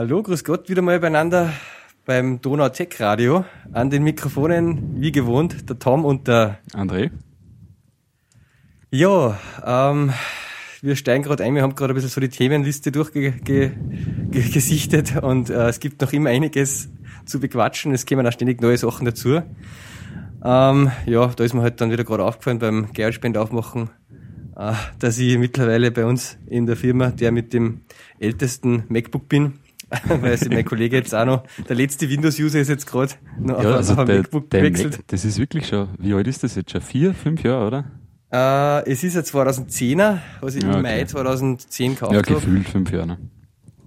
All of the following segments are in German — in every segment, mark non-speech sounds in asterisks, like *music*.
Hallo, grüß Gott, wieder mal beieinander beim Donau Tech Radio. An den Mikrofonen, wie gewohnt, der Tom und der André. Ja, ähm, wir steigen gerade ein, wir haben gerade ein bisschen so die Themenliste durchgesichtet und äh, es gibt noch immer einiges zu bequatschen. Es kommen auch ständig neue Sachen dazu. Ähm, ja, da ist mir halt dann wieder gerade aufgefallen beim Geldspend aufmachen, äh, dass ich mittlerweile bei uns in der Firma der mit dem ältesten MacBook bin. *laughs* Weil also mein Kollege jetzt auch noch, der letzte Windows-User ist jetzt gerade noch Ja, auf, also auf der, MacBook gewechselt. Mac, das ist wirklich schon, wie alt ist das jetzt schon? Vier, fünf Jahre, oder? Äh, es ist ein 2010er, was ich Ja, im okay. Mai 2010 gekauft Ja, habe. gefühlt fünf Jahre. Ne?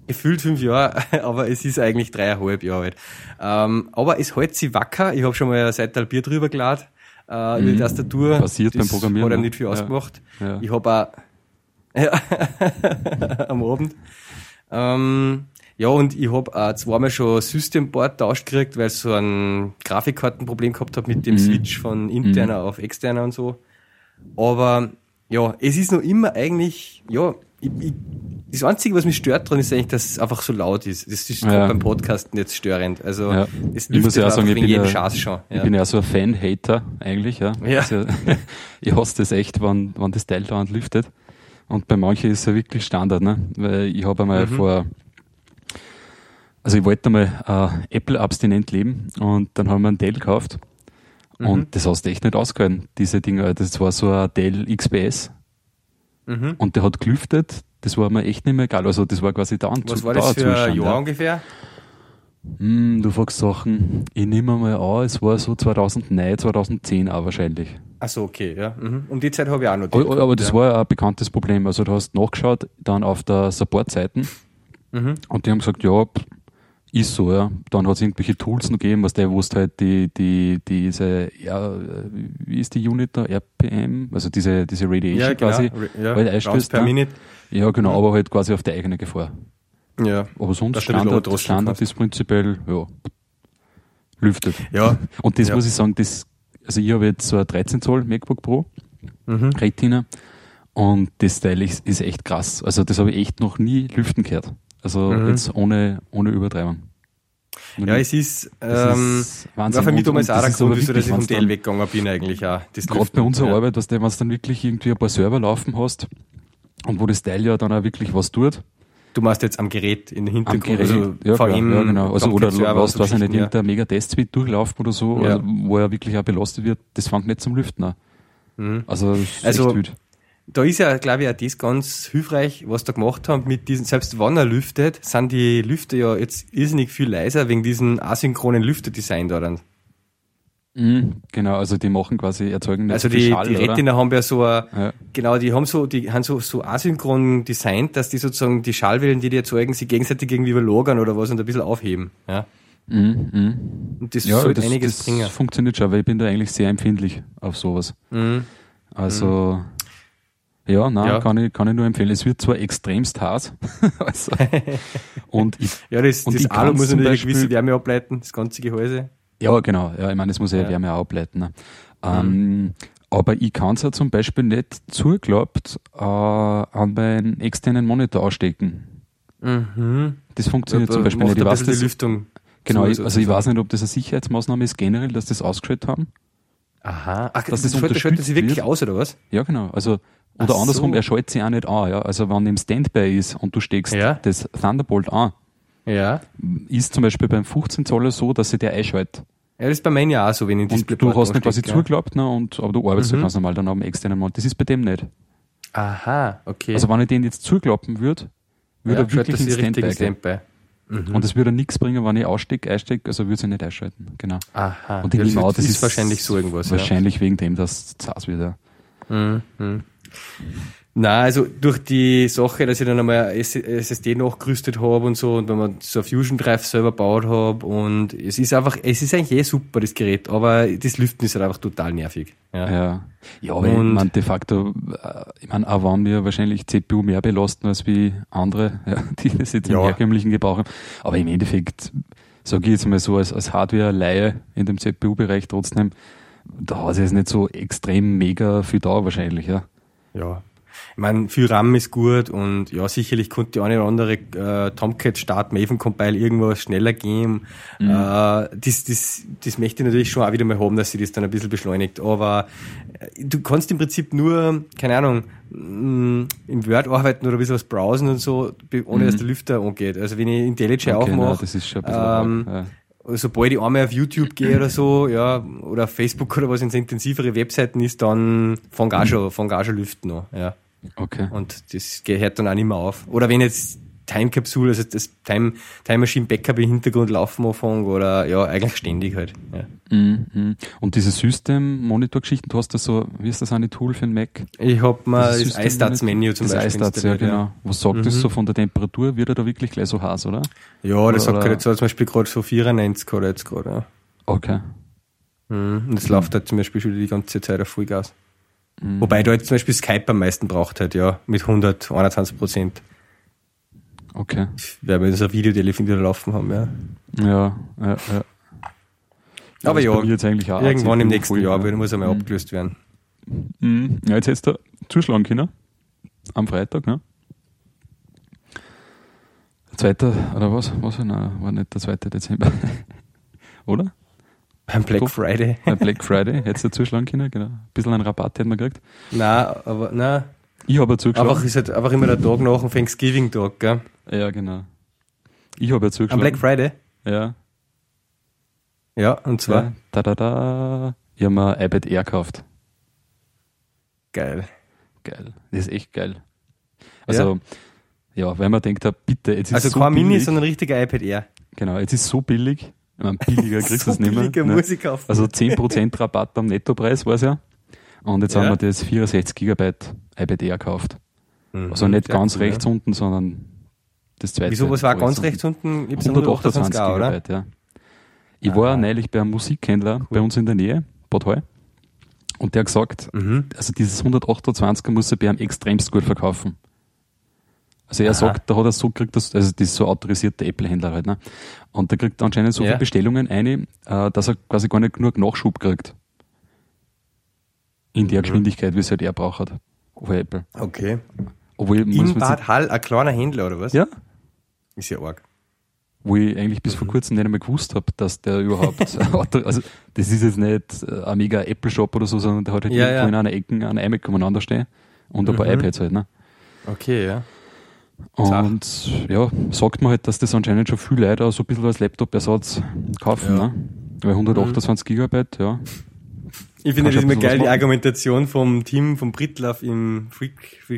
Gefühlt fünf Jahre, *laughs* aber es ist eigentlich dreieinhalb Jahre alt. Ähm, aber es hält sich wacker. Ich habe schon mal ein Seital Bier drüber geladen, äh, über die Tastatur. Mhm. Passiert beim Programmieren, Hat einem ne? nicht viel Ja. ausgemacht. Ja. Ich habe auch ja, *laughs* am Abend. Ähm, ja, und ich habe auch zweimal schon Systemboard tauscht gekriegt, weil ich so ein Grafikkartenproblem gehabt habe mit dem Mhm. Switch von interner auf externer und so. Aber ja, es ist noch immer eigentlich, ja, ich, ich, das Einzige, was mich stört dran, ist eigentlich, dass es einfach so laut ist. Das ist Ja. gerade beim Podcasten jetzt störend. Also Ja. es Ich muss ja auch sagen, ich bin jedem ja- schon. Ich Ja. bin ja so ein Fan-Hater eigentlich, ja. Ja. Also, *laughs* ich hasse das echt, wenn, wenn das Teil dauernd lüftet. Und bei manchen ist es ja wirklich Standard, ne? Weil ich habe einmal Mhm. vor, also ich wollte einmal äh, Apple-abstinent leben und dann haben wir einen Dell gekauft. Mhm. Und das hast du echt nicht ausgehalten, diese Dinger. Das war so ein Dell XPS. Mhm. Und der hat gelüftet, das war mir echt nicht mehr egal. Also das war quasi dauernd Was zu- war das für ein Jahr ja. ungefähr? Hm, du fragst Sachen, ich nehme mal an, es war so 2009, 2010 auch wahrscheinlich. Ach so, okay, ja. Mhm. Um die Zeit habe ich auch noch. Aber, gehabt, aber das ja. war ein bekanntes Problem. Also du hast nachgeschaut, dann auf der Support-Seiten Mhm. und die haben gesagt, ja, pff, ist so, ja. Dann hat es irgendwelche Tools noch gegeben, was der wusste halt die, die, diese, ja, wie ist die Unit da? RPM? Also diese, diese Radiation Ja, genau. quasi. Ja, halt einstößt, per ne? Minute. Ja, genau, aber halt quasi auf die eigene Gefahr. Ja. Aber sonst Standard, Standard kannst. ist prinzipiell, ja, lüftet. Ja. *laughs* Und das Ja. muss ich sagen, das, also ich habe jetzt so ein 13 Zoll MacBook Pro, Mhm. Retina, und das Teil ist, ist echt krass. Also das habe ich echt noch nie lüften gehört. Also Mhm. jetzt ohne, ohne Übertreibung. Ja, es ist, ähm, ist Wahnsinn. war für mich damals auch der Grund, wieso ich vom dann- weggegangen bin eigentlich auch. Das Gerade bei unserer ja. Arbeit, was wenn es dann wirklich irgendwie ein paar Server laufen hast und wo das Teil ja dann auch wirklich was tut, Du machst jetzt am Gerät in den am Hintergrund, Gerät, also ja, VM, ja, genau. Also, oder Server, was, so weiß ich nicht, ja. irgendein mega Testsuite durchlaufen oder so, Ja. also, wo er wirklich auch belastet wird, das fängt nicht zum Lüften an. Mhm. Also, das ist Also, echt wild. Da ist ja, glaube ich, auch das ganz hilfreich, was da gemacht haben mit diesen, selbst wenn er lüftet, sind die Lüfter ja jetzt irrsinnig viel leiser wegen diesen asynchronen Lüfterdesign da dann. Mhm, genau, also die machen quasi, erzeugen Also die, Schall, die oder? Retina haben ja so ein, Ja. genau, die haben so, die haben so, so asynchron designt, dass die sozusagen die Schallwellen, die die erzeugen, sie gegenseitig irgendwie überlagern oder was und ein bisschen aufheben, ja. Mhm, mhm. Und das Ja, sollte das, einiges das bringen. funktioniert schon, weil ich bin da eigentlich sehr empfindlich auf sowas. Mhm. Also, ja, nein, Ja. Kann, ich, kann ich nur empfehlen. Es wird zwar extremst hart, *laughs* also, und ich, Ja, das, Und das Alu muss natürlich eine Beispiel- gewisse Wärme ableiten, das ganze Gehäuse. ja, genau, ja, ich meine, es muss ja, Ja. Wärme auch ableiten. Ne? Ähm, aber ich kann es ja zum Beispiel nicht zugeklappt äh, an meinen externen Monitor ausstecken. Mhm. Das funktioniert zum Beispiel nicht. Ich weiß, bisschen die das, Lüftung. genau, ich, also ich weiß nicht, ob das eine Sicherheitsmaßnahme ist generell, dass das ausgeschaltet haben. Aha. Ach, Dass das das schaltet unterstützt sie wirklich wird. aus, oder was? Ja, genau. Also, Ach oder andersrum, so. er schaltet sich auch nicht an. Ja? Also, wenn im Standby ist und du steckst Ja. das Thunderbolt an, Ja. ist zum Beispiel beim 15 Zoller so, dass sich der einschaltet. Ja, das ist bei meinen ja auch so, wenn ich Und Displayport du hast nicht quasi ja. zugeklappt, ne, und, aber du arbeitest Mhm. halt ganz normal dann am externen Monitor. Das ist bei dem nicht. Aha, okay. Also, wenn ich den jetzt zuklappen würde, würde ja, er wirklich in sie Standby. Standby. Mhm. Und es würde nichts bringen, wenn ich ausstecke, einstecke, also würde sie nicht einschalten. Genau. Aha. Und ich ja, nehme an, das, ist wahrscheinlich so irgendwas. Wahrscheinlich wegen dem, dass es zart wird. Ja. Ja. Mhm. Na, also durch die Sache, dass ich dann einmal SSD nachgerüstet habe und so und wenn man so Fusion Drive selber gebaut habe und es ist einfach, es ist eigentlich eh super, das Gerät, aber das Lüften ist halt einfach total nervig. Ja. Ja, ja aber ich Und- meine, de facto, äh, ich meine, auch wenn wir wahrscheinlich CPU mehr belasten als wie andere, *laughs* ja, die das jetzt im Ja. herkömmlichen Gebrauch haben. Aber im Endeffekt, sage ich jetzt mal so, als, als Hardware-Laie in dem CPU-Bereich trotzdem, da hat es jetzt nicht so extrem mega viel da wahrscheinlich, ja. Ja. Ich meine, viel RAM ist gut und ja, sicherlich konnte die eine oder andere äh, Tomcat Start Maven Compile irgendwas schneller gehen. Mhm. Äh, das, das, das möchte ich natürlich schon auch wieder mal haben, dass sie das dann ein bisschen beschleunigt. Aber äh, du kannst im Prinzip nur, keine Ahnung, mm, im Word arbeiten oder ein bisschen was browsen und so, ohne mhm. dass der Lüfter angeht. Also wenn ich IntelliJ okay, aufmache, das ist schon ein bisschen ähm, ja sobald ich einmal auf YouTube gehe oder so, ja, oder auf Facebook oder was in so intensivere Webseiten ist, dann fang auch schon, fang auch schon lüften an, ja. Okay. Und das hört dann auch nicht mehr auf. Oder wenn jetzt Time Capsule, also das Time, Time Machine Backup im Hintergrund laufen anfangen oder ja, eigentlich ständig halt. Ja. Mhm. Und diese System-Monitor-Geschichten, du hast da so, wie ist das eine Tool für ein Mac? Ich hab mal das, das iStats-Menü zum das Beispiel. iStats, ja, genau. Was sagt mhm. das so von der Temperatur? Wird er da wirklich gleich so heiß, oder? Ja, das sagt jetzt so, zum Beispiel gerade so 94 oder jetzt gerade, ja. Okay. Mhm. Und das mhm. läuft halt zum Beispiel schon die ganze Zeit auf Vollgas. Mhm. Wobei da jetzt zum Beispiel Skype am meisten braucht halt, ja, mit 121 Prozent. Okay. Weil wir ein Videotelefon wieder laufen haben, ja. Ja, ja, ja. Aber ja, irgendwann im nächsten Jahr ja. muss einmal mhm. abgelöst werden. Mhm. Ja, jetzt hättest du zuschlagen können. Am Freitag, ne? Der zweite, oder was? Was? Nein, war nicht der 2. Dezember. *laughs* oder? Beim Black Doch, Friday. Beim Black *laughs* Friday hättest du zuschlagen können, genau. Ein bisschen einen Rabatt hätten wir gekriegt. Nein, aber, nein. Ich habe ja zugeschlagen. Einfach ist halt einfach immer der Tag nach dem Thanksgiving-Tag, gell? Ja, genau. Ich habe ja zugeschlagen. Am Black Friday? Ja. Ja, und zwar? Ja, da, da, da. Ich habe mir ein iPad Air gekauft. Geil. Geil. Das ist echt geil. Also, ja, ja weil man denkt, bitte, jetzt ist Also so kein billig. Mini, sondern ein richtiger iPad Air. Genau, jetzt ist so billig. Ich meine, billiger *laughs* kriegst du es nicht mehr. Billiger ne? muss ich kaufen. Also 10% Rabatt am Nettopreis, weiß ja. Und jetzt ja. haben wir das 64 GB iPad Air gekauft. Mhm, also nicht ganz cool, rechts ja. unten, sondern das zweite. Wieso, was war ganz rechts unten? 128 GB, ja. Ich war neulich bei einem Musikhändler cool. bei uns in der Nähe, Bad Hall. Und der hat gesagt, mhm. also dieses 128 muss er bei einem extremst gut verkaufen. Also er Aha. sagt, da hat er so gekriegt, dass, also das ist so autorisierte Apple-Händler halt, ne? Und der kriegt anscheinend so ja. viele Bestellungen ein, äh, dass er quasi gar nicht genug Nachschub kriegt. In der mhm. Geschwindigkeit, wie es halt er braucht. Auf Apple. Okay. Obwohl, in Bad Hall ein kleiner Händler, oder was? Ja. Ist ja arg wo ich eigentlich bis mhm. vor kurzem nicht einmal gewusst habe, dass der überhaupt, *laughs* also das ist jetzt nicht ein mega Apple-Shop oder so, sondern der hat halt ja, irgendwo ja. in einer Ecke ein iMac umeinander stehen und ein paar mhm. iPads halt, ne? Okay, ja. Und Sach. ja, sagt man halt, dass das anscheinend schon viel Leute auch so ein bisschen als Laptop-Ersatz kaufen, ja. ne? Weil 128 mhm. Gigabyte, ja. Ich finde das immer geil, die Argumentation vom Team, vom Britlaff im Freak,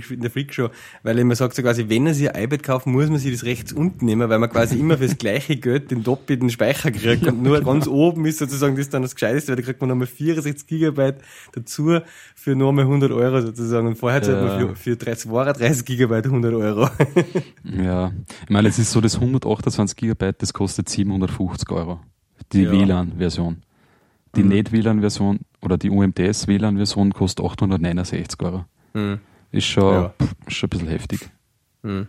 in der Freak Show, weil er immer sagt so quasi, wenn er sich ein iPad kauft, muss man sich das rechts unten nehmen, weil man quasi immer fürs gleiche Geld den doppelten Speicher kriegt und nur ganz oben ist sozusagen das dann das Gescheiteste, weil da kriegt man nochmal 64 Gigabyte dazu für nochmal 100 Euro sozusagen und vorher zahlt ja. man für, für 32 Gigabyte 100 Euro. *laughs* ja, ich meine, es ist so, das 128 Gigabyte, das kostet 750 Euro. Die ja. WLAN-Version. Die mhm. Nicht-WLAN-Version oder die UMTS-WLAN-Version kostet 869 Euro. Mhm. Ist schon, ja. pff, schon ein bisschen heftig. Mhm.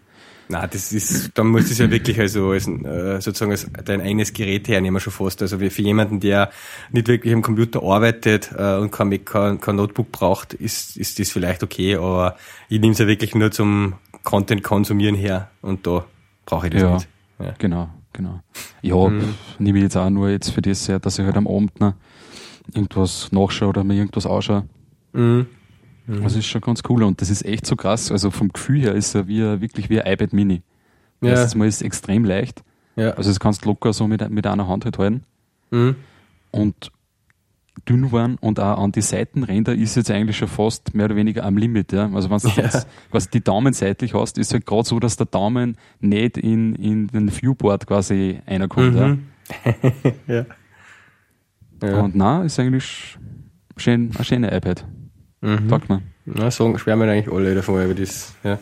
Na, das ist, dann muss das ja wirklich also als, äh, sozusagen als dein eigenes Gerät hernehmen schon fast. Also für jemanden, der nicht wirklich am Computer arbeitet äh, und kein, kein, kein Notebook braucht, ist, ist das vielleicht okay, aber ich nehme es ja wirklich nur zum Content konsumieren her und da brauche ich das ja, nicht. Ja, genau, genau. Ja, mhm. nehme ich jetzt auch nur jetzt für das her, dass ich halt am Abend noch irgendwas nachschaue oder mir irgendwas anschaue. Mhm. Mhm. Das ist schon ganz cool und das ist echt so krass. Also vom Gefühl her ist er wie, wirklich wie ein iPad Mini. Ja. Erstens mal ist es extrem leicht. Ja. Also das kannst du locker so mit, mit einer Hand halt halten. Mhm. Und dünn waren und auch an die Seitenränder ist jetzt eigentlich schon fast mehr oder weniger am Limit. Ja? Also wenn du ja. jetzt quasi die Daumen seitlich hast, ist es halt gerade so, dass der Daumen nicht in, in den Viewboard quasi reinkommt. Mhm. Ja. *laughs* ja. Ja. Und na, ist eigentlich schön, ein schöner iPad. Mhm. Sagt man. Na, sagen, schwärmen eigentlich alle davon über das, ja.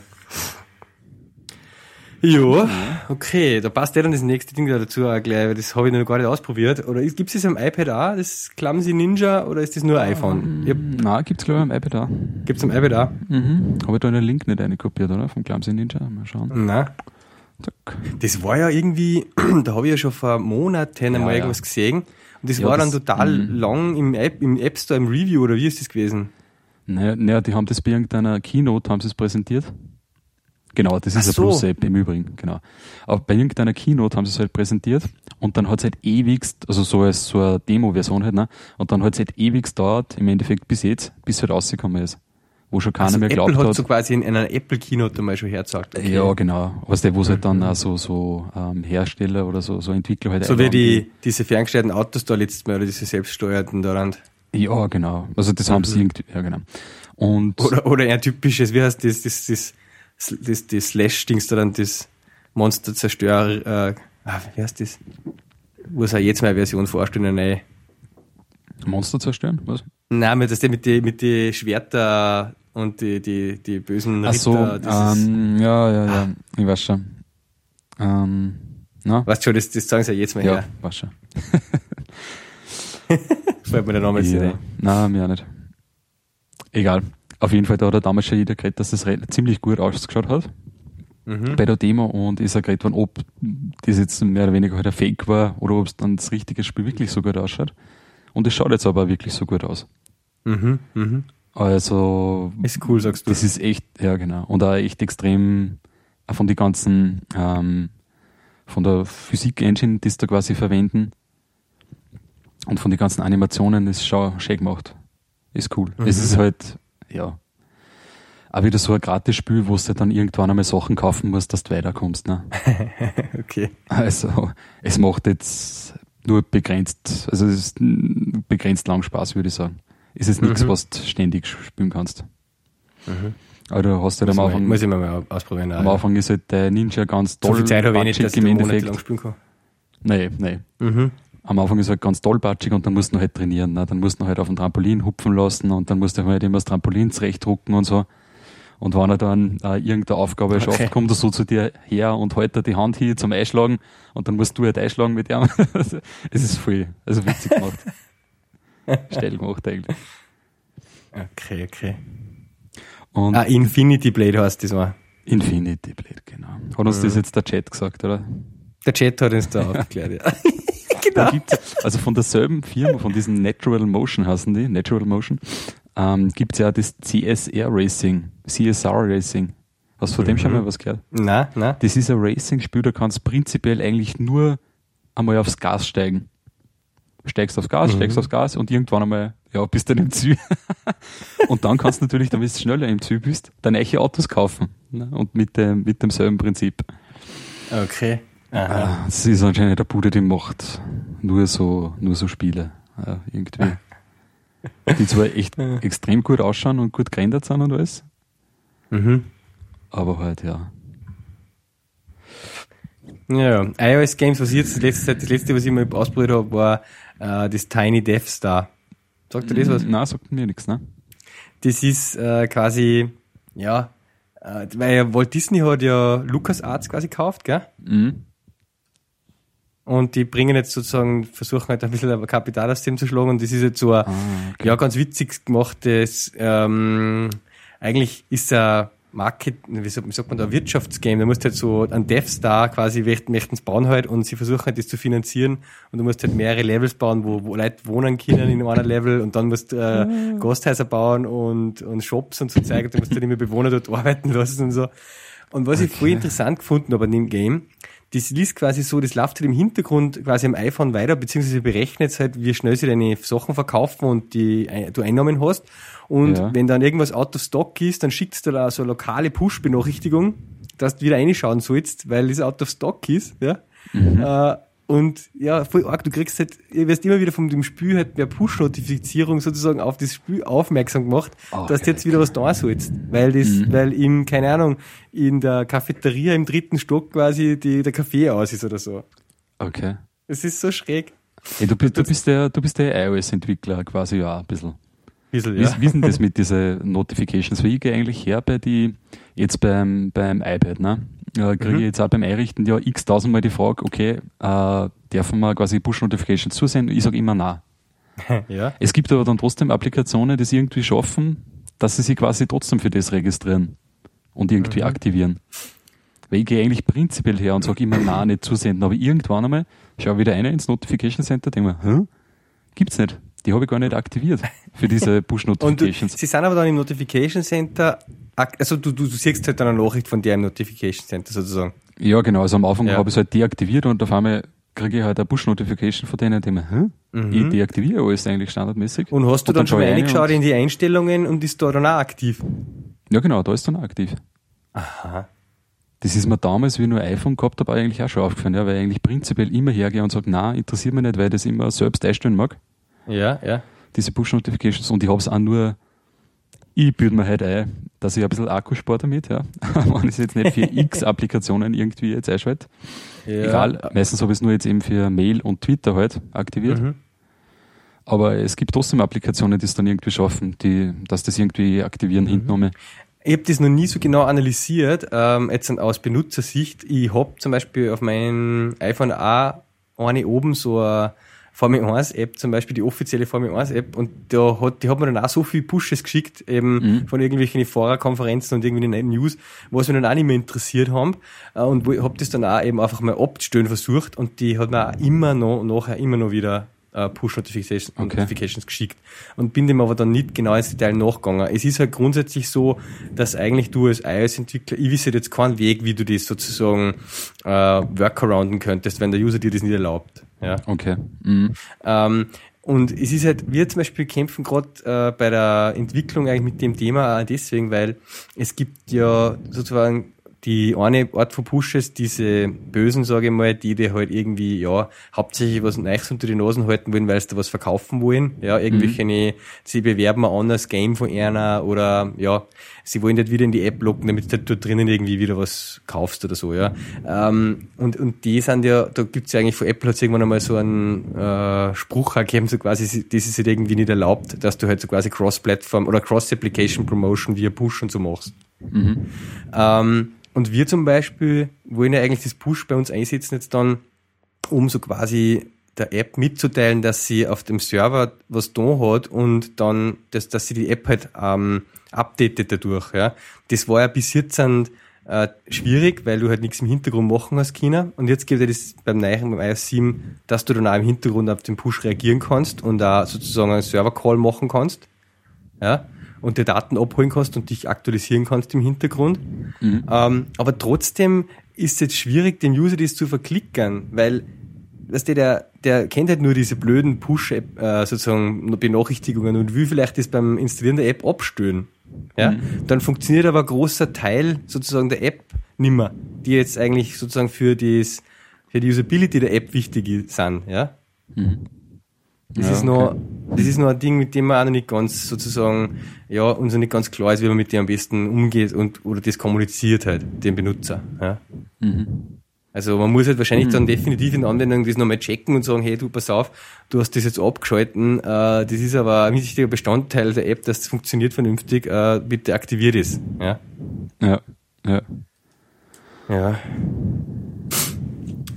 Ja, okay, da passt ja dann das nächste Ding dazu auch gleich, weil das habe ich noch gar nicht ausprobiert. Oder gibt es das am iPad auch, das Clumsy Ninja, oder ist das nur iPhone? Hab, Nein, gibt es glaube ich am iPad auch. Gibt es am iPad auch? Mhm. Habe ich da einen Link nicht einkopiert, oder? Vom Clumsy Ninja, mal schauen. Nein. Das war ja irgendwie, *clears throat* da habe ich ja schon vor Monaten einmal ja, irgendwas gesehen. Und das ja, war dann total mhm. lang im App, im App Store im Review, oder wie ist das gewesen? Naja, naja, die haben das bei irgendeiner Keynote, haben sie es präsentiert. Genau, das ist Ach eine so. Plus-App im Übrigen, genau. Aber bei irgendeiner Keynote haben sie es halt präsentiert und dann hat es halt ewigst, also so als so eine Demo-Version halt, ne? Und dann hat es halt ewigst dauert, im Endeffekt bis jetzt, bis es halt rausgekommen ist. Wo schon keiner Also mehr Apple glaubt hat hat. so quasi in einer Apple Keynote einmal schon hergezeigt. okay. Ja, genau. Weißt du, wo es halt Mhm. dann auch so, so ähm, Hersteller oder so, so Entwickler halt So wie die, diese ferngesteuerten Autos da letztes Mal oder diese selbststeuerten daran. Ja, genau. Also das haben sie irgendwie, ja genau. Und Mhm. Oder, oder ein typisches, wie heißt das, das, das, das, das Slash-Dings da dann, das Monster-Zerstörer, äh, ah, wie heißt das? Wo es auch jetzt mal eine Version vorstellen, eine neue. Monster zerstören, was? Nein, mit, das mit die, mit die Schwerter und die, die, die bösen Ach so, Ritter, ähm, ja, ja, ja, ich weiß schon. Ähm, na? weißt du schon, das, das sagen sie ja jetzt mal Ja, her. weiß schon. *laughs* Fällt mir der Name jetzt nicht Ja. ein. Nein, mir auch nicht. Egal. Auf jeden Fall, da hat er damals schon jeder geredet, dass das ziemlich gut ausgeschaut hat Mhm. bei der Demo und ist auch geredet worden, ob das jetzt mehr oder weniger halt ein Fake war oder ob es dann das richtige Spiel wirklich so gut ausschaut. Und es schaut jetzt aber wirklich so gut aus. Mhm. Mhm. Also, Ist cool, sagst du. das ist echt, ja genau. Und auch echt extrem von den ganzen, ähm, von der Physik-Engine, die sie da quasi verwenden und von den ganzen Animationen ist schon schön gemacht. Ist cool. Mhm. Es ist halt, ja, auch wieder so ein Gratis-Spiel, wo du dann irgendwann einmal Sachen kaufen musst, dass du weiterkommst. Ne? *laughs* okay. Also, es macht jetzt nur begrenzt, also es ist begrenzt lang Spaß, würde ich sagen. Es ist nichts, Mhm. was du ständig spielen kannst. Mhm. Aber du hast halt am Muss, mal, Anfang, muss ich mal, mal ausprobieren. am Anfang ist halt der Ninja ganz so toll. viel Zeit habe ich nicht, dass ich monatelang spielen kann. Nee, nee. Mhm. Am Anfang ist er halt ganz tollpatschig und dann musst du halt trainieren. Ne? Dann musst du halt auf dem Trampolin hupfen lassen und dann musst du halt immer das Trampolin zurechtdrucken und so. Und wenn er dann äh, irgendeine Aufgabe Okay. schafft, kommt er so zu dir her und hält dir die Hand hier zum Einschlagen und dann musst du halt einschlagen mit ihm. *laughs* es ist voll, also witzig gemacht. *laughs* Steil gemacht eigentlich. Okay, okay. Und Ah, Infinity Blade heißt das mal. Infinity Blade, genau. Hat uns das jetzt der Chat gesagt, oder? Der Chat hat uns da *laughs* aufgeklärt, ja. Da gibt's, also von derselben Firma, von diesem Natural Motion heißen die, Natural Motion, ähm, gibt's ja das CSR Racing, CSR Racing. Hast du von dem schon mal was gehört? Na, na. Das ist ein Racing-Spiel, da kannst prinzipiell eigentlich nur einmal aufs Gas steigen. Steigst aufs Gas, Mhm. steigst aufs Gas und irgendwann einmal, ja, bist dann im Ziel. *laughs* und dann kannst du natürlich, damit du schneller im Ziel bist, deine echte Autos kaufen. Ne? Und mit, dem, mit demselben Prinzip. Okay. Aha. Ah, Es ist anscheinend der Bude, die macht nur so, nur so Spiele. Ja, irgendwie. *laughs* Die zwar echt extrem gut ausschauen und gut gerendert sind und alles, Mhm. aber halt, ja. Ja, iOS Games, was ich jetzt letzte, das letzte was ich mal ausprobiert habe, war äh, das Tiny Death Star. Sagt dir das was? Nein, sagt mir nichts, ne? Das ist äh, quasi, ja, äh, weil Walt Disney hat ja LucasArts quasi gekauft, gell? Mhm. Und die bringen jetzt sozusagen, versuchen halt ein bisschen Kapital aus dem zu schlagen und das ist jetzt so ein, Ah, okay. ja, ganz witzig gemachtes, ähm, eigentlich ist ein Market, wie sagt, man da, Wirtschaftsgame, da musst du halt so ein Death Star quasi möchten es bauen halt und sie versuchen halt das zu finanzieren. Und du musst halt mehrere Levels bauen, wo, wo Leute wohnen können in einem Level. Und dann musst du äh, Gasthäuser bauen und, und Shops und so zeigen, du musst halt immer Bewohner dort *laughs* arbeiten lassen und so. Und was ich voll interessant gefunden habe an dem Game, das liest quasi so, das läuft halt im Hintergrund quasi am iPhone weiter, beziehungsweise berechnet halt, wie schnell sie deine Sachen verkaufen und die du Einnahmen hast. Und Ja. wenn dann irgendwas out of stock ist, dann schickst du da so eine lokale Push-Benachrichtigung, dass du wieder reinschauen sollst, weil es out of stock ist, ja. Äh, und ja, voll arg, du kriegst halt, ihr wirst immer wieder von dem Spiel halt per Push-Notifizierung sozusagen auf das Spiel aufmerksam gemacht, Oh, dass du jetzt wieder was da sollst. Weil das, weil im, keine Ahnung, in der Cafeteria im dritten Stock quasi die, der Kaffee aus ist oder so. Okay. Das ist so schräg. Hey, du, bist, du bist der, du bist der iOS-Entwickler quasi ja ein bisschen. Bisschen, Wie, wie ist denn das *laughs* mit diesen Notifications? Ich gehe eigentlich her bei die, jetzt beim, beim iPad, ne? Äh, kriege Mhm. ich jetzt auch beim Einrichten ja x tausendmal die Frage, okay, äh, dürfen wir quasi Push-Notifications zusenden? Ich sage immer nein. *laughs* ja. Es gibt aber dann trotzdem Applikationen, die es irgendwie schaffen, dass sie sich quasi trotzdem für das registrieren und irgendwie Mhm. aktivieren. Weil ich gehe eigentlich prinzipiell her und sage immer nein, nicht zusenden. Aber irgendwann einmal schaue ich wieder einer ins Notification Center, denke mir, hä? Gibt's nicht. Die habe ich gar nicht aktiviert für diese *laughs* Push-Notifications. Sie sind aber dann im Notification Center, also du, du, du siehst halt dann eine Nachricht von dir im Notification Center sozusagen. Ja, genau. Also am Anfang ja. habe ich es halt deaktiviert und auf einmal kriege ich halt eine Push-Notification von denen, die mir, hä? Mhm. Ich deaktiviere alles eigentlich standardmäßig. Und hast du und dann, dann schon mal reingeschaut in die Einstellungen und ist da dann auch aktiv? Ja, genau, da ist dann auch aktiv. Aha. Das ist mir damals, wie ich nur iPhone gehabt habe, eigentlich auch schon aufgefallen, ja, weil ich eigentlich prinzipiell immer hergehe und sage, na, interessiert mich nicht, weil ich das immer selbst einstellen mag. Ja, ja. Diese Push-Notifications und ich habe es auch nur, ich bilde mir halt ein, dass ich ein bisschen Akku spare damit, ja. *laughs* Wenn ich es jetzt nicht für *laughs* x Applikationen irgendwie jetzt einschalte. Ja. Egal, meistens habe ich es nur jetzt eben für Mail und Twitter halt aktiviert. Mhm. Aber es gibt trotzdem Applikationen, die es dann irgendwie schaffen, die, dass das irgendwie aktivieren mhm. hinten. Ich habe das noch nie so genau analysiert, ähm, jetzt aus Benutzersicht. Ich habe zum Beispiel auf meinem iPhone A eine oben so eine Formel 1 App, zum Beispiel die offizielle Formel 1 App, und da hat, die hat mir dann auch so viel Pushes geschickt, eben mhm. von irgendwelchen Fahrerkonferenzen und irgendwie News, was mich dann auch nicht mehr interessiert haben, äh, und wo, hab das dann auch eben einfach mal abzustellen versucht, und die hat mir auch immer noch, nachher immer noch wieder äh, Push-Notifications okay. Notifications geschickt und bin dem aber dann nicht genau ins Detail nachgegangen. Es ist halt grundsätzlich so, dass eigentlich du als iOS-Entwickler, ich wisse jetzt keinen Weg, wie du das sozusagen äh, workarounden könntest, wenn der User dir das nicht erlaubt. Ja. Okay. Mhm. Ähm, und es ist halt, wir zum Beispiel kämpfen gerade äh, bei der Entwicklung eigentlich mit dem Thema auch deswegen, weil es gibt ja sozusagen die eine Art von Pushes, diese Bösen, sage ich mal, die dir halt irgendwie, ja, hauptsächlich was Neues unter die Nasen halten wollen, weil sie da was verkaufen wollen. Ja, irgendwelche, mhm. sie bewerben ein anderes Game von einer oder, ja, sie wollen nicht wieder in die App locken, damit du dort drinnen irgendwie wieder was kaufst oder so, ja. Ähm, und, und die sind ja, da gibt's ja eigentlich von Apple hat irgendwann einmal so einen äh, Spruch gegeben, so quasi, das ist halt irgendwie nicht erlaubt, dass du halt so quasi Cross-Plattform oder Cross-Application-Promotion via Push und so machst. Mhm. Ähm, und wir zum Beispiel wollen ja eigentlich das Push bei uns einsetzen jetzt dann, um so quasi der App mitzuteilen, dass sie auf dem Server was da hat und dann, dass, dass sie die App halt ähm, updatet dadurch. Ja. Das war ja bis jetzt äh, schwierig, weil du halt nichts im Hintergrund machen hast China. Und jetzt gibt es das beim neuen, beim iOS 7, dass du dann auch im Hintergrund auf den Push reagieren kannst und da sozusagen einen Server-Call machen kannst. Ja und die Daten abholen kannst und dich aktualisieren kannst im Hintergrund. Mhm. Ähm, aber trotzdem ist es jetzt schwierig, den User das zu verklickern, weil weißt du, der, der kennt halt nur diese blöden Push-App, äh, sozusagen Benachrichtigungen und will vielleicht das beim Installieren der App abstören. Ja? Mhm. Dann funktioniert aber ein großer Teil sozusagen der App nimmer, die jetzt eigentlich sozusagen für, das, für die Usability der App wichtig sind. Ja? Mhm. Das, ja, ist noch, das ist noch ein Ding, mit dem man auch noch nicht ganz sozusagen, ja, uns noch nicht ganz klar ist, wie man mit dem am besten umgeht und oder das kommuniziert halt, dem Benutzer. Ja. Mhm. Also man muss halt wahrscheinlich mhm. dann definitiv in Anwendung das nochmal checken und sagen, hey du, pass auf, du hast das jetzt abgeschalten, äh, das ist aber ein wichtiger Bestandteil der App, das funktioniert vernünftig, äh, bitte aktiviert es. Ja. Ja. Ja. Ja.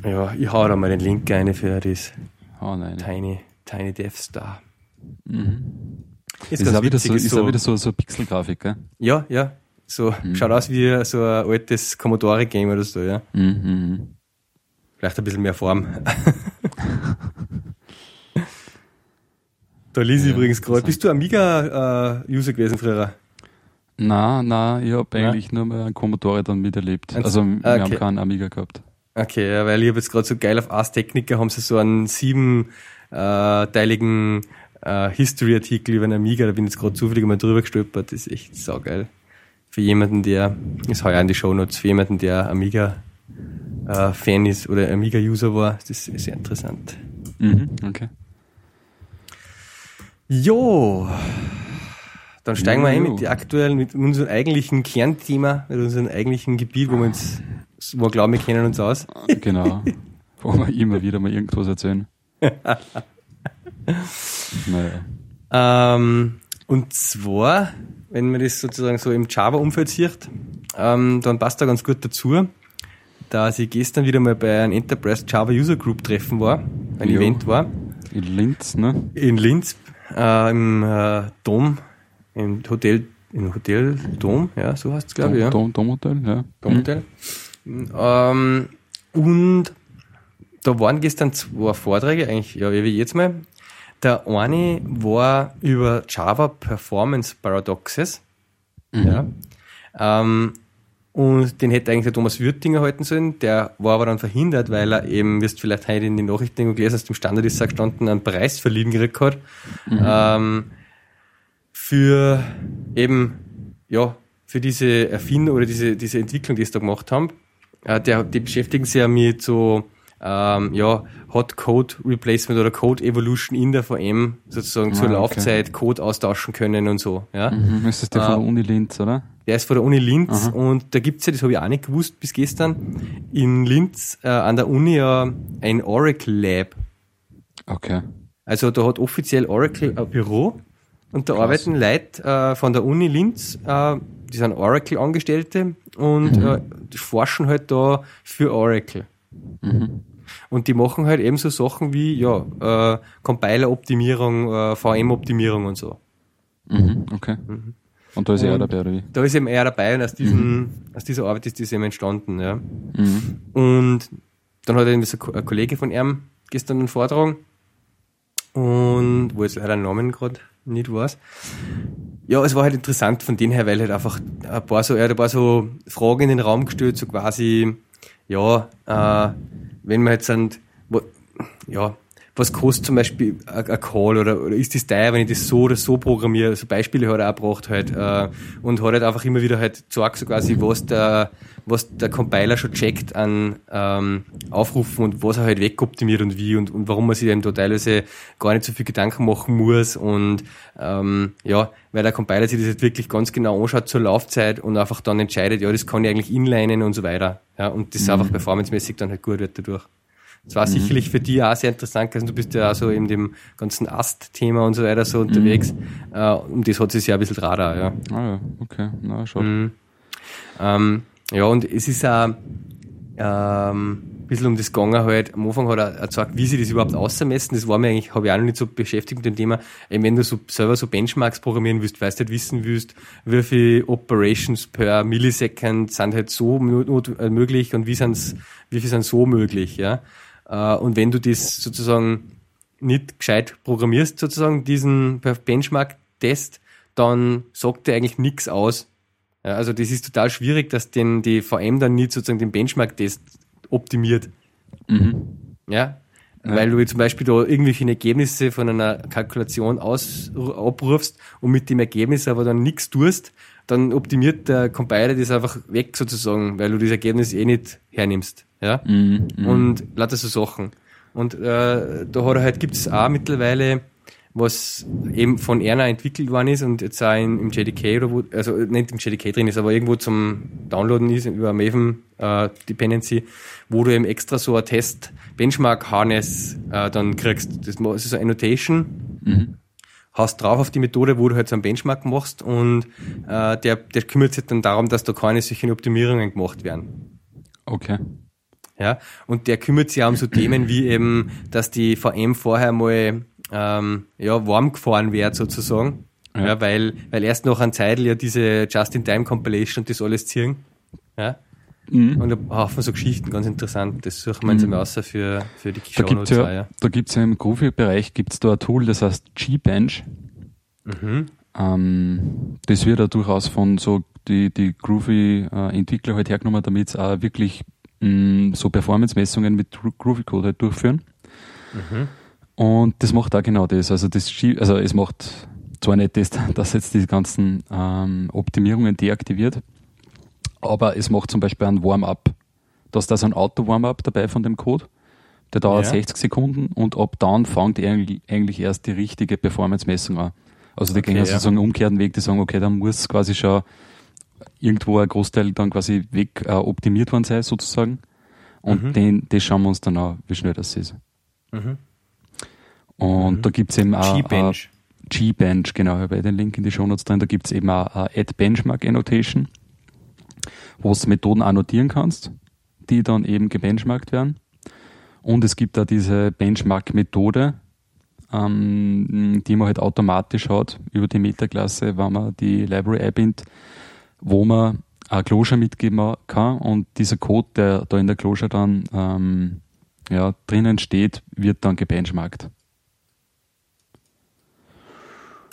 Ja, ich hau da mal den Link rein für das oh, nein. Tiny Tiny Death Star. Mhm. Ist, ist, auch wieder so, ist auch wieder so, so Pixel-Grafik, gell? Ja, ja. So, mhm. schaut aus wie so ein altes Commodore-Game oder so, ja. Mhm. mhm. Vielleicht ein bisschen mehr Form. da lese ich ja, übrigens gerade. Bist du Amiga-User äh, gewesen früher? Na, na, ich habe eigentlich nur mal einen Commodore dann miterlebt. Also wir okay. haben keinen Amiga gehabt. Okay, ja, weil ich habe jetzt gerade so geil auf Ars Technica haben sie so einen sieben äh, teiligen äh, History-Artikel über einen Amiga, da bin ich jetzt gerade zufällig mal drüber gestolpert, das ist echt saugeil. Für jemanden, der, ist heuer in die Shownotes, für jemanden, der Amiga äh, Fan ist oder Amiga-User war, das ist sehr interessant. Mhm, okay. Jo, dann steigen jo, wir ein mit die aktuellen, mit unserem eigentlichen Kernthema, mit unserem eigentlichen Gebiet, wo wir uns, wo wir glauben, wir kennen uns aus. Genau. *laughs* wo wir immer wieder mal irgendwas erzählen. Naja. Ähm, und zwar, wenn man das sozusagen so im Java-Umfeld sieht, ähm, dann passt da ganz gut dazu, dass ich gestern wieder mal bei einem Enterprise Java User Group Treffen war, ein jo. Event war. In Linz, ne? In Linz, äh, im äh, Dom, im Hotel, im Hotel Dom, ja, so heißt es, glaube ich. Ja. Dom, Dom Hotel, ja. Dom Hotel. Mhm. Ähm, und da waren gestern zwei Vorträge, eigentlich, ja, wie jetzt mal. Der eine war über Java Performance Paradoxes. Mhm. Ja. Ähm, und den hätte eigentlich der Thomas Würtinger halten sollen. Der war aber dann verhindert, weil er eben, wirst vielleicht heute in den Nachrichten gelesen hast, dem Standard ist gestanden, einen Preis verliehen gekriegt hat. Mhm. Ähm, für eben, ja, für diese Erfindung oder diese, diese Entwicklung, die sie da gemacht haben. Äh, der, die beschäftigen sich ja mit so ähm, ja, Hot Code Replacement oder Code Evolution in der VM sozusagen ah, zur okay. Laufzeit Code austauschen können und so. Ja. Mhm, ist das der äh, von der Uni Linz, oder? Der ist von der Uni Linz Aha. und da gibt's ja, das habe ich auch nicht gewusst bis gestern, in Linz äh, an der Uni ja ein Oracle Lab. Okay. Also da hat offiziell Oracle ein Büro und da Krass. arbeiten Leute äh, von der Uni Linz, äh, die sind Oracle-Angestellte und mhm. äh, forschen halt da für Oracle. Mhm. Und die machen halt eben so Sachen wie ja, äh, Compiler-Optimierung, äh, VM-Optimierung und so. Mhm, okay. Mhm. Und da ist und er dabei, oder wie? Da ist eben er dabei und aus, diesen, mhm. aus dieser Arbeit ist das eben entstanden. Ja. Mhm. Und dann hat er so ein Kollege von ihm gestern einen Vortrag und wo jetzt leider einen Namen gerade nicht weiß. Ja, es war halt interessant von denen her, weil halt einfach ein paar so, er hat ein paar so Fragen in den Raum gestellt, so quasi, ja, äh, wenn man jetzt sind, ja, was kostet zum Beispiel ein Call oder, oder ist das teuer, wenn ich das so oder so programmiere? Also Beispiele hat er auch gebracht halt äh, und hat halt einfach immer wieder halt gesagt, so quasi, was der, was der Compiler schon checkt an ähm, Aufrufen und was er halt wegoptimiert und wie und, und warum man sich eben da teilweise gar nicht so viel Gedanken machen muss und ähm, ja, weil der Compiler sich das jetzt wirklich ganz genau anschaut zur Laufzeit und einfach dann entscheidet, ja, das kann ich eigentlich inlinen und so weiter. Ja, und das mhm. einfach performancemäßig dann halt gut wird dadurch. Das war mhm. sicherlich für dich auch sehr interessant, also du bist ja auch so in dem ganzen Ast-Thema und so weiter so unterwegs. Mhm. Äh, um das hat sich ja ein bisschen Radar, ja. Ah ja, okay, na schon. Mhm. Ähm, ja, und es ist auch ähm, bisschen um das gegangen halt. Am Anfang hat er, gesagt, wie sie das überhaupt ausmessen. Das war mir eigentlich, habe ich auch noch nicht so beschäftigt mit dem Thema. Eben, wenn du so selber so Benchmarks programmieren willst, weißt du halt wissen willst, wie viele Operations per Millisecond sind halt so möglich und wie sind's, wie viel sind so möglich, ja. Äh, und wenn du das sozusagen nicht gescheit programmierst, sozusagen, diesen Benchmark-Test, dann sagt der eigentlich nichts aus. Ja, also das ist total schwierig, dass den, die VM dann nicht sozusagen den Benchmark-Test optimiert. Mhm. Ja? ja? Weil du zum Beispiel da irgendwelche Ergebnisse von einer Kalkulation aus, abrufst und mit dem Ergebnis aber dann nichts tust, dann optimiert der Compiler das einfach weg sozusagen, weil du das Ergebnis eh nicht hernimmst. Ja? Mhm, mhm. und lauter so Sachen. Und äh, da hat er halt, gibt's auch mittlerweile, was eben von Erna entwickelt worden ist und jetzt auch im JDK oder wo, also nicht im JDK drin ist, aber irgendwo zum Downloaden ist über Maven äh, Dependency, wo du eben extra so ein Test Benchmark Harness äh, dann kriegst. Das ist so eine Annotation. Mhm hast drauf auf die Methode, wo du halt so einen Benchmark machst und äh, der, der kümmert sich dann darum, dass da keine solchen Optimierungen gemacht werden. Okay. Ja, und der kümmert sich auch um so Themen wie eben, dass die VM vorher mal ähm, ja, warm gefahren wird sozusagen. Ja. ja. weil, weil erst noch an Zeit ja diese Just-in-Time-Compilation und das alles ziehen. Ja. Mhm. Und ein Haufen so Geschichten, ganz interessant. Das suchen wir uns mhm. mal aus für, für die Show Notes. Ja, ja. Da gibt es ja im Groovy-Bereich gibt's da ein Tool, das heißt G-Bench. Mhm. Ähm, das wird ja durchaus von so die, die Groovy-Entwickler halt hergenommen, damit sie auch wirklich mh, mm, so Performance-Messungen mit Groovy Code halt durchführen. Mhm. Und das macht auch genau das. Also das also es macht zwar nicht das, *laughs* dass jetzt die ganzen ähm, Optimierungen deaktiviert, aber es macht zum Beispiel ein Warm-up. Da ist da so ein Auto-Warm-up dabei von dem Code. Der dauert ja. 60 Sekunden und ab dann fängt eigentlich erst die richtige Performance-Messung an. Also die okay, gehen ja. sozusagen einen umkehrten Weg, die sagen, okay, dann muss quasi schon irgendwo ein Großteil dann quasi weg äh, optimiert worden sein, sozusagen. Und mhm. den, das schauen wir uns dann an, wie schnell das ist. Mhm. Und mhm. da gibt's eben auch G-Bench. G-Bench, genau, ich habe den Link in die Show Notes drin. Da gibt's eben auch eine Add Benchmark Annotation, wo du Methoden annotieren kannst, die dann eben gebenchmarkt werden. Und es gibt da diese Benchmark-Methode, ähm, die man halt automatisch hat über die Metaklasse, wenn man die Library einbindet, wo man ein Closure mitgeben kann und dieser Code, der da in der Closure dann ähm, ja, drinnen steht, wird dann gebenchmarkt.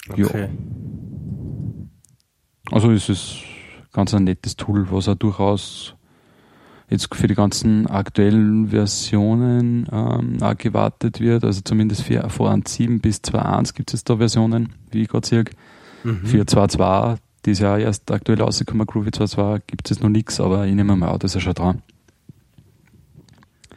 Okay. Ja. Also es ist ganz ein nettes Tool, was auch durchaus jetzt für die ganzen aktuellen Versionen ähm, auch gewartet wird. Also zumindest für von 7 bis 2.1 gibt es da Versionen, wie ich gerade sehe. Mhm. Für 2.2, die ist ja erst aktuell rausgekommen, Groovy 2.2, gibt es noch nichts, aber ich nehme mal an, das ist ja schon dran.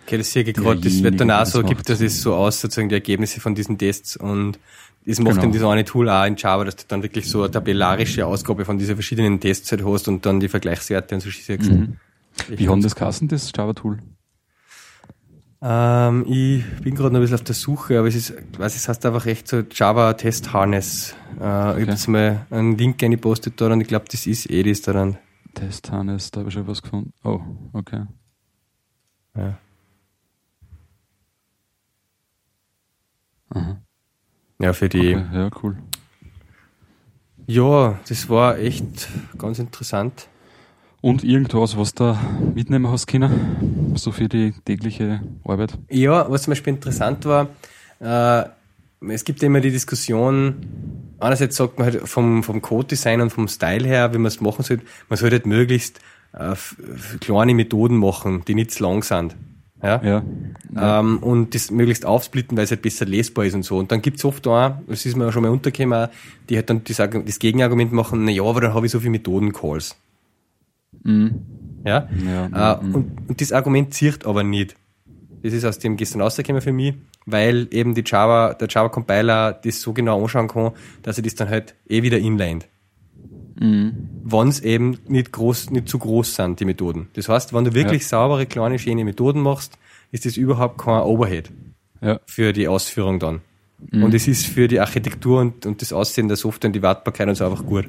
Okay, das ich gerade, das wird dann auch so, gibt das ist so aus, sozusagen die Ergebnisse von diesen Tests und das macht genau. dann dieses eine Tool auch in Java, dass du dann wirklich so eine tabellarische Ausgabe von diesen verschiedenen Tests halt hast und dann die Vergleichswerte und so siehst. Mhm. Wie haben das geheißen, das Java-Tool? Ähm, ich bin gerade noch ein bisschen auf der Suche, aber es ist, weiß es heißt einfach echt so Java Test Harness. Äh, okay. Ich habe jetzt mal einen Link eingepostet da und ich glaube, das ist eh das daran. Test Harness, da habe ich schon was gefunden. Oh, okay. Ja. Aha. Ja, für die. Okay, ja, cool. Ja, das war echt ganz interessant. Und irgendwas, was da mitnehmen hast können, so für die tägliche Arbeit? Ja, was zum Beispiel interessant war, äh, es gibt immer die Diskussion, einerseits sagt man halt vom, vom Code-Design und vom Style her, wie man es machen sollte, man sollte halt möglichst äh, kleine Methoden machen, die nicht zu lang sind. Ja? Ja, ja. Ähm, und das möglichst aufsplitten, weil es halt besser lesbar ist und so. Und dann gibt's oft auch, das ist mir auch schon mal untergekommen, die halt dann das, das Gegenargument machen, na ja, aber dann habe ich so viele Methoden-Calls. Mhm. Ja? ja äh, mhm. und, und das Argument zieht aber nicht. Das ist aus dem gestern rausgekommen für mich, weil eben die Java, der Java Compiler das so genau anschauen kann, dass er das dann halt eh wieder inlined. Mhm. Wenn es eben nicht groß, nicht zu groß sind, die Methoden. Das heißt, wenn du wirklich ja. saubere, kleine, schöne Methoden machst, ist das überhaupt kein Overhead ja. für die Ausführung dann. Mhm. Und es ist für die Architektur und, und das Aussehen der Software und die Wartbarkeit und so einfach gut.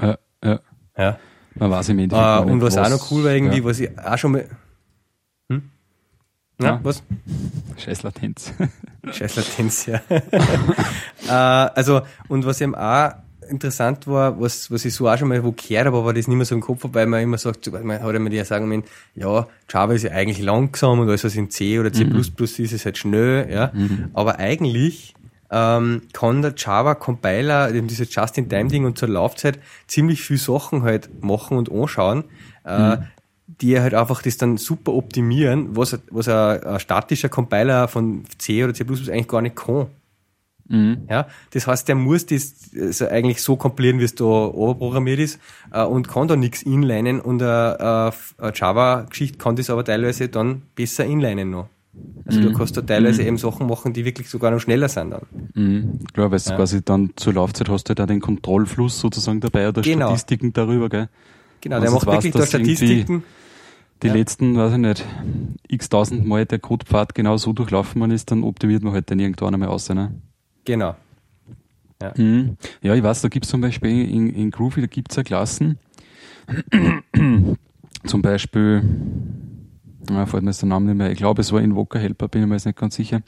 Ja, ja. ja. Man weiß im Endeffekt uh, Und was, was, auch noch cool war irgendwie, ja. was ich auch schon mal. Hm? Na, ja. was? Scheiß Latenz. Scheiß Latenz, ja. uh, *laughs* also, und was eben auch interessant war, was, was ich so auch schon mal wo gehört habe, aber das nicht mehr so im Kopf, weil man immer sagt, man hat immer die sagen, ja, Java ist ja eigentlich langsam und alles, was in C oder C++ mhm. ist, ist halt schnell, ja. Mhm. Aber eigentlich ähm, kann der Java Compiler, eben dieses Just-in-Time-Ding und zur Laufzeit ziemlich viel Sachen halt machen und anschauen, äh, mhm. die halt einfach das dann super optimieren, was, was ein, ein statischer Compiler von C oder C++ eigentlich gar nicht kann. Mhm. Ja, das heißt, der muss das also eigentlich so kompilieren, wie es da oberprogrammiert ist äh, und kann da nichts inlinen und eine, eine Java-Geschichte kann das aber teilweise dann besser inlinen noch. Also mhm. du kannst da teilweise mhm. eben Sachen machen, die wirklich sogar noch schneller sind dann. Mhm. Klar, weil ja. quasi dann zur Laufzeit hast du da den Kontrollfluss sozusagen dabei oder genau. Statistiken darüber, gell? Genau, also der macht wirklich da Statistiken. Die ja. letzten, weiß ich nicht, x tausend Mal der Codepfad genau so durchlaufen man ist, dann optimiert man halt dann irgendwann einmal aus, ne? Genau. Ja, mhm. ja ich weiß, da gibt es zum Beispiel in, in Groovy, da gibt es ja Klassen. *clears throat* zum Beispiel, ah, fällt mir jetzt der Name nicht mehr, ich glaube, es war Invoker Helper, bin ich mir jetzt nicht ganz sicher.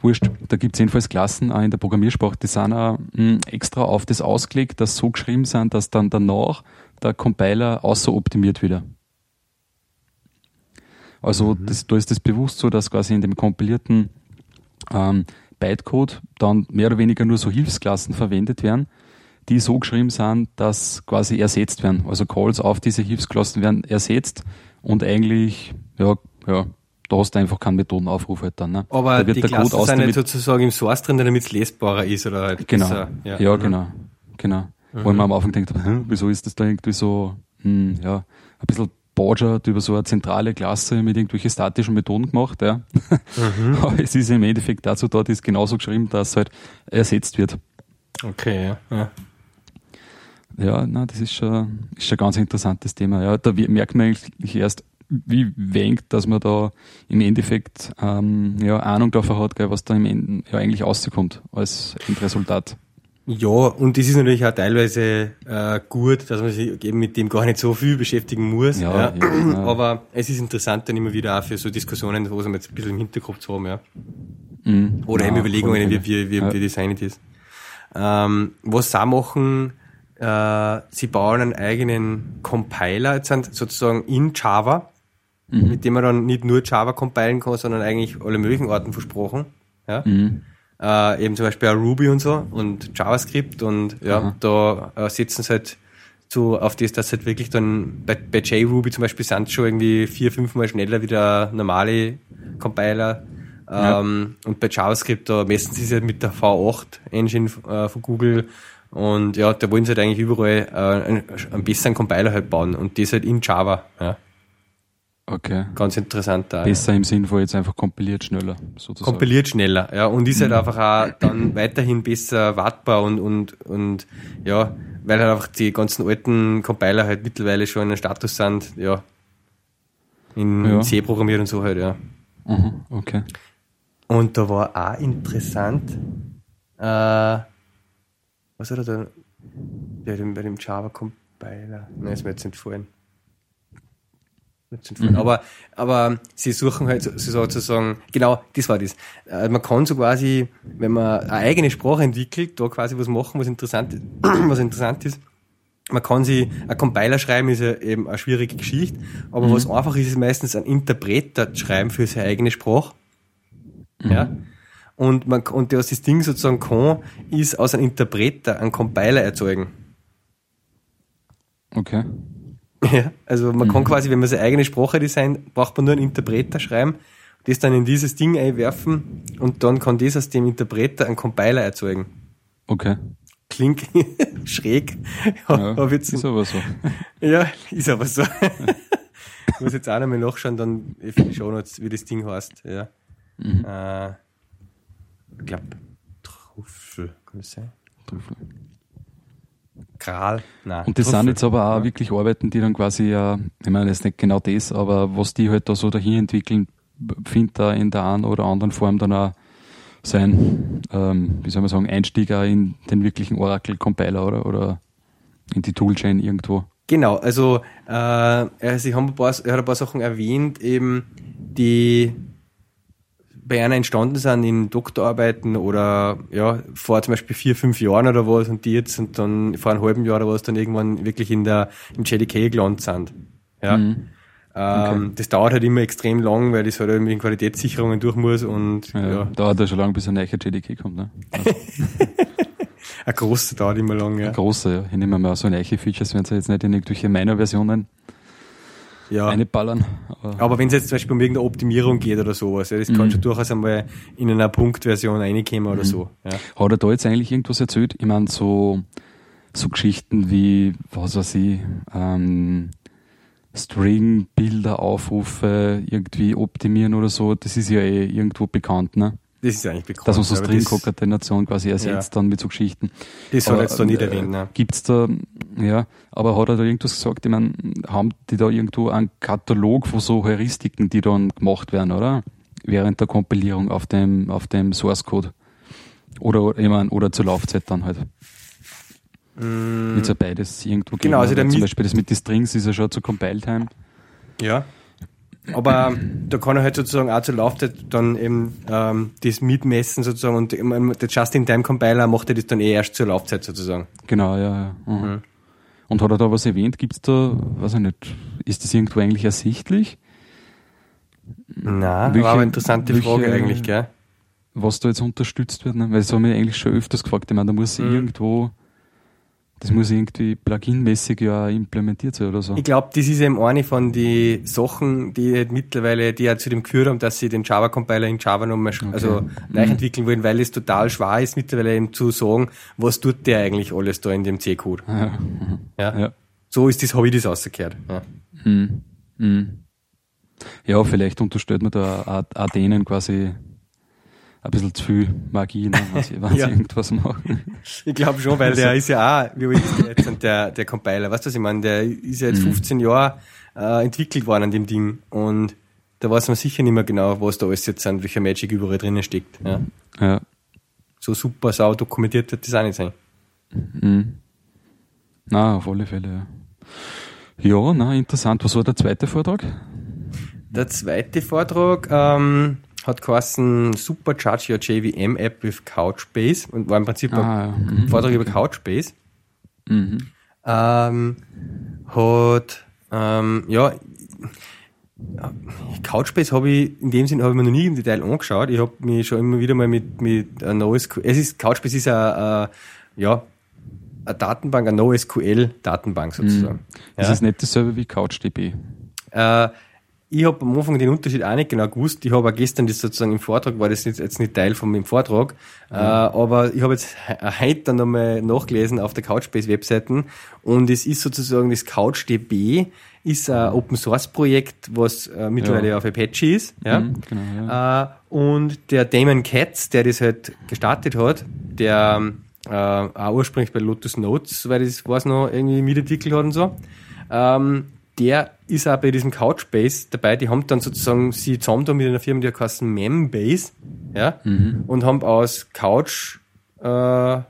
Wurscht, da gibt es jedenfalls Klassen auch in der Programmiersprache, die sind auch mh, extra auf das ausgelegt, dass so geschrieben sind, dass dann danach der Compiler außer optimiert wieder. Also mhm. das, da ist das bewusst so, dass quasi in dem kompilierten ähm, Bytecode dann mehr oder weniger nur so Hilfsklassen verwendet werden, die so geschrieben sind, dass quasi ersetzt werden. Also Calls auf diese Hilfsklassen werden ersetzt und eigentlich, ja, ja, da hast du einfach keinen Methodenaufruf halt dann. Ne? Aber da wird die der Klassen Code sind nicht sozusagen im Source drin, damit es lesbarer ist oder halt Genau, besser, ja. ja, genau, genau. Mhm. Wo man am Anfang denkt, *laughs* wieso ist das da irgendwie so, hm, ja, ein bisschen Borger über so eine zentrale Klasse mit irgendwelchen statischen Methoden gemacht, ja. Mhm. *laughs* Aber es ist im Endeffekt dazu dort ist genauso geschrieben, dass es halt ersetzt wird. Okay, ja. Ja, ja na, das ist schon, ist schon ein ganz interessantes Thema. Ja, da merkt man eigentlich erst, wie wenig, dass man da im Endeffekt ähm, ja, Ahnung davon hat, gell, was da im Ende ja, eigentlich rauskommt als Endresultat. Ja, und das ist natürlich auch teilweise äh, gut, dass man sich eben mit dem gar nicht so viel beschäftigen muss. Ja, ja. ja. *clears throat* Aber es ist interessant dann immer wieder auch für so Diskussionen, wo wir jetzt ein bisschen im Hinterkopf zu haben, ja. Mhm. Oder eben Überlegungen, wie, wie, wie, wie designet ist. Ähm, was sie auch machen, äh, sie bauen einen eigenen Compiler, jetzt sind sozusagen in Java, mhm. mit dem man dann nicht nur Java compilen kann, sondern eigentlich alle möglichen Arten versprochen. Ja. Mhm äh, eben zum Beispiel auch Ruby und so und JavaScript und ja, Aha. da äh, setzen sie halt so auf das, dass halt wirklich dann bei, bei JRuby zum Beispiel sind schon irgendwie vier, fünfmal schneller wie der normale Compiler. Ja. Ähm, und bei JavaScript, da messen sie es halt mit der V8 Engine äh, von Google und ja, da wollen sie halt eigentlich überall äh, einen, einen besseren Compiler halt bauen und das halt in Java. Ja. Okay. Ganz interessant da. Besser ja. im Sinn von jetzt einfach kompiliert schneller, sozusagen. Kompiliert schneller, ja. Und ist halt mhm. einfach auch dann *clears throat* weiterhin besser wartbar und, und, und ja, weil halt einfach die ganzen alten Compiler halt mittlerweile schon in einem Status sind, ja. In, ja. C programmiert und so halt, ja. Mhm, okay. Und da war auch interessant, äh, was hat er da? Bei dem, bei dem Java Compiler. Nein, ist mir jetzt vorhin. Mhm. Aber, aber sie suchen halt sozusagen, genau, das war das. Äh, man kann so quasi, wenn man eine eigene Sprache entwickelt, da quasi was machen, was interessant, *clears throat* was interessant ist. Man kann sie, ein Compiler schreiben ist ja eben eine schwierige Geschichte, aber mhm. was einfach ist, ist meistens ein Interpreter schreiben für seine eigene Sprache. Mhm. Ja. Und man, und was das Ding sozusagen kann, ist aus einem Interpreter einen Compiler erzeugen. Okay. Ja, also man mhm. kann quasi, wenn man seine eigene Sprache designt, braucht man nur einen Interpreter schreiben, das dann in dieses Ding einwerfen und dann kann das aus dem Interpreter einen Compiler erzeugen. Okay. Klingt *laughs* schräg. Ja, *laughs* *laughs* ja ist aber so. Ja, ist aber so. ich muss jetzt auch nochmal nachschauen, dann für die Shownotes, wie das Ding heißt. Ja. Mhm. Äh, ich glaube, Truffel, kann das sein? Truffel. Kral. Nein, und das Truffel. sind jetzt aber auch ja. wirklich Arbeiten, die dann quasi ja, ich meine, das ist nicht genau das, aber was die halt da so dahin entwickeln, findet da in der einen oder anderen Form dann auch sein, ähm, wie soll man sagen, Einstieg auch in den wirklichen Oracle-Compiler oder, oder in die Toolchain irgendwo. Genau, also, äh, also ich, habe ein paar, ich habe ein paar Sachen erwähnt, eben die bei einer entstanden sind in Doktorarbeiten oder ja, vor zum Beispiel vier, fünf Jahren oder was und die jetzt und dann vor einem halben Jahr oder was dann irgendwann wirklich in der, im JDK gelandet sind. Ja. Mhm. Ähm, okay. Das dauert halt immer extrem lang, weil das halt irgendwie in Qualitätssicherungen durch muss und ja, ja. Dauert ja schon lange, bis ein neuer JDK kommt, ne? *laughs* ein großer dauert immer lang, ja. Ein großer, ja. Ich nehme mal so neue Features, wenn sie jetzt nicht in irgendwelche Minor-Versionen ja. reinballern. Aber, aber wenn es jetzt zum Beispiel um irgendeine Optimierung geht oder sowas, ja, das mhm. kann schon durchaus einmal in einer Punktversion reinkommen oder mhm. so. Ja. Hat er da jetzt eigentlich irgendwas erzählt? Ich meine, so, so Geschichten wie, was weiß ich, ähm, String-Bilder, Aufrufe irgendwie optimieren oder so, das ist ja eh irgendwo bekannt, ne? Das ist eigentlich bekannt. Dass man so String-Konkatenation quasi ersetzt ja. dann mit so Geschichten. Das soll jetzt da nicht erwähnen, ne? Gibt's da, ja, aber hat er da irgendwas gesagt? Ich meine, haben die da irgendwo einen Katalog von so Heuristiken, die dann gemacht werden, oder? Während der Kompilierung auf dem, auf dem Source Code. Oder, ich meine, oder zur Laufzeit dann halt. Mm. Wird ja beides irgendwo Genau, also der Zum Beispiel das mit den Strings ist ja schon zur Compile Time. Ja. Aber da kann er halt sozusagen auch zur Laufzeit dann eben ähm, das mitmessen sozusagen und der Just-in-Time-Compiler macht er das dann eh erst zur Laufzeit sozusagen. Genau, ja, ja. Mhm. Mhm. Und hat er da was erwähnt? Gibt es da, weiß ich nicht, ist das irgendwo eigentlich ersichtlich? Na, war eine interessante welche, Frage eigentlich, gell? Was da jetzt unterstützt wird, ne? weil das haben wir eigentlich schon öfters gefragt. Ich meine, da muss mhm. irgendwo das muss irgendwie Plugin-mäßig ja implementiert sein oder so. Ich glaube, das ist eben eine von den Sachen, die halt mittlerweile, die ja zu dem geführt haben, dass sie den Java-Compiler in Java nochmal, okay. also mhm. neu entwickeln wollen, weil es total schwer ist, mittlerweile eben zu sagen, was tut der eigentlich alles da in dem C-Code. Ja. Mhm. ja. ja. So ist das, habe ich das rausgehört. Ja. Mhm. Mhm. Ja, vielleicht unterstellt man da auch denen quasi ein bisschen zu viel Magie, ne, wenn sie, wenn ja. sie irgendwas machen. Ich glaube schon, weil der also ist ja auch, wie der jetzt, und der, der Compiler, weißt du, was ich meine? Der ist ja jetzt 15 mhm. Jahre äh, entwickelt worden an dem Ding und da weiß man sicher nicht mehr genau, was da alles jetzt an welcher Magic überall drinnen steckt. Ja. ja. So super sau dokumentiert wird das auch nicht sein. Mhm. Na, auf alle Fälle, ja. Ja, na, interessant. Was war der zweite Vortrag? Der zweite Vortrag, ähm, hat geheißen Supercharge Your JVM App with Couchbase und war im Prinzip ah, ein mhm. Vortrag über Couchbase. Mhm. Ähm, hat, ähm, ja, Couchbase habe ich, in dem Sinn habe ich mir noch nie im Detail angeschaut. Ich habe mich schon immer wieder mal mit, mit ein NoSQL, es ist, Couchbase ist ein, ja, eine Datenbank, eine NoSQL-Datenbank sozusagen. Das ja. ist nicht dasselbe wie CouchDB. Äh, ich habe am Anfang den Unterschied auch nicht genau gewusst. Ich habe auch gestern das sozusagen im Vortrag, war das jetzt, jetzt nicht Teil von meinem Vortrag, mhm. äh, aber ich habe jetzt heute dann nochmal nachgelesen auf der Couchbase-Webseiten und es ist sozusagen das CouchDB ist ein Open Source Projekt, was äh, mittlerweile ja. auf Apache ist. Ja? Mhm, genau, ja. Äh, und der Damon Katz, der das halt gestartet hat, der äh, auch ursprünglich bei Lotus Notes, weil das weiß noch irgendwie mitentwickelt hat und so, ähm, der ist auch bei diesem Couchbase dabei. Die haben dann sozusagen sie zusammen da mit einer Firma, die heißt Membase, ja, mhm. und haben aus Couch äh,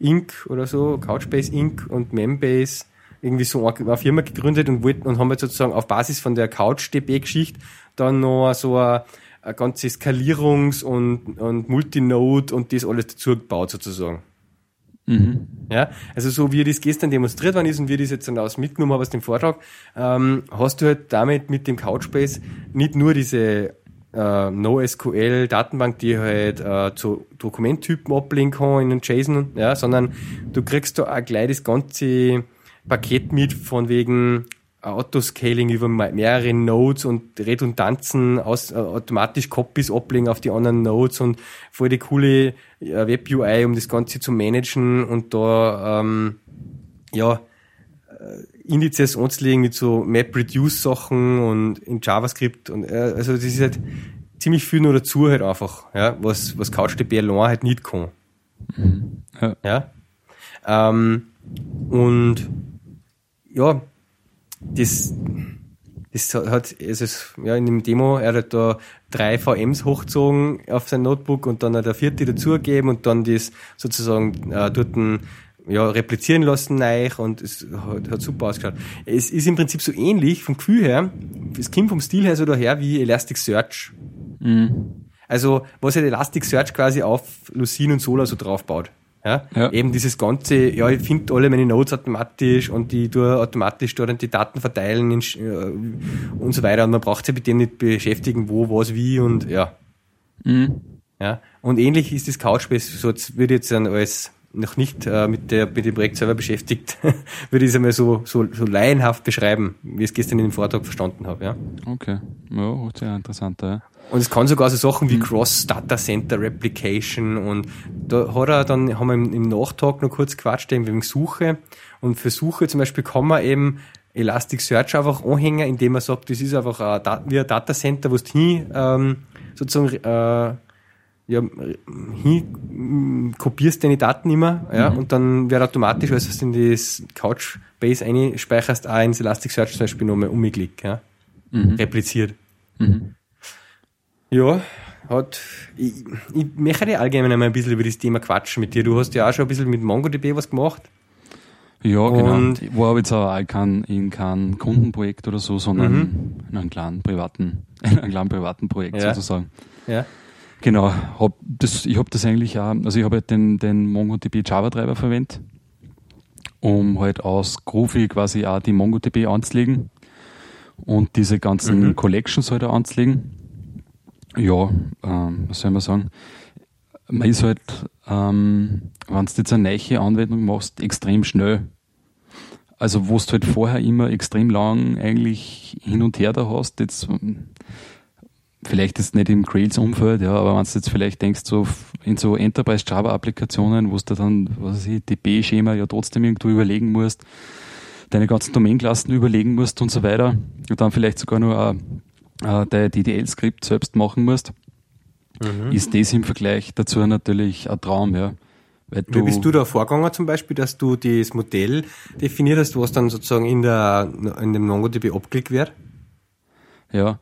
Inc. oder so, Couchbase Inc. und Membase irgendwie so eine Firma gegründet und wollten und haben jetzt sozusagen auf Basis von der CouchDB-Geschichte dann noch so eine, eine ganze Skalierungs- und, und Multinode und das alles dazu gebaut sozusagen. Mhm. Ja, also so wie das gestern demonstriert worden ist und wie das jetzt dann aus mitgenommen habe aus dem Vortrag, ähm, hast du halt damit mit dem Couchbase nicht nur diese äh, NoSQL-Datenbank, die halt äh, zu Dokumenttypen ablegen kann in den JSON, ja, sondern du kriegst da auch gleich das ganze Paket mit von wegen Autoscaling über mehrere Nodes und Redundanzen aus, äh, automatisch Copies ablegen auf die anderen Nodes und voll die coole äh, Web-UI, um das Ganze zu managen und da ähm, ja äh, Indizes anzulegen mit so MapReduce-Sachen und in JavaScript und äh, also das ist halt ziemlich viel nur dazu halt einfach, ja, was, was CouchDB allein halt nicht kann. Mhm. Ja. ja? Ähm, und ja, das, das hat, also ja, in dem Demo, er hat da drei VMs hochgezogen auf sein Notebook und dann hat er vierte dazugegeben und dann das sozusagen äh, dort ein, ja, replizieren lassen neich und es hat, hat super ausgeschaut. Es ist im Prinzip so ähnlich vom Gefühl her, es kommt vom Stil her so daher wie Elasticsearch. Mhm. Also, was halt Elasticsearch quasi auf Lucene und Solar so draufbaut. Ja? ja? Eben dieses ganze, ja, ich finde alle meine Nodes automatisch und die tue automatisch dort die Daten verteilen in, äh, und so weiter. Und man braucht sich mit dem nicht beschäftigen, wo, was, wie und ja. Mhm. Ja. Und ähnlich ist das Couchbase, so würde jetzt dann als noch nicht äh, mit, der, mit dem Projekt selber beschäftigt, *laughs* würde ich es einmal so, so, so laienhaft beschreiben, wie ich es gestern in dem Vortrag verstanden habe. Ja. Okay, ja, sehr interessant. Ja. Und es kann sogar so Sachen wie mhm. Cross Data Center Replication und da hat er dann, haben wir im, im Nachtrag noch kurz gequatscht, eben wegen Suche. Und für Suche zum Beispiel kann man eben Elasticsearch einfach anhängen, indem man sagt, das ist einfach ein, wie ein Data Center, wo du hin, ähm, sozusagen, äh, ja, hin, kopierst deine Daten immer, ja, mhm. und dann wird automatisch, als du in das Couchbase einspeicherst, auch ins Elasticsearch zum Beispiel nochmal umgeklickt, ja, mhm. repliziert. Mhm. Ja, hat, ich, ich möchte allgemein einmal ein bisschen über das Thema quatschen mit dir. Du hast ja auch schon ein bisschen mit MongoDB was gemacht. Ja, genau. Und war aber jetzt auch kein, in kein Kundenprojekt oder so, sondern mhm. in einem kleinen privaten, *laughs* in einem kleinen privaten Projekt ja. sozusagen. Ja. Genau, hab das, ich habe das eigentlich auch, also ich habe halt den, den MongoDB Java Treiber verwendet, um halt aus Groovy quasi auch die MongoDB anzulegen und diese ganzen mhm. Collections halt auch anzulegen. Ja, ähm, was soll man sagen? Man ist halt, ähm, wenn du jetzt eine neue Anwendung machst, extrem schnell. Also, wo du halt vorher immer extrem lang eigentlich hin und her da hast, jetzt, vielleicht ist nicht im Grails-Umfeld, ja, aber wenn du jetzt vielleicht denkst, so in so Enterprise-Java-Applikationen, wo du dann, was weiß ich, DB-Schema ja trotzdem irgendwo überlegen musst, deine ganzen Domain-Klassen überlegen musst und so weiter, und dann vielleicht sogar nur ein äh, der DDL-Skript selbst machen musst, mhm. ist das im Vergleich dazu natürlich ein Traum, ja. Weil du Wie bist du da vorgegangen zum Beispiel, dass du das Modell definiert hast, was dann sozusagen in, der, in dem MongoDB abgelegt wird? Ja,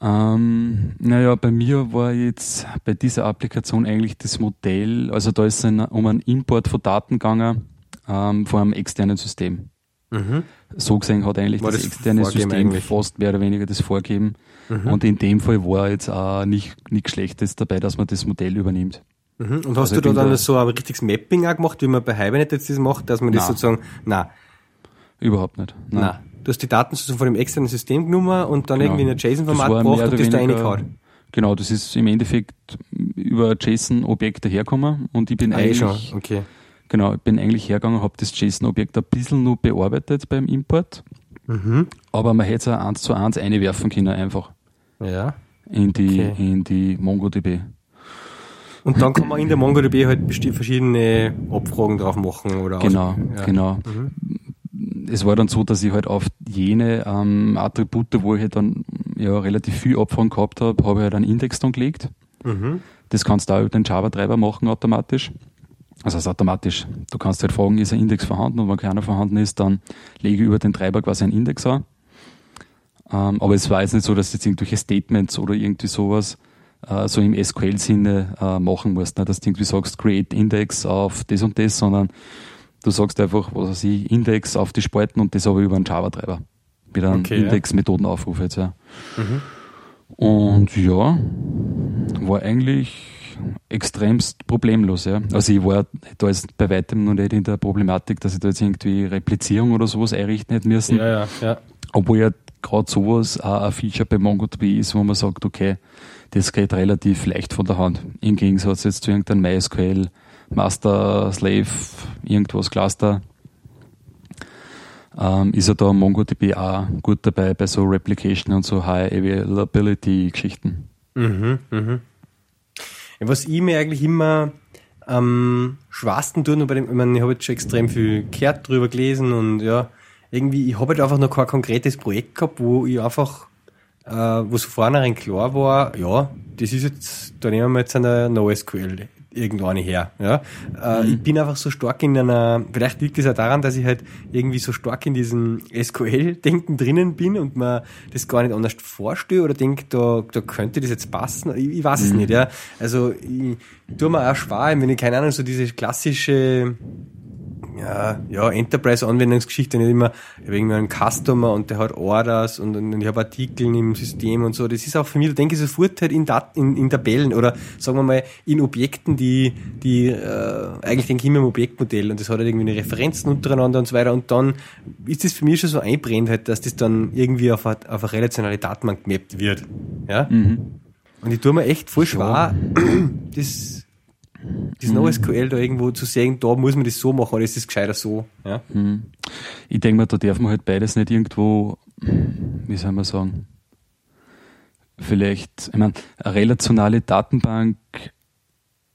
ähm, naja, bei mir war jetzt bei dieser Applikation eigentlich das Modell, also da ist es um einen Import von Daten gegangen ähm, von einem externen System. Mhm. So gesehen hat eigentlich das, das, externe System eigentlich? fast mehr oder weniger das Vorgeben. Mhm. Und in dem Fall war jetzt auch nicht, nichts Schlechtes dabei, dass man das Modell übernimmt. Mhm. Und hast also du da dann da so ein richtiges Mapping auch gemacht, wie man bei Hibernate jetzt das macht, dass man das sozusagen, na Überhaupt nicht. Nein. du hast die Daten sozusagen von dem externen System genommen und dann genau. irgendwie in ein JSON-Format gebracht und das da reingehauen. Genau, das ist im Endeffekt über JSON-Objekte hergekommen und ich bin ah, eigentlich, schon. okay. Genau, ich bin eigentlich hergegangen, habe das JSON-Objekt ein bisschen nur bearbeitet beim Import, mhm. aber man hätte es auch eins zu eins einwerfen können einfach. Ja. In die, okay. in die MongoDB. Und dann kann man in der MongoDB halt verschiedene Abfragen drauf machen oder Genau, ja. genau. Mhm. Es war dann so, dass ich halt auf jene ähm, Attribute, wo ich halt dann ja relativ viel Abfragen gehabt habe, habe ich halt einen Index dann gelegt. Mhm. Das kannst du auch über den Java-Treiber machen automatisch. Also, also automatisch. Du kannst halt fragen, ist ein Index vorhanden und wenn keiner vorhanden ist, dann lege ich über den Treiber quasi einen Index an. Ähm, aber es war jetzt nicht so, dass du jetzt irgendwelche Statements oder irgendwie sowas äh, so im SQL-Sinne äh, machen musst. Nicht, dass du irgendwie sagst, create Index auf das und das, sondern du sagst einfach, was weiß ich, Index auf die Spalten und das aber über einen Java-Treiber. Mit einem okay, Index-Methodenaufruf jetzt, ja. Mhm. Und ja, war eigentlich extremst problemlos, ja. Also ich war da jetzt bei weitem noch nicht in der Problematik, dass ich da jetzt irgendwie Replizierung oder sowas einrichten hätte müssen. Ja, ja, ja. Obwohl ja gerade sowas auch ein Feature bei MongoDB ist, wo man sagt, okay, das geht relativ leicht von der Hand. Im Gegensatz jetzt zu irgendeinem MySQL, Master, Slave, irgendwas, Cluster, ähm, ist er da MongoDB auch gut dabei bei so Replication und so High Availability Geschichten. Mhm, mhm. Was ich mir eigentlich immer am schwarsten tun, bei dem, ich, meine, ich habe jetzt schon extrem viel gehört drüber gelesen und ja, irgendwie, ich habe halt einfach noch kein konkretes Projekt gehabt, wo ich einfach äh, wo es vornherein klar war, ja, das ist jetzt, da nehmen wir jetzt eine NoSQL irgendwann her. Ja? Äh, mhm. Ich bin einfach so stark in einer, vielleicht liegt es auch daran, dass ich halt irgendwie so stark in diesem SQL-Denken drinnen bin und mir das gar nicht anders vorstelle oder denke, da, da könnte das jetzt passen. Ich, ich weiß mhm. es nicht. Ja? Also ich, tue mir auch schwer, wenn ich keine Ahnung, so diese klassische ja, ja, Enterprise-Anwendungsgeschichte nicht immer, ich habe irgendwie einen Customer und der hat Orders und, und ich habe Artikel im System und so. Das ist auch für mich, da denke ich sofort halt in, Dat in, in Tabellen oder sagen wir mal in Objekten, die, die äh, eigentlich denke ich immer im Objektmodell und das hat halt irgendwie eine Referenzen untereinander und so weiter und dann ist das für mich schon so einbrennt halt, dass das dann irgendwie auf eine, auf eine relationale Datenbank gemappt wird. Ja? Mhm. Und ich tue mir echt voll schwer, *clears throat* das das mhm. NoSQL da irgendwo zu sehen, da muss man das so machen oder ist das gescheiter so? Ja? Mhm. Ich denke mal, da darf man halt beides nicht irgendwo, wie soll man sagen, vielleicht, ich meine, eine relationale Datenbank,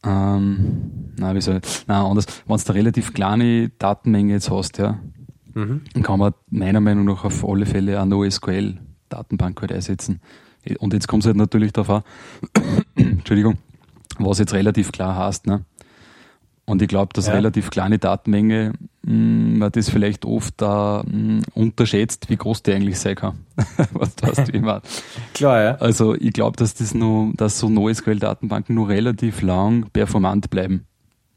ähm, na, wie soll ich, na, anders, wenn du eine relativ kleine Datenmenge jetzt hast, ja, mhm. dann kann man meiner Meinung nach auf alle Fälle eine NoSQL-Datenbank halt einsetzen. Und jetzt kommt es halt natürlich darauf an, *coughs* Entschuldigung, was jetzt relativ klar heißt. Ne? Und ich glaube, dass ja. relativ kleine Datenmenge mh, mm, man das vielleicht oft da mh, unterschätzt, wie groß die eigentlich sein kann. *laughs* Was *laughs* du hast, wie man. Klar, ja. Also ich glaube, dass das nur, dass so NoSQL-Datenbanken nur relativ lang performant bleiben.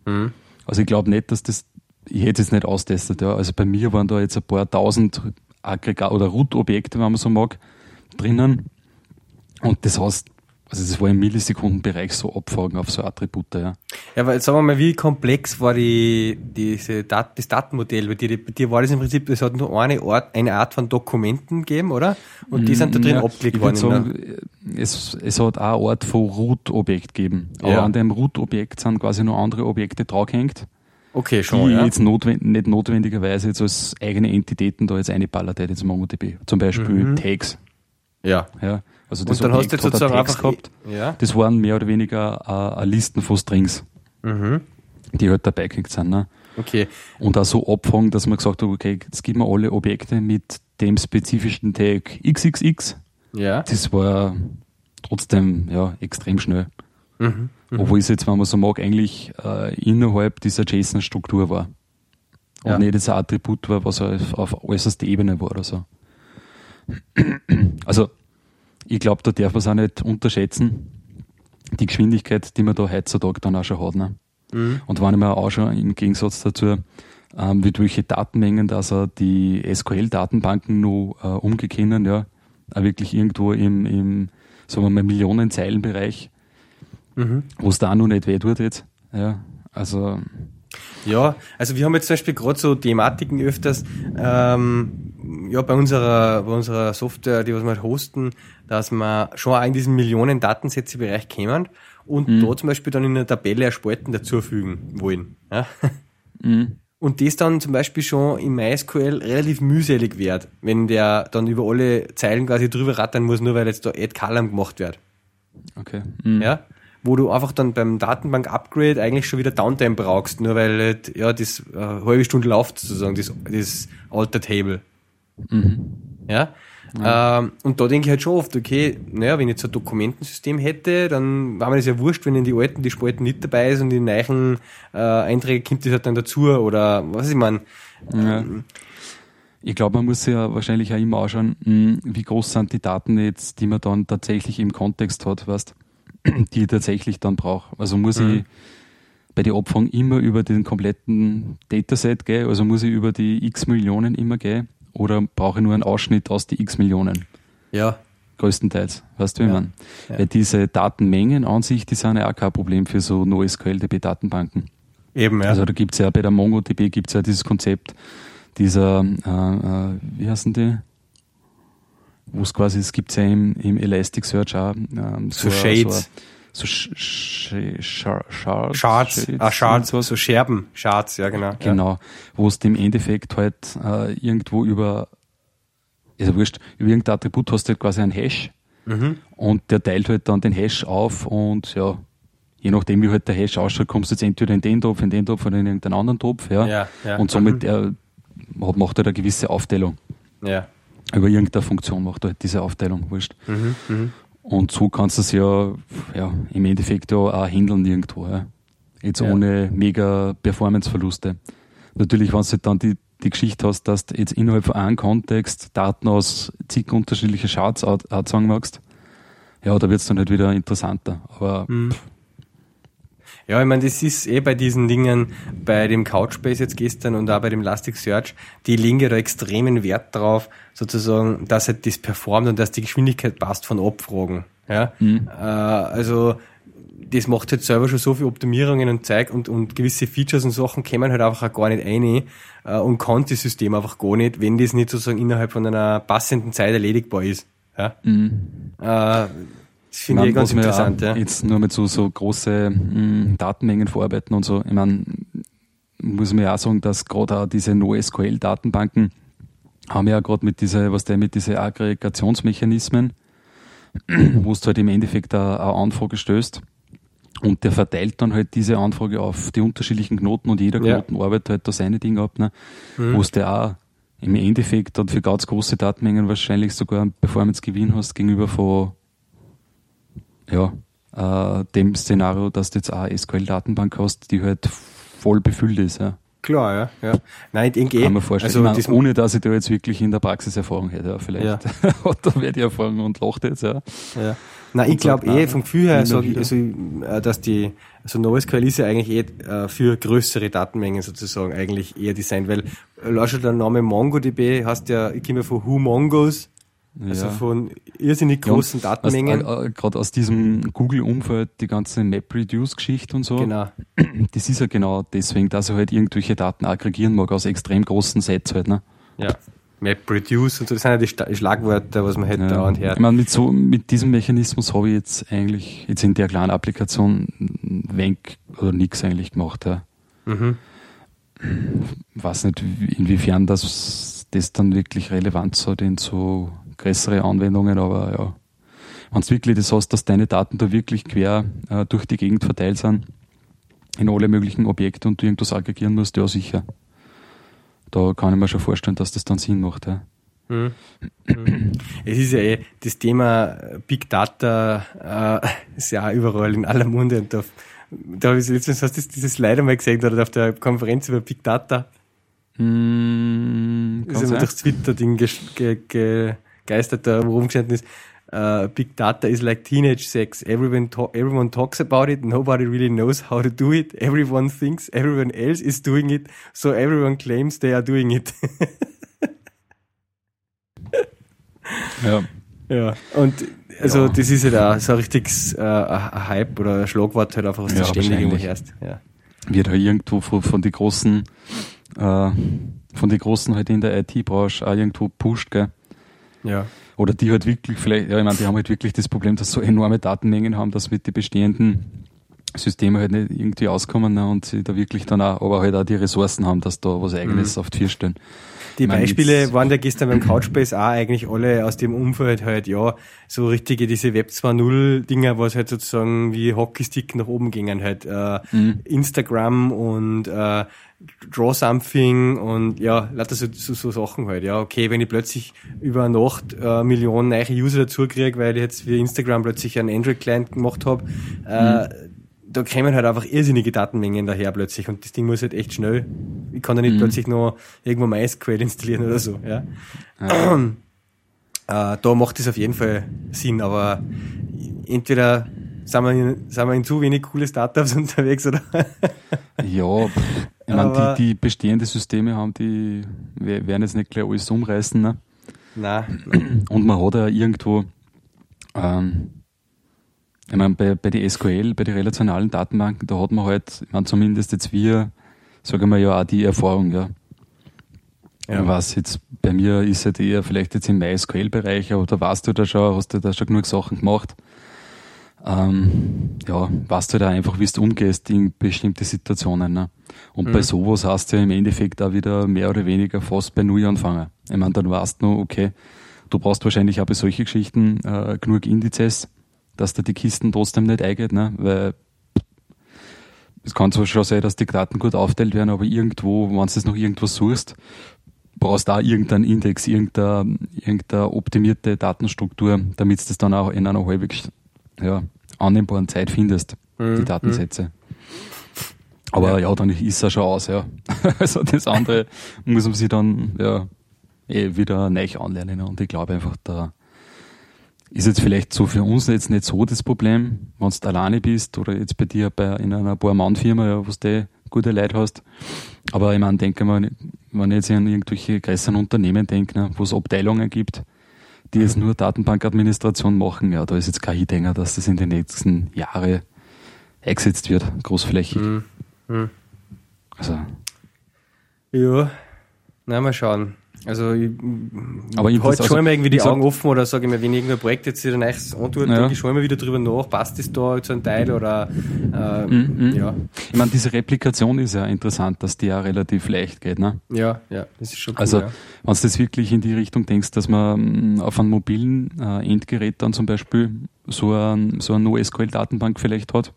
Mhm. Also ich glaube nicht, dass das, ich hätte es nicht austestet, ja. Also bei mir waren da jetzt ein paar tausend Aggregat oder Root-Objekte, wenn man so mag, drinnen. Und das heißt, also das war im Millisekundenbereich so Abfragen auf so Attribute, ja. Ja, aber jetzt sagen wir mal, wie komplex war die, diese Dat das Datenmodell? Bei dir, bei dir war das im Prinzip, es hat nur eine Art, eine Art von Dokumenten gegeben, oder? Und die sind da drin ja, abgelegt worden. Sagen, es, es hat auch eine Art von Root-Objekt gegeben. Aber ja. an dem Root-Objekt sind quasi nur andere Objekte draufgehängt. Okay, schon. Die ja. jetzt notwend nicht notwendigerweise jetzt als eigene Entitäten da jetzt einballert hätte, jetzt MongoDB. Zum Beispiel mhm. Tags. Ja. ja. Also das und dann Objekt hast du sozusagen einfach gehabt. Ja. Das waren mehr oder weniger äh, Listen von Strings, mhm. die halt dabei gehängt sind. Ne? Okay. Und auch so abfangen, dass man gesagt hat, okay, jetzt geben wir alle Objekte mit dem spezifischen Tag XXX. Ja. Das war trotzdem ja extrem schnell. Mhm. Mhm. Obwohl es jetzt, wenn man so mag, eigentlich äh, innerhalb dieser JSON-Struktur war. Und ja. nicht das Attribut war, was auf, auf äußerster Ebene war oder so. Also ich glaube, da darf man es auch nicht unterschätzen, die Geschwindigkeit, die man da heutzutage dann auch schon hat. Ne? Mhm. Und wenn ich mir auch schon im Gegensatz dazu, ähm, mit welche Datenmengen, dass er die SQL-Datenbanken nur äh, umgekennen, ja, auch wirklich irgendwo im, im sagen wir mal, Millionenzeilenbereich, mhm. wo es da noch nicht weh tut jetzt. Ja, also ja, also wir haben jetzt zum Beispiel gerade so Thematiken öfters, ähm, ja, bei unserer, bei unserer Software, die was wir halt hosten, dass wir schon auch in diesen Millionen Datensätze-Bereich kämen und mhm. da zum Beispiel dann in einer Tabelle Spalten dazufügen wollen. Ja? Mhm. Und das dann zum Beispiel schon im MySQL relativ mühselig wird, wenn der dann über alle Zeilen quasi drüber rattern muss, nur weil jetzt da Add Column gemacht wird. Okay. Mhm. Ja? Wo du einfach dann beim Datenbank-Upgrade eigentlich schon wieder Downtime brauchst, nur weil halt, ja, das äh, halbe Stunde läuft sozusagen, das, das Alter Table. Mhm. Ja? ja. Ähm, und da denke ich halt schon oft, okay, naja, wenn ich jetzt ein Dokumentensystem hätte, dann war mir das ja wurscht, wenn in die alten die Spalten nicht dabei ist und in den neuen äh, Einträgen kommt das halt dann dazu oder was ich meine. Ja. Ähm, ich glaube, man muss ja wahrscheinlich auch immer anschauen, hm, wie groß sind die Daten jetzt, die man dann tatsächlich im Kontext hat, weißt, die ich tatsächlich dann brauche. Also muss mhm. ich bei der Abfang immer über den kompletten Dataset gehen, also muss ich über die x Millionen immer gehen oder brauche ich nur einen Ausschnitt aus die x Millionen? Ja. Größtenteils, weißt du, wie ja. man? Ja. Weil diese Datenmengen an sich, die sind ja auch kein Problem für so NoSQL-DB-Datenbanken. Eben, ja. Also da gibt's ja bei der MongoDB gibt's ja dieses Konzept dieser, äh, äh, wie heißen die? Wo es quasi, es gibt's ja im, im Elasticsearch auch ähm, so, so Shades. So, so Sh Sh Sh Shards. Shards, ah, Shards, so, so Scherben, Shards, ja genau. Genau, ja. wo es im Endeffekt halt äh, irgendwo über, also wurscht, über irgendein Attribut hast du halt quasi einen Hash mhm. und der teilt halt dann den Hash auf und ja, je nachdem wie halt der Hash ausschaut, kommst du jetzt entweder in den Topf, in den Topf oder in irgendeinen anderen Topf, ja. ja, ja. Und somit mhm. er macht halt eine gewisse Aufteilung. Ja. Über irgendeine Funktion macht halt diese Aufteilung, wurscht. Mhm, mh. Und so kannst du es ja, ja im Endeffekt ja auch handeln irgendwo. Ja. Jetzt ja. ohne mega Performance-Verluste. Natürlich, wenn du halt dann die, die Geschichte hast, dass du jetzt innerhalb von einem Kontext Daten aus zig unterschiedlichen Charts sagen magst, ja, da wird es dann halt wieder interessanter. Aber mhm. Ja, ich meine, das ist eh bei diesen Dingen, bei dem Couchbase jetzt gestern und auch bei dem Elasticsearch, die legen ja da extremen Wert drauf, sozusagen, dass halt das performt und dass die Geschwindigkeit passt von Abfragen. Ja? Mhm. Äh, also das macht halt selber schon so viel Optimierungen und Zeug und, und gewisse Features und Sachen kämen halt einfach auch gar nicht ein äh, und kann das System einfach gar nicht, wenn das nicht sozusagen innerhalb von einer passenden Zeit erledigbar ist. Ja? Mhm. Äh, das finde ich, ich ganz interessant. Ja. Jetzt nur mit so, so große mh, hm, Datenmengen verarbeiten und so. Ich meine, muss man ja auch sagen, dass gerade auch diese NoSQL-Datenbanken haben ja gerade mit diese, was der mit diese Aggregationsmechanismen, *clears throat* wo es halt im Endeffekt eine, eine Anfrage stößt. Und der verteilt dann halt diese Anfrage auf die unterschiedlichen Knoten und jeder Knoten ja. arbeitet halt da seine Dinge ab, ne? Mhm. wo es der auch im Endeffekt dann für ganz große Datenmengen wahrscheinlich sogar einen Performance-Gewinn hast gegenüber von ja, äh, dem Szenario, dass du jetzt eine SQL-Datenbank hast, die halt voll befüllt ist. Ja. Klar, ja. ja. Nein, ich denke eh. Kann man vorstellen. Also, meine, ohne dass ich da jetzt wirklich in der Praxis Erfahrung hätte, ja, vielleicht ja. *laughs* hat da wer die Erfahrung und lacht jetzt, ja. ja. Nein, ich glaube eh, vom Gefühl her sage ich, also, äh, dass die, also NoSQL ist ja eigentlich eh äh, für größere Datenmengen sozusagen eigentlich eher designt, weil, äh, schon der Name MongoDB heißt ja, ich komme von Who Mongos, also ja. von irrsinnig großen ja, Datenmengen. Äh, Gerade aus diesem Google-Umfeld, die ganze MapReduce-Geschichte und so. Genau. Das ist ja genau deswegen, dass er halt irgendwelche Daten aggregieren mag aus extrem großen Sets halt, ne? Ja. MapReduce und so, das sind ja die Schlagworte, was man halt ja. dauernd hört. Ich meine, mit so, mit diesem Mechanismus habe ich jetzt eigentlich, jetzt in der kleinen Applikation wenig oder nichts eigentlich gemacht, ja. Mhm. Weiß nicht, inwiefern das, das dann wirklich relevant so den so größere Anwendungen, aber ja. Wenn du wirklich das hast, dass deine Daten da wirklich quer äh, durch die Gegend verteilt sind, in alle möglichen Objekte und du irgendwas aggregieren musst, ja sicher. Da kann ich mir schon vorstellen, dass das dann Sinn macht. Ja. Hm. Hm. Es ist ja eh, das Thema Big Data äh, ist ja auch überall in aller Munde und da, da habe ich letztens hast du dieses leider mal gesehen oder auf der Konferenz über Big Data. Mm, ist ja durch Twitter-Ding ge, ge, ge, geistert da rumgestanden ist, uh, Big Data is like teenage sex. Everyone, to everyone talks about it. Nobody really knows how to do it. Everyone thinks everyone else is doing it. So everyone claims they are doing it. *laughs* ja. Ja. Und also ja. das ist halt auch so ein richtiges äh, ein Hype oder ein Schlagwort halt einfach, was ja, du ständig irgendwo hörst. Ja. Wird halt irgendwo von, von den großen äh, von den Großen halt in der IT-Branche auch irgendwo pusht, gell? Ja. Oder die halt wirklich vielleicht, ja, ich meine, die haben halt wirklich das Problem, dass so enorme Datenmengen haben, dass mit den bestehenden Systemen halt nicht irgendwie auskommen ne, und sie da wirklich dann auch, aber halt auch die Ressourcen haben, dass da was Eigenes mhm. auf die vier stellen. Die meine, Beispiele waren ja gestern beim Couchbase auch eigentlich alle aus dem Umfeld halt, ja, so richtige diese Web 2.0 Dinger, was halt sozusagen wie Hockeystick nach oben gingen halt, äh, mhm. Instagram und äh, Draw Something und ja, lauter so, so, so Sachen halt. Ja, okay, wenn ich plötzlich über Nacht äh, Millionen neue User dazu kriege, weil ich jetzt für Instagram plötzlich einen Android-Client gemacht habe, äh, mhm da kämen halt einfach irrsinnige Datenmengen daher plötzlich und das Ding muss halt echt schnell. Ich kann da nicht mhm. plötzlich noch irgendwo MySQL installieren oder so, ja. ja. *clears throat* äh, da macht es auf jeden Fall Sinn, aber entweder sind wir in, sind wir in zu wenig coole Startups *laughs* unterwegs oder? ja, ich meine, die, die bestehende Systeme haben, die werden jetzt nicht gleich alles umreißen, ne? Nein. Und man hat ja irgendwo, ähm, ich meine, bei, bei die SQL, bei den relationalen Datenbanken, da hat man halt, ich meine, zumindest jetzt wir, sagen wir ja auch die Erfahrung, ja. ja. Was jetzt bei mir ist halt eher vielleicht jetzt im MySQL-Bereich, aber da weißt du da schon, hast du da schon genug Sachen gemacht. Ähm, ja, weißt du da einfach, wie du umgehst in bestimmte Situationen. Ne? Und mhm. bei sowas hast du ja im Endeffekt auch wieder mehr oder weniger fast bei Null anfangen. Ich meine, dann weißt du, okay, du brauchst wahrscheinlich auch bei solchen Geschichten äh, genug Indizes, dass da die Kisten trotzdem nicht eingeht, ne? weil es kann zwar schon sein, dass die Daten gut aufteilt werden, aber irgendwo, wenn du das noch irgendwo suchst, brauchst du auch irgendeinen Index, irgendeine, irgendeine optimierte Datenstruktur, damit du das dann auch in einer halbwegs ja, annehmbaren Zeit findest, mhm. die Datensätze. Aber ja. ja, dann ist ja schon aus, ja. *laughs* also das andere *laughs* muss man sich dann ja eh wieder neu anlernen. Und ich glaube einfach, da ist jetzt vielleicht so für uns jetzt nicht so das Problem, wenn du alleine bist oder jetzt bei dir bei, in einer Bohrmann-Firma, ja, wo du gute Leute hast. Aber ich meine, denke mal, wenn ich jetzt an irgendwelche größeren Unternehmen denke, ne, wo es Abteilungen gibt, die jetzt nur Datenbankadministration machen, ja, da ist jetzt kein Hinhänger, dass das in den nächsten Jahren eingesetzt wird, großflächig. Mhm. Mhm. Also. Ja, na, mal schauen. Also ich, aber ich halte schon also, immer irgendwie die Augen offen oder sage ich mir, wenn irgendein Projekt jetzt wieder nichts antut, ja. denke ich schon immer wieder drüber nach, passt das da zu einem Teil oder äh, mhm, ja. Ich meine, diese Replikation ist ja interessant, dass die ja relativ leicht geht, ne? Ja, ja, das ist schon cool, Also ja. wenn du das wirklich in die Richtung denkst, dass man mm, auf einem mobilen äh, Endgerät dann zum Beispiel so ein, so eine NoSQL-Datenbank vielleicht hat,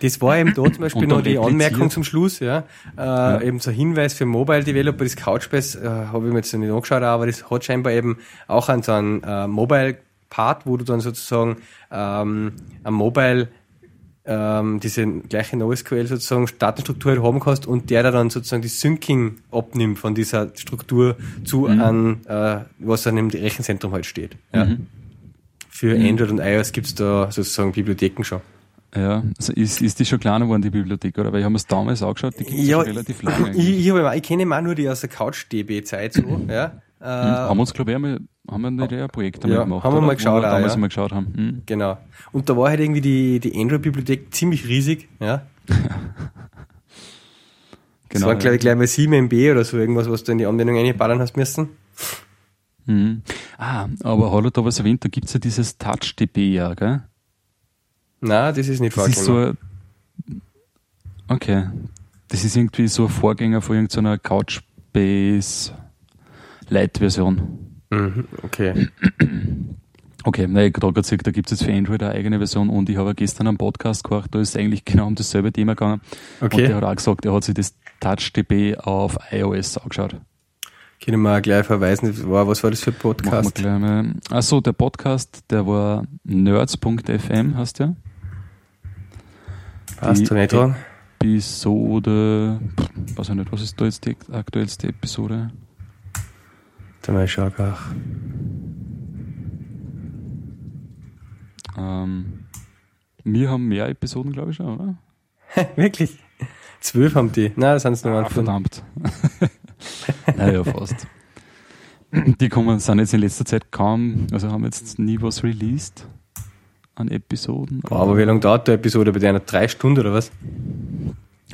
das war eben da zum Beispiel noch die Anmerkung zum Schluss, ja. Äh, ja. Eben so ein Hinweis für Mobile Developer, das Couchbase, äh, habe ich mir jetzt noch nicht angeschaut, aber das hat scheinbar eben auch an so einen äh, Mobile Part, wo du dann sozusagen ähm, am Mobile ähm, diese gleiche NoSQL sozusagen Datenstruktur halt haben kannst und der da dann sozusagen die Syncing abnimmt von dieser Struktur zu mhm. an, äh, was dann im Rechenzentrum halt steht. Ja. Mhm. Für mhm. Android und iOS gibt's da sozusagen Bibliotheken schon. Ja, also ist, ist die schon kleiner geworden, die Bibliothek, oder? Weil ich habe es damals angeschaut, die gibt es ja, relativ lange. Ich, ich, hab, ich kenne immer nur die aus der Couch-DB-Zeit so, ja. Äh, haben wir uns, glaube ich, einmal, haben wir nicht ein Projekt damit ja, gemacht? Haben wir mal geschaut, wir damals ja. mal geschaut haben. Hm. Genau. Und da war halt irgendwie die, die Android-Bibliothek ziemlich riesig, ja. *laughs* genau, das waren, glaube ich, gleich mal 7 MB oder so irgendwas, was du in die Anwendung einballern hast müssen. Mhm. Ah, aber hallo, da was erwähnt, da gibt's ja dieses TouchDB, ja, gell? Nein, das ist nicht das ist so, Okay. Das ist irgendwie so ein Vorgänger von irgendeiner Couchbase Lite-Version. Mhm, okay. *clears throat* Okay, na, ich gerade gesagt, da gibt es jetzt für Android eine eigene Version und ich habe gestern einen Podcast gehört, da ist eigentlich genau um dasselbe Thema gegangen. Okay. Und der hat auch gesagt, er hat sich das TouchDB auf iOS angeschaut. Können wir auch gleich verweisen, was war das für ein Podcast? Achso, der Podcast, der war nerds.fm, hast du nicht dran? Episode, weiß ich nicht, was ist da jetzt die aktuellste Episode? Da mal schauen auch. Ähm, wir haben mehr Episoden, glaube ich schon, oder? *laughs* Wirklich? Zwölf haben die. Nein, das sind es nur ah, Verdammt. *laughs* naja, fast. Die kommen, sind jetzt in letzter Zeit kaum, also haben jetzt nie was released an Episoden. Boah, aber wie lange dauert die Episode bei dir? Drei Stunden oder was?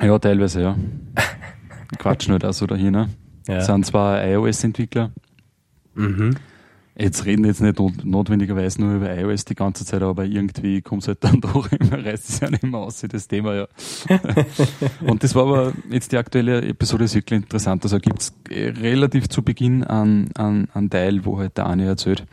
Ja, teilweise, ja. Quatsch nicht auch so dahin. Ne? Ja. sind zwei iOS-Entwickler. Mhm. Jetzt reden jetzt nicht notwendigerweise nur über iOS die ganze Zeit, aber irgendwie kommt es halt dann *laughs* doch immer, reißt es ja nicht mehr aus, das Thema, ja. *laughs* und das war aber jetzt die aktuelle Episode ist wirklich interessant. Also gibt es relativ zu Beginn einen, einen, einen Teil, wo halt der Ani erzählt,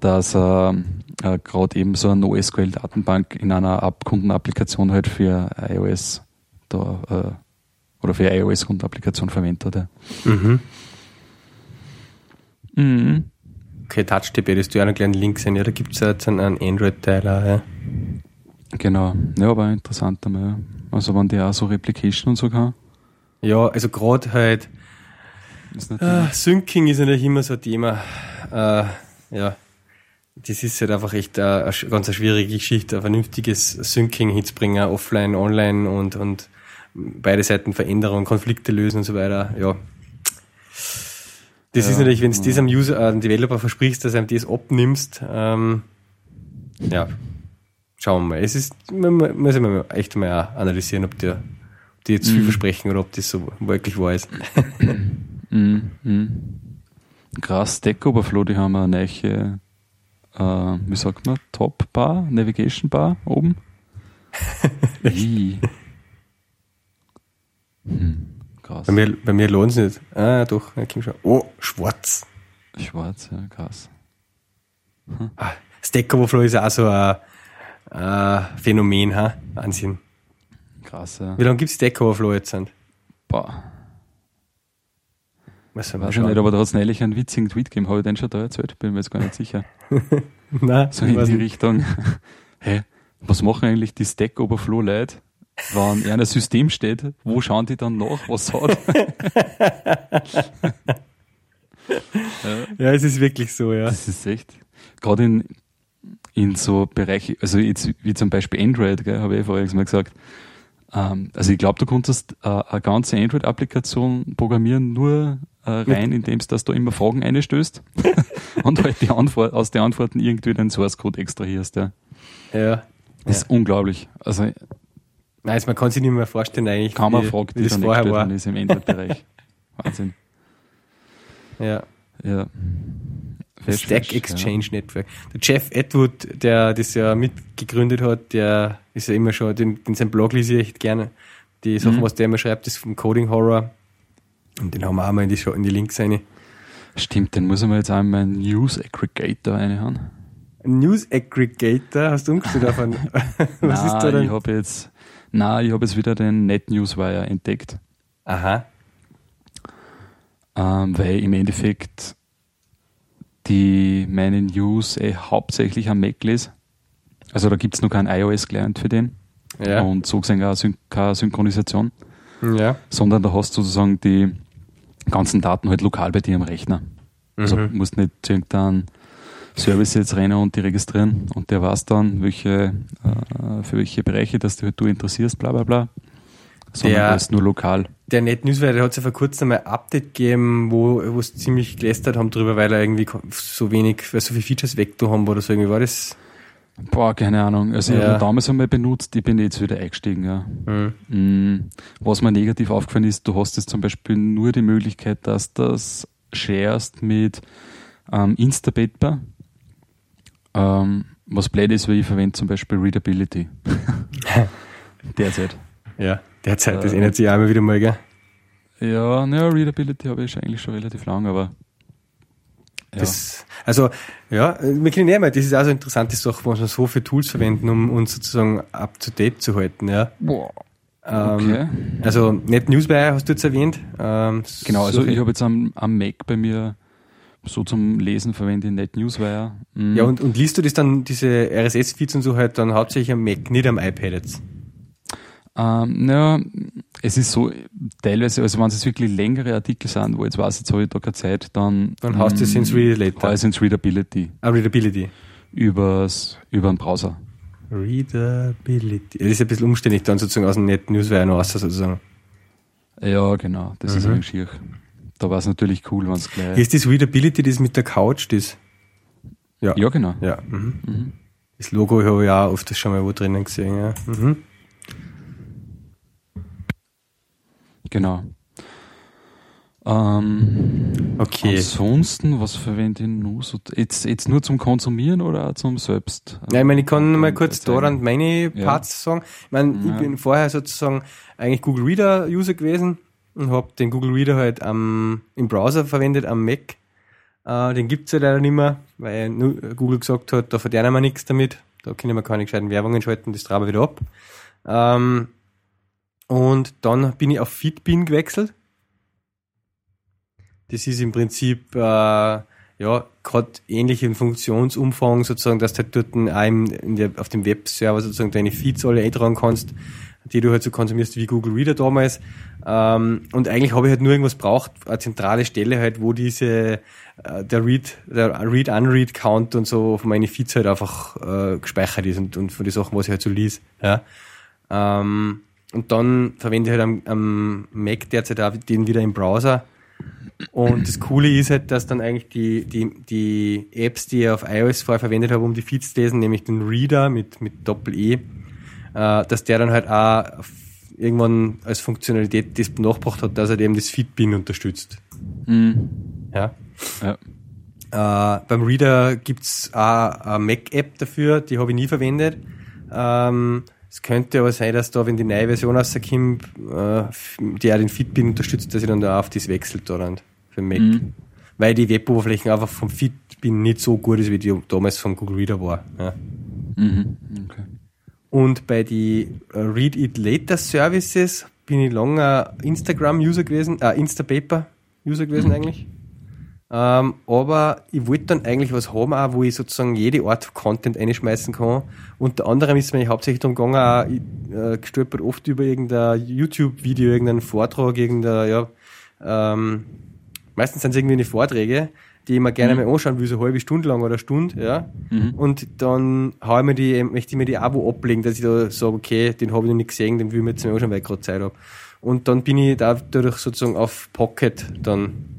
dass er äh, gerade eben so eine NoSQL-Datenbank in einer Kundenapplikation halt für iOS da, äh, oder für iOS-Kundenapplikation verwendet hat. Mhm. Mhm. Okay, TouchDB, das du ja noch kleinen Link sehen, ja, da gibt es ja jetzt einen, Android-Teil ja. Genau, ja, aber interessant einmal. Also wenn der auch so Replication und so kann. Ja, also gerade halt äh, Syncing ist natürlich immer so ein Thema. Äh, ja, das ist halt einfach echt eine, eine ganz eine schwierige Geschichte, ein vernünftiges Syncing hinzubringen, offline, online und, und beide Seiten Veränderungen, Konflikte lösen und so weiter. Ja, das ja, ist natürlich, wenn du das am User, äh, Developer versprichst, dass du ihm das abnimmst, ähm, ja, schauen wir mal. Es ist, man muss immer echt mal analysieren, ob die, ob die jetzt mhm. viel versprechen oder ob das so wirklich wahr ist. mhm. Mhm. Krass, Stack Overflow, die haben eine neue, äh, wie sagt man, Top Bar, Navigation Bar oben. *laughs* Wie? hm. Krass. Bei mir, bei mir lohnt es nicht. Ah, doch, ja, schon. Oh, schwarz. Schwarz, ja, krass. Hm. Ah, Stack Overflow ist auch so ein, ein Phänomen, ha? Wahnsinn. Krass, ja. Wie lange gibt es Stack Overflow jetzt? Boah. Was Weiß ich nicht, aber da hat es neulich einen witzigen Tweet gegeben. Habe ich den schon da erzählt? Bin mir jetzt gar nicht sicher. *laughs* Nein, so in die nicht. Richtung. *laughs* Hä, was machen eigentlich die Stack Overflow-Leute, wenn er ein System steht, wo schauen die dann nach, was hat? *laughs* ja. es ist wirklich so, ja. Das ist echt. Gerade in, in so Bereiche, also jetzt wie zum Beispiel Android, habe ich vorher mal gesagt. Ähm, also ich glaube, du konntest äh, eine ganze Android-Applikation programmieren, nur äh, rein, indem du dass du immer Fragen einstößt *laughs* und halt die Antwort, aus den Antworten irgendwie den Source-Code extrahierst. Ja. ja. Das ist unglaublich. Also Nein, also man kann sich nicht mehr vorstellen eigentlich. Kann man fragen, wie das vorher war. ist im Android-Bereich. *laughs* Wahnsinn. Ja. Ja. Stack Exchange ja. Network. Der Jeff Edward, der das ja mitgegründet hat, der ist ja immer schon, den, den sein Blog lese ich echt gerne. Die Sachen, mhm. was der immer schreibt, ist vom Coding Horror. Und den haben wir auch mal in die, in die Links rein. Stimmt, den muss man jetzt auch in meinen News Aggregator reinhauen. News Aggregator? Hast du umgestellt davon? *laughs* was Nein, ist da denn? ich habe jetzt na, ich habe jetzt wieder den NetNewsWire entdeckt. Aha. Ähm, weil im Endeffekt die meine News eh hauptsächlich am Mac lese. Also da gibt es noch keinen iOS-Client für den. Ja. Und so gesehen auch Syn keine Synchronisation. Ja. Sondern da hast du sozusagen die ganzen Daten halt lokal bei dir am Rechner. Also mhm. Also musst nicht zu irgendeinem Service jetzt rennen und die registrieren und der weiß dann, welche, äh, für welche Bereiche dass du, du interessierst, bla bla bla. Sondern der, das nur lokal. Der NetNewsWire, der hat ja vor kurzem mal ein Update gegeben, wo wo es ziemlich gelästert haben drüber, weil er irgendwie so wenig, weil so viele Features weg haben oder so irgendwie war das. Boah, keine Ahnung. Also ja. ich habe damals einmal benutzt, ich bin jetzt wieder eingestiegen, ja. Mhm. Mm, was mir negativ aufgefallen ist, du hast jetzt zum Beispiel nur die Möglichkeit, dass das sharest mit ähm, Instapaper ähm, was blöd ist, weil ich verwende zum Beispiel Readability. *laughs* derzeit. Ja, derzeit, das äh, ändert sich auch immer wieder mal, gell? Ja, naja, Readability habe ich eigentlich schon relativ lang, aber. Ja. Das, also, ja, wir können ja mal, das ist auch so eine interessante Sache, was wir so viele Tools verwenden, um uns sozusagen up to date zu halten, ja. Boah. Ähm, okay. Also, Net Newswire hast du jetzt erwähnt. Ähm, genau, also ich habe jetzt am, am Mac bei mir so zum Lesen verwende ich NetNewsWire. Mhm. Ja, und, und liest du das dann, diese RSS-Feeds und so halt dann hauptsächlich am Mac, nicht am iPad jetzt? Ähm, naja, es ist so, teilweise, also wenn es wirklich längere Artikel sind, wo jetzt weiß, jetzt habe ich da keine Zeit, dann. Dann hast du es ins Read Later. Heißt ins Readability. Ah, Readability. Übers, über den Browser. Readability. Das ist ein bisschen umständlich dann sozusagen aus dem NetNewsWire noch raus, sozusagen. Ja, genau, das mhm. ist ein schier. Da war es natürlich cool, wenn es gleich. Ist das Readability das mit der Couch, das? Ja. Ja, genau. Ja. Mhm. Mhm. Das Logo habe ich auch oft schon mal wo drinnen gesehen, ja. Mhm. Genau. Ähm, Okay. Ansonsten, was verwende ich nur so? Jetzt, jetzt nur zum Konsumieren oder auch zum Selbst? Ja, ich meine, ich kann mal kurz daran meine Ja. Parts sagen. Ich meine, ich Ja. bin vorher sozusagen eigentlich Google Reader User gewesen und habe den Google Reader halt am, im Browser verwendet, am Mac. Äh, den gibt's ja leider nicht mehr, weil Google gesagt hat, da verdienen wir nichts damit. Da können wir keine gescheiten Werbungen schalten, das traben wir wieder ab. Ähm, und dann bin ich auf Fitbin gewechselt. Das ist im Prinzip äh, ja gerade ähnlich im Funktionsumfang sozusagen, dass du halt dort im, in der, auf dem Webserver sozusagen deine Feeds alle eintragen kannst, die du halt so konsumierst wie Google Reader damals. Ähm, und eigentlich habe ich halt nur irgendwas braucht, eine zentrale Stelle halt, wo diese äh, der Read, der Read-Unread-Count und so von meinen Feeds halt einfach äh, gespeichert ist und, und von den Sachen, was ich halt so lies. Ja. Ähm, und dann verwende ich halt am, am Mac derzeit auch den wieder im Browser. Und das Coole ist halt, dass dann eigentlich die, die, die Apps, die ich auf iOS vorher verwendet habe, um die Feeds zu lesen, nämlich den Reader mit, mit Doppel-E, äh, dass der dann halt auch irgendwann als Funktionalität das nachgebracht hat, dass er eben das Feedbin unterstützt. Mhm. Ja. Ja. Äh, beim Reader gibt's auch eine Mac-App dafür, die habe ich nie verwendet. Ähm, es könnte aber sein, dass da, wenn die neue Version rauskommt, äh, die auch den Fitbin unterstützt, dass ich dann da auf das wechselt daran für Mac. Mhm. Weil die Weboberflächen einfach vom Fitbin nicht so gut ist, wie die damals vom Google Reader war. Ja. Mhm. Okay. Und bei die äh, Read It Later Services bin ich lange Instagram-User gewesen, äh, Instapaper-User gewesen eigentlich. Ähm, aber ich wollte dann eigentlich was haben, auch, wo ich sozusagen jede Art Content einschmeißen kann. Unter anderem ist es mir hauptsächlich darum gegangen, auch, ich äh, gestolpert oft über irgendein YouTube-Video, irgendeinen Vortrag, irgendein, ja, ähm, meistens sind es irgendwie eine Vorträge, die ich mir gerne mal anschauen will, so eine halbe Stunde lang oder eine Stunde, ja. Mhm. Und dann hau ich mir die, möchte ich mir die Abo ablegen, dass ich da sage, okay, den habe ich noch nicht gesehen, den will ich mir jetzt mal anschauen, weil ich gerade Zeit habe. Und dann bin ich dadurch sozusagen auf Pocket dann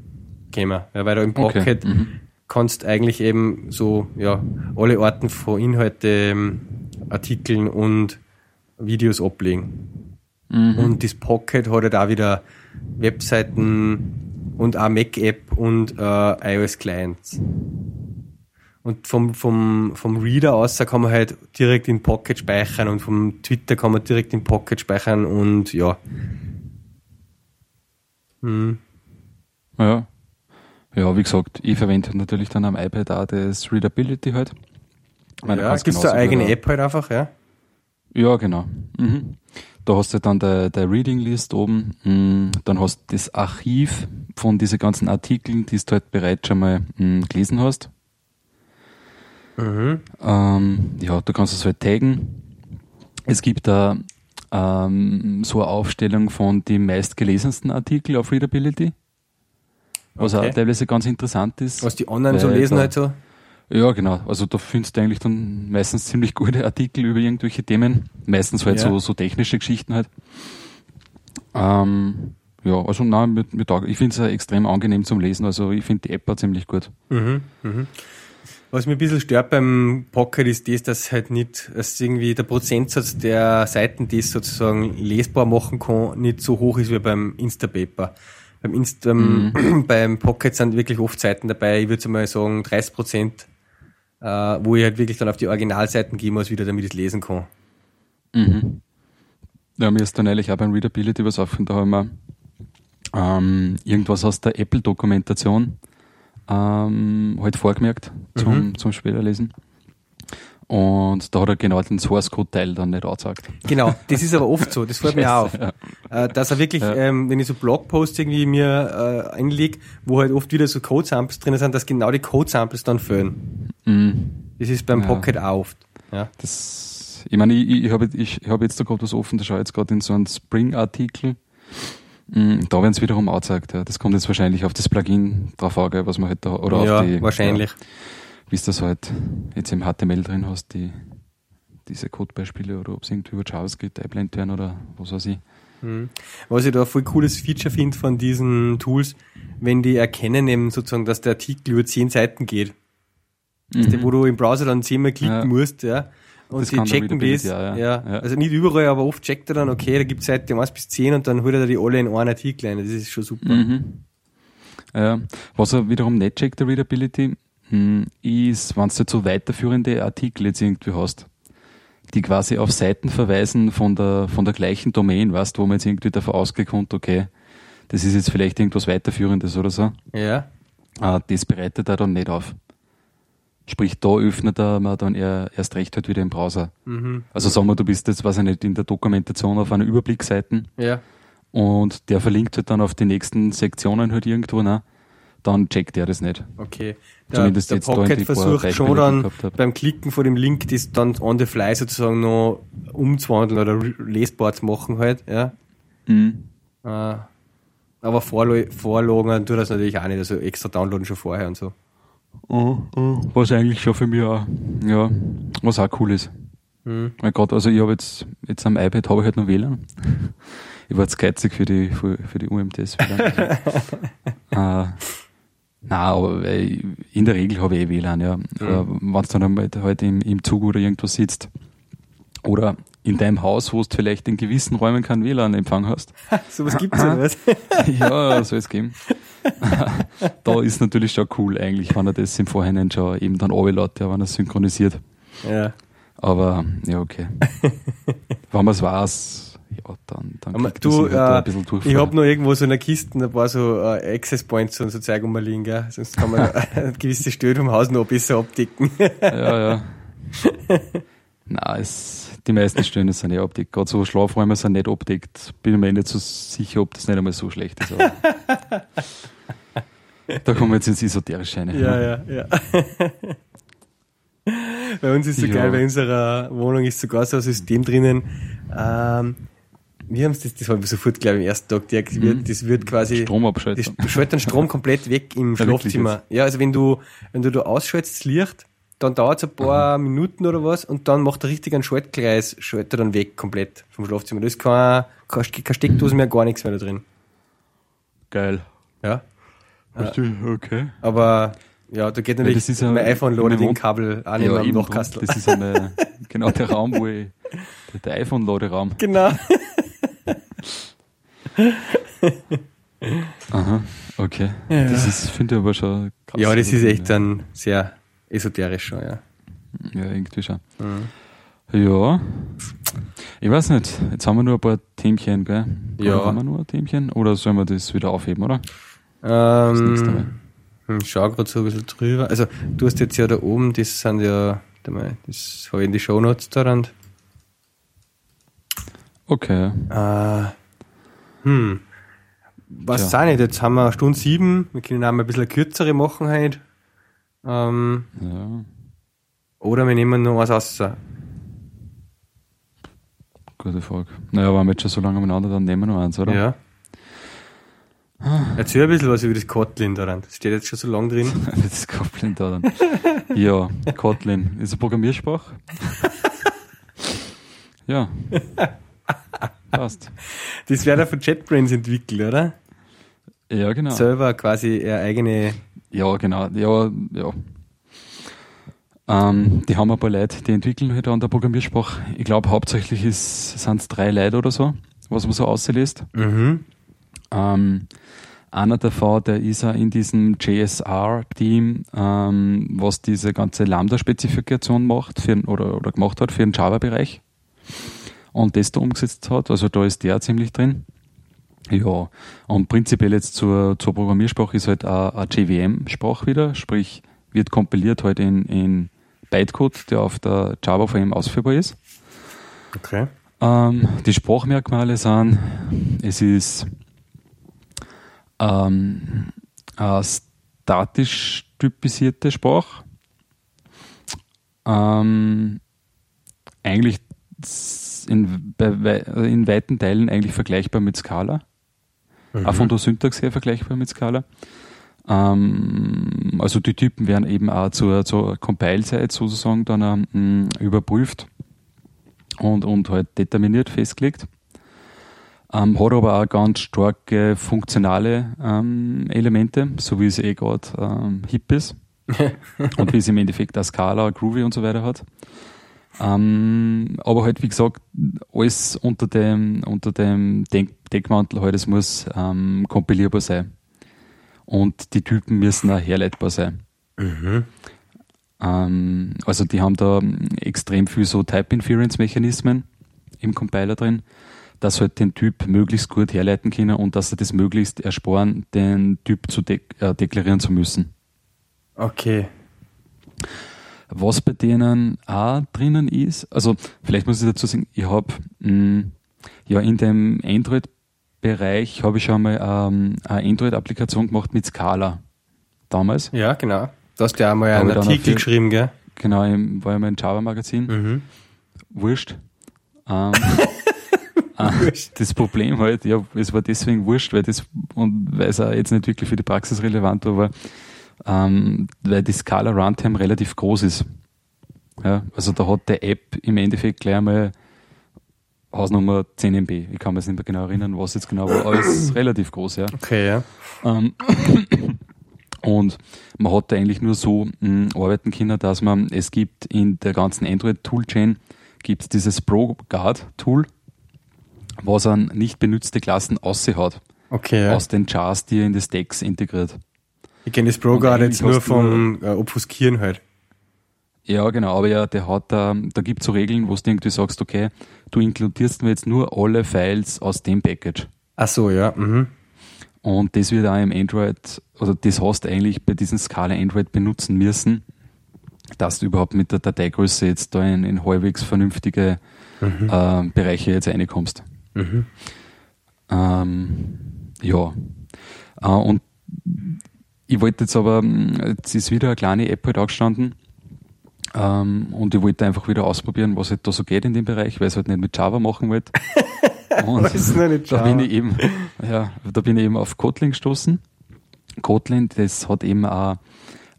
gekommen. Ja, weil da im Okay. Pocket Mhm. kannst eigentlich eben so, ja, alle Arten von Inhalte, ähm, Artikeln und Videos ablegen. Mhm. Und das Pocket hat halt auch wieder Webseiten und auch Mac-App und äh, iOS-Clients. Und vom, vom, vom Reader aus kann man halt direkt in Pocket speichern und vom Twitter kann man direkt in Pocket speichern und ja. Hm. Ja. Ja, wie gesagt, ich verwende natürlich dann am iPad auch das Readability halt. Meine, Ja, kannst gibt's da eigene App halt einfach, ja? Ja, genau. Mhm. Da hast du dann der, der Reading List oben, mm, dann hast du das Archiv von diesen ganzen Artikeln, die du halt bereits schon mal mm, gelesen hast. Mhm. Ähm, ja, du kannst es halt taggen. Es gibt da ähm, so eine Aufstellung von den meistgelesensten Artikeln auf Readability. Was Okay. auch teilweise ganz interessant ist. Was die anderen so lesen da- halt so. Ja, genau. Also da findest du eigentlich dann meistens ziemlich gute Artikel über irgendwelche Themen. Meistens halt Ja. so, so technische Geschichten halt. Ähm, ja, also nein, mit, mit, ich finde es extrem angenehm zum Lesen. Also ich finde die App auch ziemlich gut. Mhm, mhm. Was mir ein bisschen stört beim Pocket ist das, dass halt nicht, dass irgendwie der Prozentsatz der Seiten, die es sozusagen lesbar machen kann, nicht so hoch ist wie beim Instapaper. Beim, Inst ähm, *clears throat* beim Pocket sind wirklich oft Seiten dabei, ich würde mal sagen 30 Prozent, äh, wo ich halt wirklich dann auf die Originalseiten gehen muss, wieder damit ich es lesen kann. Mhm. Ja, mir ist dann ehrlich auch beim Readability was aufgefallen, da haben wir ähm, irgendwas aus der Apple-Dokumentation ähm, halt vorgemerkt zum, zum Späterlesen. Und da hat er genau den Source-Code-Teil dann nicht angezeigt. Genau, das ist aber oft so, das fällt mir *laughs* auch auf. Ja. Äh, dass er wirklich, Ja. ähm, wenn ich so Blogposts irgendwie mir äh, einlege, wo halt oft wieder so Code-Samples drin sind, dass genau die Code-Samples dann fehlen. Mhm. Das ist beim Ja. Pocket auch oft. Ja. Das, ich meine, ich, ich habe ich, ich hab jetzt da gerade was offen, da schaue ich jetzt gerade in so einen Spring-Artikel. Mm, Da werden es wiederum angezeigt. Ja. Das kommt jetzt wahrscheinlich auf das Plugin drauf an, was man halt da, oder ja, auf die, wahrscheinlich. Ja, wie es das halt jetzt im HTML drin hast, die, diese Codebeispiele oder ob es irgendwie über JavaScript einblendet werden oder was weiß ich. Mhm. Was ich da ein voll cooles Feature finde von diesen Tools, wenn die erkennen eben sozusagen, dass der Artikel über zehn Seiten geht. Mhm. Wo du im Browser dann zehnmal klicken Ja. musst, ja. Und Das der checken das, Readability ja, ja. Ja. Also nicht überall, aber oft checkt er dann, okay, da gibt es Seite 1 bis 10 und dann holt er da die alle in einen Artikel ein. Das ist schon super. Mhm. Was er wiederum nicht checkt, der Readability, hm, ist, wenn du jetzt so weiterführende Artikel jetzt irgendwie hast, die quasi auf Seiten verweisen von der, von der gleichen Domain, weißt, wo man jetzt irgendwie davon ausgeht, okay, das ist jetzt vielleicht irgendwas weiterführendes oder so. Ja. Ah, das bereitet er dann nicht auf. Sprich, da öffnet er man dann eher, erst recht halt wieder im Browser. Mhm. Also sagen wir, du bist jetzt, weiß ich nicht, in der Dokumentation auf einer Überblickseiten Ja. und der verlinkt halt dann auf die nächsten Sektionen halt irgendwo, ne? Dann checkt er das nicht. Okay. Der, Zumindest der jetzt da Pocket paar versucht schon dann beim Klicken von dem Link das dann on the fly sozusagen noch umzuwandeln oder lesbar zu machen halt, ja. Mhm. Äh, aber vorlo- vorlogern tut das natürlich auch nicht, also extra downloaden schon vorher und so. Was eigentlich schon für mich auch, ja, was auch cool ist. Mhm. Weil grad, also ich habe jetzt, jetzt am iPad habe ich halt noch WLAN. Ich war jetzt geizig für die, für, für die UMTS *laughs* äh, nein, aber weil in der Regel habe ich eh WLAN, ja. Äh, Wenn du dann einmal halt im, im Zug oder irgendwo sitzt. Oder in deinem Haus, wo du vielleicht in gewissen Räumen keinen WLAN-Empfang hast. *laughs* So was gibt's *laughs* ja was. ja, soll es geben. *laughs* da ist natürlich schon cool eigentlich, wenn er das im Vorhinein schon eben dann runterlädt, ja, wenn er synchronisiert. ja. Aber ja, okay. wenn man es weiß, ja, dann, dann Aber du, äh, ein bisschen durch. ich hab noch irgendwo so in der Kiste ein paar so äh, Access Points und so Zeug rumliegen, gell? Sonst kann man äh, *laughs* *laughs* gewisse Stellen vom Haus noch besser abdecken. ja, ja. Nein, es, die meisten Stöhne sind nicht abdeckt. Gerade so Schlafräume sind nicht abdeckt. Bin mir nicht so sicher, ob das nicht einmal so schlecht ist. *laughs* Da kommen wir jetzt ins Esoterische rein. ja, ja, ja. Bei uns ist so Ja. geil, bei unserer Wohnung ist sogar so ein System drinnen. Ähm, wir haben das, das habe ich sofort, glaube ich, am ersten Tag deaktiviert. Das wird quasi, Strom abschalten. das schaltet den Strom komplett weg im *laughs* Ja, Schlafzimmer. Ja, also wenn du, wenn du da ausschaltest, das Licht, dann dauert es ein paar Minuten oder was und dann macht er richtig einen Schaltkreis, schaltet er dann weg komplett vom Schlafzimmer. Da ist keine, keine Steckdose mehr, gar nichts mehr da drin. Geil. Ja. Okay. Aber ja, da geht natürlich das ist ja- mein iPhone ladet mein den Kabel mehr am eben, Nachkastel. Das ist eine, *laughs* genau der Raum, wo ich, der, der iPhone-Laderaum. Genau. *laughs* Aha, okay. Das ist, finde ich aber schon krass. Ja, das ist echt dann sehr esoterisch schon, ja. Ja, irgendwie schon. Mhm. Ja. Ich weiß nicht, jetzt haben wir nur ein paar Themchen, gell? Ja. Oder haben wir nur ein Themchen? Oder sollen wir das wieder aufheben, oder? Das. Ähm, hm, ich schau gerade so ein bisschen drüber. Also, du hast jetzt ja da oben, das sind ja, das habe ich in die Shownotes da dran. Okay. Äh, hm. Was Tja. auch nicht, jetzt haben wir Stunde sieben, wir können auch mal ein bisschen kürzere machen heute. Ähm, Ja, oder wir nehmen noch was aus. gute Frage. Naja, waren wir jetzt schon so lange miteinander, dann nehmen wir noch eins, oder? Ja. Erzähl ein bisschen was über das Kotlin daran. Das steht jetzt schon so lang drin. *laughs* das Kotlin da dann. ja, Kotlin ist eine Programmiersprache. *laughs* ja. Passt. Das wäre von JetBrains entwickelt, oder? Ja, genau. Selber quasi ihre eigene. Ja, genau. Ja, ja. Ähm, die haben ein paar Leute, die entwickeln halt an der Programmiersprache. Ich glaube, hauptsächlich sind es drei Leute oder so, was man so auslässt. Mhm. Ähm, einer davon, der ist auch in diesem JSR-Team, ähm, was diese ganze Lambda-Spezifikation macht für, oder, oder gemacht hat für den Java-Bereich und das da umgesetzt hat. Also da ist der ziemlich drin. Ja, und prinzipiell jetzt zur, zur Programmiersprache ist halt eine, eine JVM-Sprache wieder, sprich wird kompiliert halt in, in Bytecode, der auf der Java VM ausführbar ist. Okay. Ähm, die Sprachmerkmale sind, es ist ähm, eine statisch typisierte Sprache. Ähm, eigentlich in, bei, in weiten Teilen eigentlich vergleichbar mit Scala. Auch von der Syntax her vergleichbar mit Scala. Ähm, also die Typen werden eben auch zur, zur Compile-Zeit sozusagen dann ähm, überprüft und, und halt determiniert festgelegt. Ähm, hat aber auch ganz starke funktionale ähm, Elemente, so wie es eh gerade ähm, hip ist. *laughs* und wie es im Endeffekt auch Scala, Groovy und so weiter hat. Ähm, aber halt, wie gesagt, alles unter dem, unter dem Denk Deckmantel halt, es muss ähm, kompilierbar sein. und die Typen müssen auch herleitbar sein. Mhm. Ähm, also die haben da extrem viel so Type-Inference-Mechanismen im Compiler drin, dass halt den Typ möglichst gut herleiten können und dass sie das möglichst ersparen, den Typ zu de äh, deklarieren zu müssen. Okay. Was bei denen auch drinnen ist, also vielleicht muss ich dazu sagen, ich habe ja in dem Android-Bereich habe ich schon mal ähm, eine Android-Applikation gemacht mit Scala damals. Ja, genau. Du hast ja einmal einen Artikel geschrieben, gell? Genau, war ja mal ein Java-Magazin. Mhm. Wurscht. Ähm, *laughs* äh, das Problem halt, ja, es war deswegen wurscht, weil das, und weil es auch jetzt nicht wirklich für die Praxis relevant war, aber ähm, weil die Scala Runtime relativ groß ist. Ja, also da hat der App im Endeffekt gleich einmal Hausnummer 10 MB. Ich kann mir jetzt nicht mehr genau erinnern, was jetzt genau war, aber es ist relativ groß, ja. Okay, ja. Ähm, *coughs* und man hat da eigentlich nur so mh, arbeiten können, dass man, es gibt in der ganzen Android-Toolchain gibt dieses ProGuard-Tool, was an nicht benutzte Klassen hat. Okay. Ja. Aus den Chars, die er in die Stacks integriert. Ich kenne das ProGuard jetzt nur vom äh, Obfuskieren halt. Ja, genau, aber ja, der hat da, da gibt es so Regeln, wo du irgendwie sagst, okay, du inkludierst mir jetzt nur alle Files aus dem Package. Ach so, ja. Mhm. Und das wird auch im Android, oder das hast du eigentlich bei diesem Skala Android benutzen müssen, dass du überhaupt mit der Dateigröße jetzt da in, in halbwegs vernünftige mhm. äh, Bereiche jetzt reinkommst. Mhm. Ähm, ja. Äh, und ich wollte jetzt aber, jetzt ist wieder eine kleine App halt angestanden, ähm, und ich wollte einfach wieder ausprobieren, was halt da so geht in dem Bereich, weil ich es halt nicht mit Java machen wollte. *laughs* Und da bin ich eben, ja, da bin ich eben auf Kotlin gestoßen. Kotlin, das hat eben auch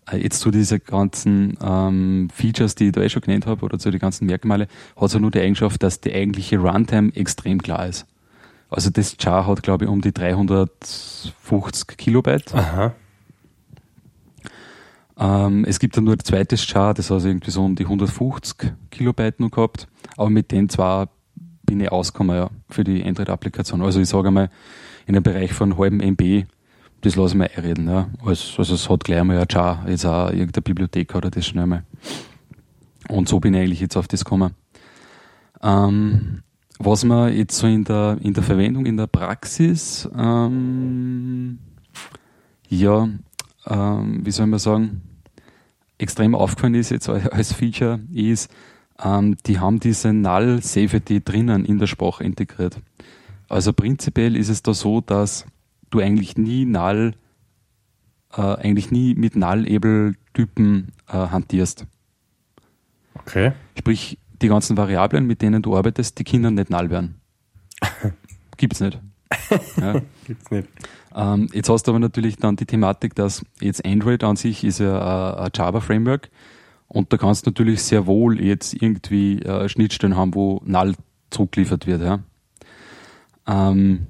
äh, jetzt zu diese ganzen ähm, Features, die ich da eh schon genannt habe, oder zu den ganzen Merkmale, hat es nur die Eigenschaft, dass die eigentliche Runtime extrem klar ist. Also das Char hat, glaube ich, um die 350 Kilobyte. Aha. Ähm, es gibt dann nur ein zweites Char, das hat irgendwie so um die 150 Kilobyte nur gehabt, aber mit den zwei bin ich ausgekommen, ja, für die Android-Applikation. Also ich sage einmal, in einem Bereich von einem halben MB, das lasse ich mir einreden, ja. Also, also es hat gleich einmal ein Char, jetzt auch irgendeine Bibliothek oder das schon einmal. Und so bin ich eigentlich jetzt auf das gekommen. Ähm, was man jetzt so in der, in der Verwendung, in der Praxis, ähm, ja, ähm, wie soll man sagen, extrem aufgefallen ist jetzt *laughs* als Feature, ist, ähm, die haben diese Null Safety drinnen in der Sprache integriert. Also prinzipiell ist es da so, dass du eigentlich nie Null, äh, eigentlich nie mit Null-Able-Typen äh, hantierst. Okay. Sprich, die ganzen Variablen, mit denen du arbeitest, die Kinder nicht null werden. *laughs* Gibt's nicht. *laughs* Ja. Gibt's nicht. Ähm, jetzt hast du aber natürlich dann die Thematik, dass jetzt Android an sich ist ja ein Java-Framework und da kannst du natürlich sehr wohl jetzt irgendwie äh, Schnittstellen haben, wo null zurückgeliefert wird. Ja. Ähm,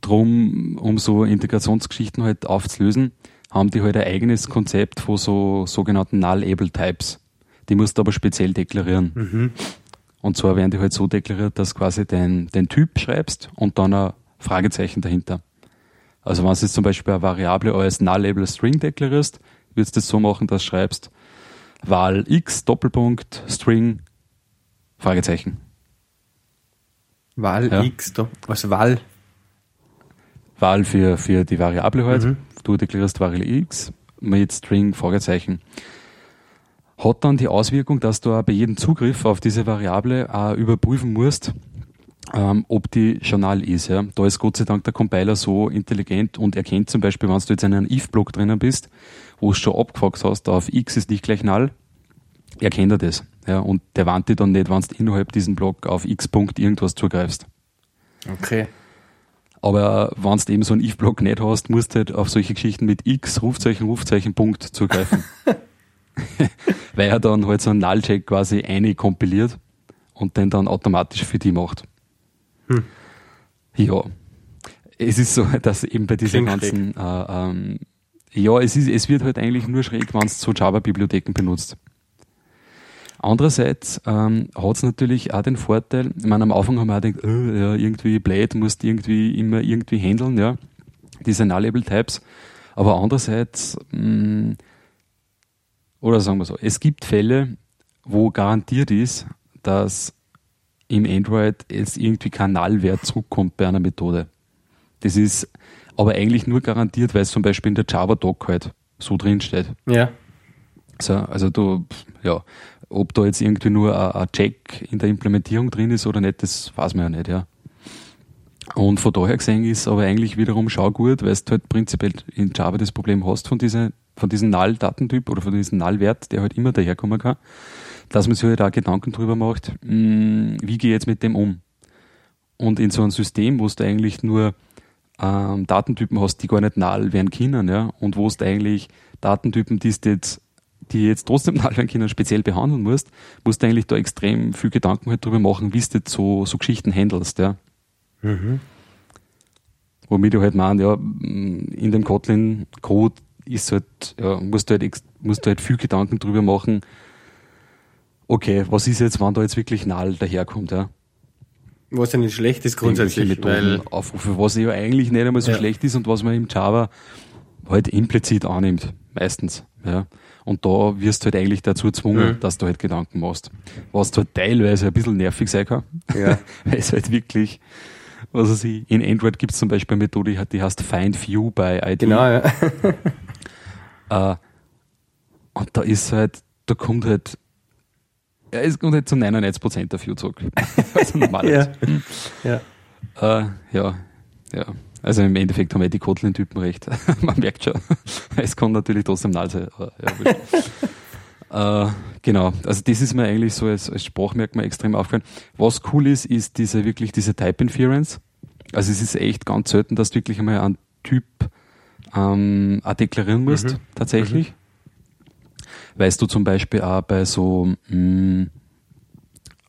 drum, um so Integrationsgeschichten halt aufzulösen, haben die halt ein eigenes Konzept von so sogenannten Null-Able-Types. Die musst du aber speziell deklarieren. Mhm. Und zwar werden die halt so deklariert, dass quasi den, den Typ schreibst und dann ein Fragezeichen dahinter. Also wenn du jetzt zum Beispiel eine Variable als Null-Label String deklarierst, würdest du das so machen, dass du schreibst Wahl x Doppelpunkt String Fragezeichen. Wahl ja. x, was Wahl? Wahl für, für die Variable halt. Mhm. Du deklarierst Variable x mit String Fragezeichen. Hat dann die Auswirkung, dass du auch bei jedem Zugriff auf diese Variable auch überprüfen musst, ähm, ob die Journal ist. Ja. Da ist Gott sei Dank der Compiler so intelligent und erkennt zum Beispiel, wenn du jetzt in einem if-Block drinnen bist, wo du schon abgefragt hast, auf x ist nicht gleich null, erkennt er das. Ja, und der warnt dich dann nicht, wenn du innerhalb diesen Block auf x Punkt irgendwas zugreifst. Okay. Aber wenn du eben so einen if-Block nicht hast, musst du halt auf solche Geschichten mit x, Rufzeichen, Rufzeichen, Punkt zugreifen. *laughs* *laughs* Weil er dann halt so einen Null-Check quasi eine kompiliert und den dann automatisch für die macht. Hm. Ja. Es ist so, *laughs* dass eben bei diesen ganzen, äh, ähm, ja, es, ist, es wird halt eigentlich nur schräg, wenn es so Java-Bibliotheken benutzt. Andererseits ähm, hat es natürlich auch den Vorteil, ich meine, am Anfang haben wir auch gedacht, oh, ja, irgendwie blöd, musst irgendwie immer irgendwie handeln, ja, diese Nullable-Types. Aber andererseits, mh, mm, oder sagen wir so, es gibt Fälle, wo garantiert ist, dass im Android jetzt irgendwie kein Nullwert zurückkommt bei einer Methode. Das ist aber eigentlich nur garantiert, weil es zum Beispiel in der Java-Doc halt so drin steht. Ja. So, also du, ja, ob da jetzt irgendwie nur ein, ein Check in der Implementierung drin ist oder nicht, das weiß man ja nicht, ja. Und von daher gesehen ist aber eigentlich wiederum schau gut, weil du halt prinzipiell in Java das Problem hast von, diese, von diesem Null-Datentyp oder von diesem Null-Wert, der halt immer daherkommen kann, dass man sich halt auch Gedanken drüber macht, mh, hm, wie gehe ich jetzt mit dem um? Und in so einem System, wo du eigentlich nur ähm, Datentypen hast, die gar nicht null werden können, ja, und wo du eigentlich Datentypen, die du jetzt die jetzt trotzdem *laughs* null werden können, speziell behandeln musst, musst du eigentlich da extrem viel Gedanken halt drüber machen, wie du so, so Geschichten handelst, ja. Mhm. Womit du halt meinst, ja, in dem Kotlin-Code ist halt, ja, musst du halt, musst du halt viel Gedanken drüber machen, okay, was ist jetzt, wann da jetzt wirklich null daherkommt, ja. Was ja nicht schlecht ist grundsätzlich. Methoden weil aufrufe, was ja eigentlich nicht einmal so ja. schlecht ist und was man im Java halt implizit annimmt, meistens, ja. Und da wirst du halt eigentlich dazu gezwungen, mhm. dass du halt Gedanken machst. Was halt teilweise ein bisschen nervig sein kann. Ja. *laughs* weil es halt wirklich, was weiß ich, in Android gibt es zum Beispiel eine Methode, die heißt Find View bei ID. Genau, ja. uh, und da ist halt, da kommt halt, ja, es kommt halt zu 99% der View zurück. *laughs* also normal. ja. Ja. Uh, ja, ja. Also im Endeffekt haben wir die Kotlin-Typen recht. *laughs* Man merkt schon. Es kann natürlich trotzdem null sein. Ja, *laughs* äh, genau. Also das ist mir eigentlich so als, als Sprachmerkmal extrem aufgefallen. Was cool ist, ist diese wirklich diese Type Inference. Also es ist echt ganz selten, dass du wirklich einmal einen Typ ähm, auch deklarieren musst, mhm. tatsächlich. Mhm. Weißt du zum Beispiel auch bei so, mh, hm,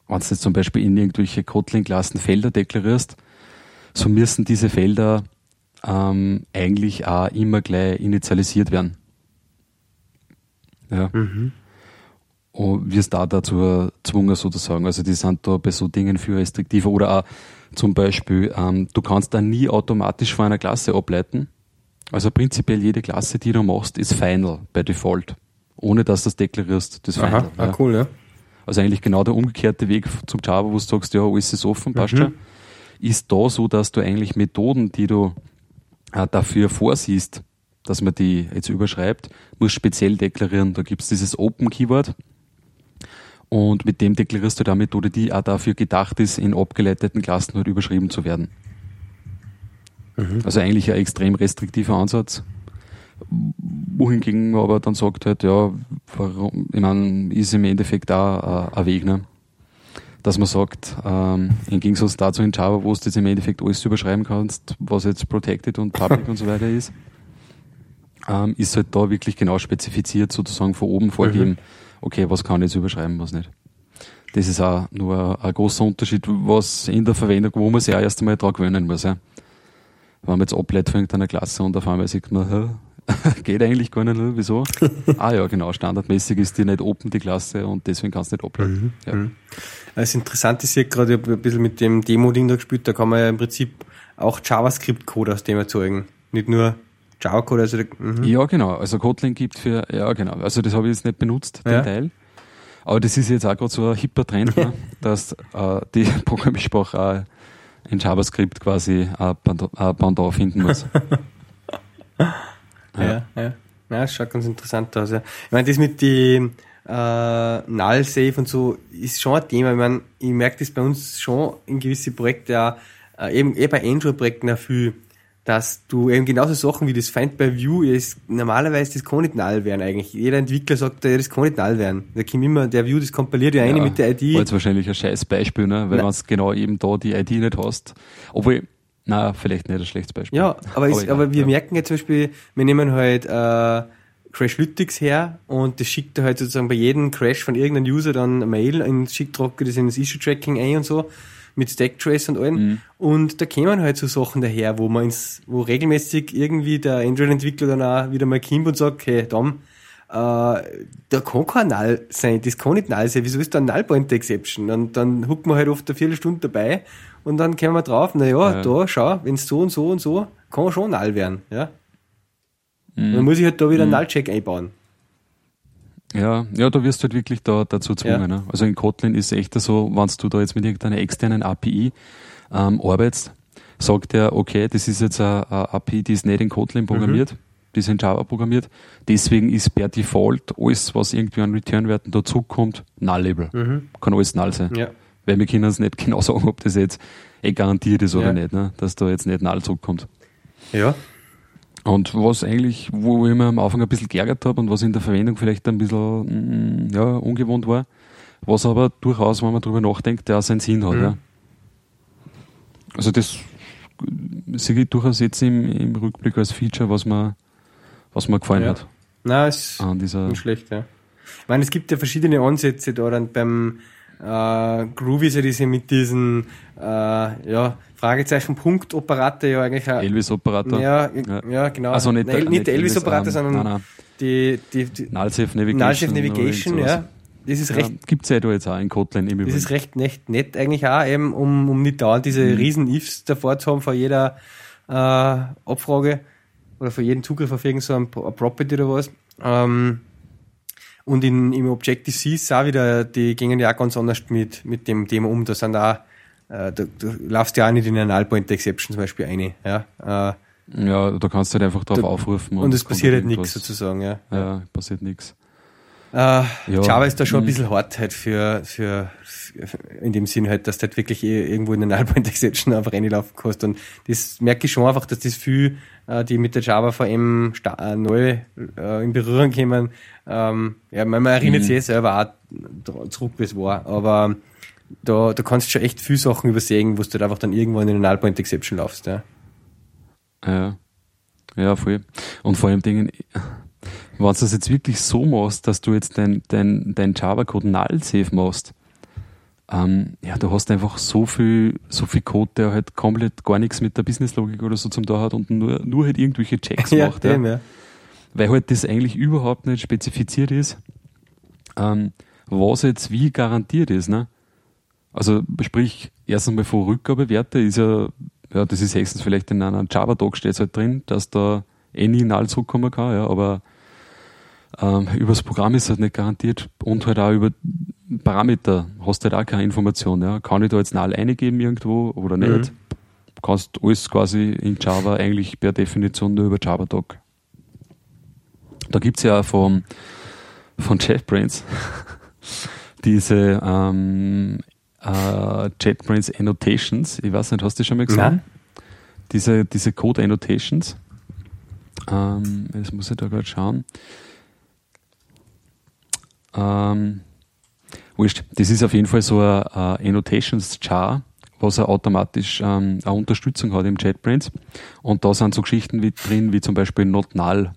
wenn du jetzt zum Beispiel in irgendwelche Kotlin-Klassen Felder deklarierst, so müssen diese Felder ähm, eigentlich auch immer gleich initialisiert werden. Ja. Mhm. Und wirst da dazu gezwungen sozusagen. Also die sind da bei so Dingen viel restriktiver. Oder auch zum Beispiel, ähm, du kannst da nie automatisch von einer Klasse ableiten. Also prinzipiell jede Klasse, die du machst, ist final bei Default. Ohne dass du das deklarierst, das. Aha, ja. Ah, cool, ja. Also eigentlich genau der umgekehrte Weg zum Java, wo du sagst, ja, alles ist offen, passt mhm. schon ist da so, dass du eigentlich Methoden, die du äh, dafür vorsiehst, dass man die jetzt überschreibt, muss speziell deklarieren. Da gibt es dieses Open-Keyword. Und mit dem deklarierst du da Methode, die auch dafür gedacht ist, in abgeleiteten Klassen halt überschrieben zu werden. Mhm. Also eigentlich ein extrem restriktiver Ansatz. Wohingegen man aber dann sagt halt, ja, warum, ich meine, ist im Endeffekt auch äh, ein Weg, ne? dass man sagt, ähm, im Gegensatz dazu in Java, wo du jetzt im Endeffekt alles überschreiben kannst, was jetzt protected und public *laughs* und so weiter ist, ähm, ist halt da wirklich genau spezifiziert, sozusagen von oben vorgeben, mhm. okay, was kann ich jetzt überschreiben, was nicht. Das ist auch nur ein, ein großer Unterschied, was in der Verwendung, wo man sich auch erst einmal dran gewöhnen muss. Ja. Wenn man jetzt ableitet von irgendeiner Klasse und auf einmal sieht man, *laughs* geht eigentlich gar nicht, wieso? *laughs* ah ja, genau, standardmäßig ist die nicht open, die Klasse, und deswegen kannst du nicht ableiten. Mhm. Ja. Mhm. Das Interessante ist ja gerade, ich habe ein bisschen mit dem Demo-Ding da gespielt, da kann man ja im Prinzip auch JavaScript-Code aus dem erzeugen. Nicht nur Java-Code. Also, mhm. Ja, genau. Also Kotlin gibt für, ja genau. Also das habe ich jetzt nicht benutzt, den ja. Teil. Aber das ist jetzt auch gerade so ein hipper Trend, ne? *laughs* dass äh, die Programmiersprache auch in JavaScript quasi ein Pendant finden muss. Ja, ja. ja. das schaut ganz interessant aus. Ja. Ich meine, das mit die äh, Null Safe und so ist schon ein Thema. Ich meine, ich merke das bei uns schon in gewisse Projekte auch, äh, eben eh bei Android-Projekten auch viel, dass du eben genauso Sachen wie das Find by View ist, normalerweise das kann nicht null werden eigentlich. Jeder Entwickler sagt, ja, das kann nicht null werden. Da kommt immer, der View, das kompiliert ja, eine mit der ID. War jetzt wahrscheinlich ein scheiß Beispiel, ne? weil du genau eben da die ID nicht hast. Obwohl, na, vielleicht nicht ein schlechtes Beispiel. Ja, aber, aber, ist, aber wir ja. merken jetzt zum Beispiel, wir nehmen halt äh, Crashlytics her und das schickt halt sozusagen bei jedem Crash von irgendeinem User dann eine Mail und schickt das in das Issue-Tracking ein und so mit Stacktrace und allem. Mhm. Und da kämen halt so Sachen daher, wo man ins, wo regelmäßig irgendwie der Android-Entwickler dann auch wieder mal kommt und sagt, hey, Dom, äh, da kann kein Null sein, das kann nicht Null sein, wieso ist da ein Null-Point-Exception? Und dann huckt man halt oft eine Viertelstunde dabei und dann kommen wir drauf, na ja, da, schau, wenn es so und so und so, kann schon Null werden, ja. Mhm. Dann muss ich halt da wieder einen mhm. Null-Check einbauen. Ja, ja, da wirst du halt wirklich da dazu gezwungen. Ja. Ne? Also in Kotlin ist es echt so, wenn du da jetzt mit irgendeiner externen API ähm, arbeitest, sagt er, okay, das ist jetzt eine, eine API, die ist nicht in Kotlin programmiert, mhm. Die ist in Java programmiert. Deswegen ist per Default alles, was irgendwie an Return-Werten dazukommt, Null-Label. Mhm. Kann alles Null sein. Ja. Weil wir können es nicht *laughs* genau sagen, ob das jetzt eh garantiert ist oder ja. nicht, ne? dass da jetzt nicht Null zurückkommt. Ja. Und was eigentlich, wo ich mir am Anfang ein bisschen geärgert habe und was in der Verwendung vielleicht ein bisschen mm, ja, ungewohnt war, was aber durchaus, wenn man darüber nachdenkt, der auch seinen Sinn hat. Mhm. Ja. Also das sehe ich durchaus jetzt im, im Rückblick als Feature, was mir, was mir gefallen ja. hat. Na, ist nicht schlecht, ja. Ich meine, es gibt ja verschiedene Ansätze da dann beim äh, Groovy ist ja diese mit diesen äh, ja, Fragezeichen Punkt-Operator ja eigentlich ein Elvis-Operator. Ja, ja, ja, genau. Also nicht, nein, nicht der Elvis-Operator, ähm, sondern nein, nein. die, die, die Navigation. Null-Safe Navigation, ja. Das ist recht. Ja, gibt's ja da jetzt auch in Kotlin im. Das ist recht nett, nett eigentlich auch, eben, um, um nicht dauernd diese mhm. riesen Ifs davor zu haben vor jeder äh, Abfrage oder vor jedem Zugriff auf irgendein so Property oder was. Ähm, und in, im Objective-C ist auch wieder, die gingen ja auch ganz anders mit, mit dem Thema um. Da sind auch, äh, du, du laufst ja auch nicht in eine Null-Point-Exception zum Beispiel eine. Ja, äh, ja da kannst du halt einfach drauf da, aufrufen. Und, und es passiert halt nichts sozusagen. Ja, ja passiert nichts. Äh, ja. Java ist da schon ein mhm. bisschen hart halt für, für, für in dem Sinn halt, dass du halt wirklich irgendwo in eine Null-Point-Exception einfach reinlaufen kannst. Und das merke ich schon einfach, dass das viel, die mit der Java VM äh, neu äh, in Berührung kommen, ähm, ja, man, erinnert mhm. sich eh selber auch zurück, es war, aber da, da kannst du schon echt viele Sachen übersehen, wo du halt einfach dann irgendwo in eine Null Point Exception laufst, ja. Ja, ja, voll. Und vor allem Dingen, wenn du das jetzt wirklich so machst, dass du jetzt dein, dein, dein Java-Code null safe machst, ähm, ja, du hast einfach so viel, so viel Code, der halt komplett gar nichts mit der Businesslogik oder so zum da hat und nur, nur halt irgendwelche Checks *laughs* ja, macht. Dem, ja. ja weil halt das eigentlich überhaupt nicht spezifiziert ist, ähm, was jetzt wie garantiert ist. Ne? Also sprich, erst einmal von Rückgabewerte ist ja, ja, das ist höchstens vielleicht in einer Java-Doc steht halt drin, dass da eh nie null zurückkommen kann, ja, aber ähm, übers Programm ist halt nicht garantiert und halt auch über Parameter hast du halt auch keine Information. Ja. Kann ich da jetzt null eingeben irgendwo oder nicht? Mhm. Kannst alles quasi in Java eigentlich per Definition nur über Java-Doc da gibt's ja vom, von JetBrains *laughs* diese ähm, äh, JetBrains Annotations. Ich weiß nicht, hast du schon mal gesehen? Nein. Diese, diese Code Annotations. Ähm, jetzt muss ich da gerade schauen. Ähm, wurscht. Das ist auf jeden Fall so ein, ein Annotations Char, was er automatisch ähm, eine Unterstützung hat im JetBrains. Und da sind so Geschichten wie drin, wie zum Beispiel Not Null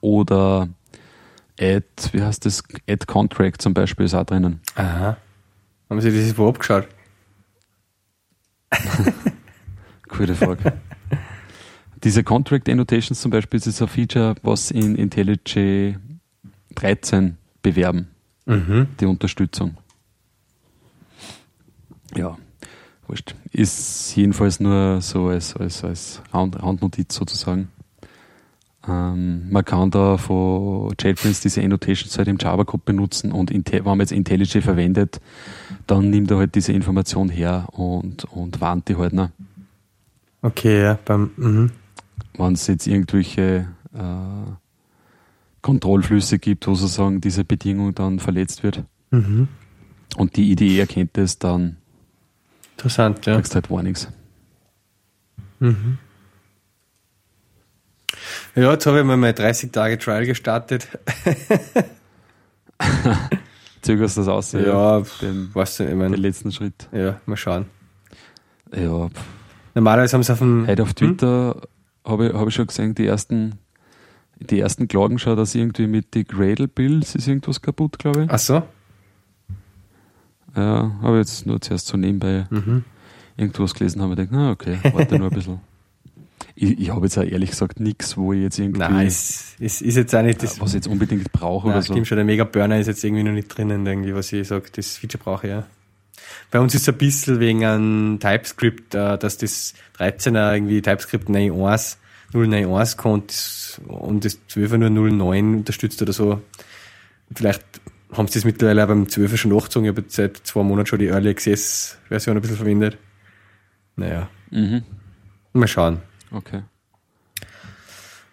oder Ad, wie heißt das? Ad Contract zum Beispiel ist auch drinnen. Aha. Haben Sie das wo abgeschaut? *laughs* Gute Frage. Diese Contract Annotations zum Beispiel ist ein Feature, was in IntelliJ 13 bewerben. Mhm. Die Unterstützung. Ja, wurscht. Ist jedenfalls nur so als, als, als Handnotiz sozusagen. Ähm, man kann da von JetBrains diese Annotations halt im Java-Code benutzen und wenn man jetzt IntelliJ verwendet, dann nimmt er halt diese Information her und, und warnt die halt noch. Okay, ja, beim, mhm. Wenn es jetzt irgendwelche äh, Kontrollflüsse gibt, wo sozusagen diese Bedingung dann verletzt wird. Mhm. Und die IDE erkennt es, dann Interessant, ja. kriegst halt Warnings. Mhm. Ja, jetzt habe ich mal meine 30 Tage Trial gestartet. *laughs* Zögerst du das aus? Ja, den, weißt du, ich mein, den letzten Schritt. Ja, mal schauen. Ja. Normalerweise haben sie auf dem. Heute auf Twitter hm? habe ich, hab ich schon gesehen, die ersten, die ersten Klagen schon, dass irgendwie mit den Gradle-Builds ist irgendwas kaputt, glaube ich. Ach so? Ja, habe jetzt nur zuerst so nebenbei mhm. irgendwas gelesen, habe ich gedacht, na okay, warte nur ein bisschen. *laughs* Ich, ich habe jetzt auch ehrlich gesagt nichts, wo ich jetzt irgendwie. Nein, es, es ist jetzt auch nicht das. Was ich jetzt unbedingt brauche oder so. Stimmt schon, der Mega Burner ist jetzt irgendwie noch nicht drinnen, irgendwie, was ich sage, das Feature brauche ich ja. Bei uns ist es ein bisschen wegen einem TypeScript, äh, dass das 13er irgendwie TypeScript 9.1, 091 kommt das 12er nur 09 unterstützt oder so. Vielleicht haben sie das mittlerweile auch beim 12er schon nachgezogen. Ich habe seit zwei Monaten schon die Early Access Version ein bisschen verwendet. Naja. Mhm. Mal schauen. Okay.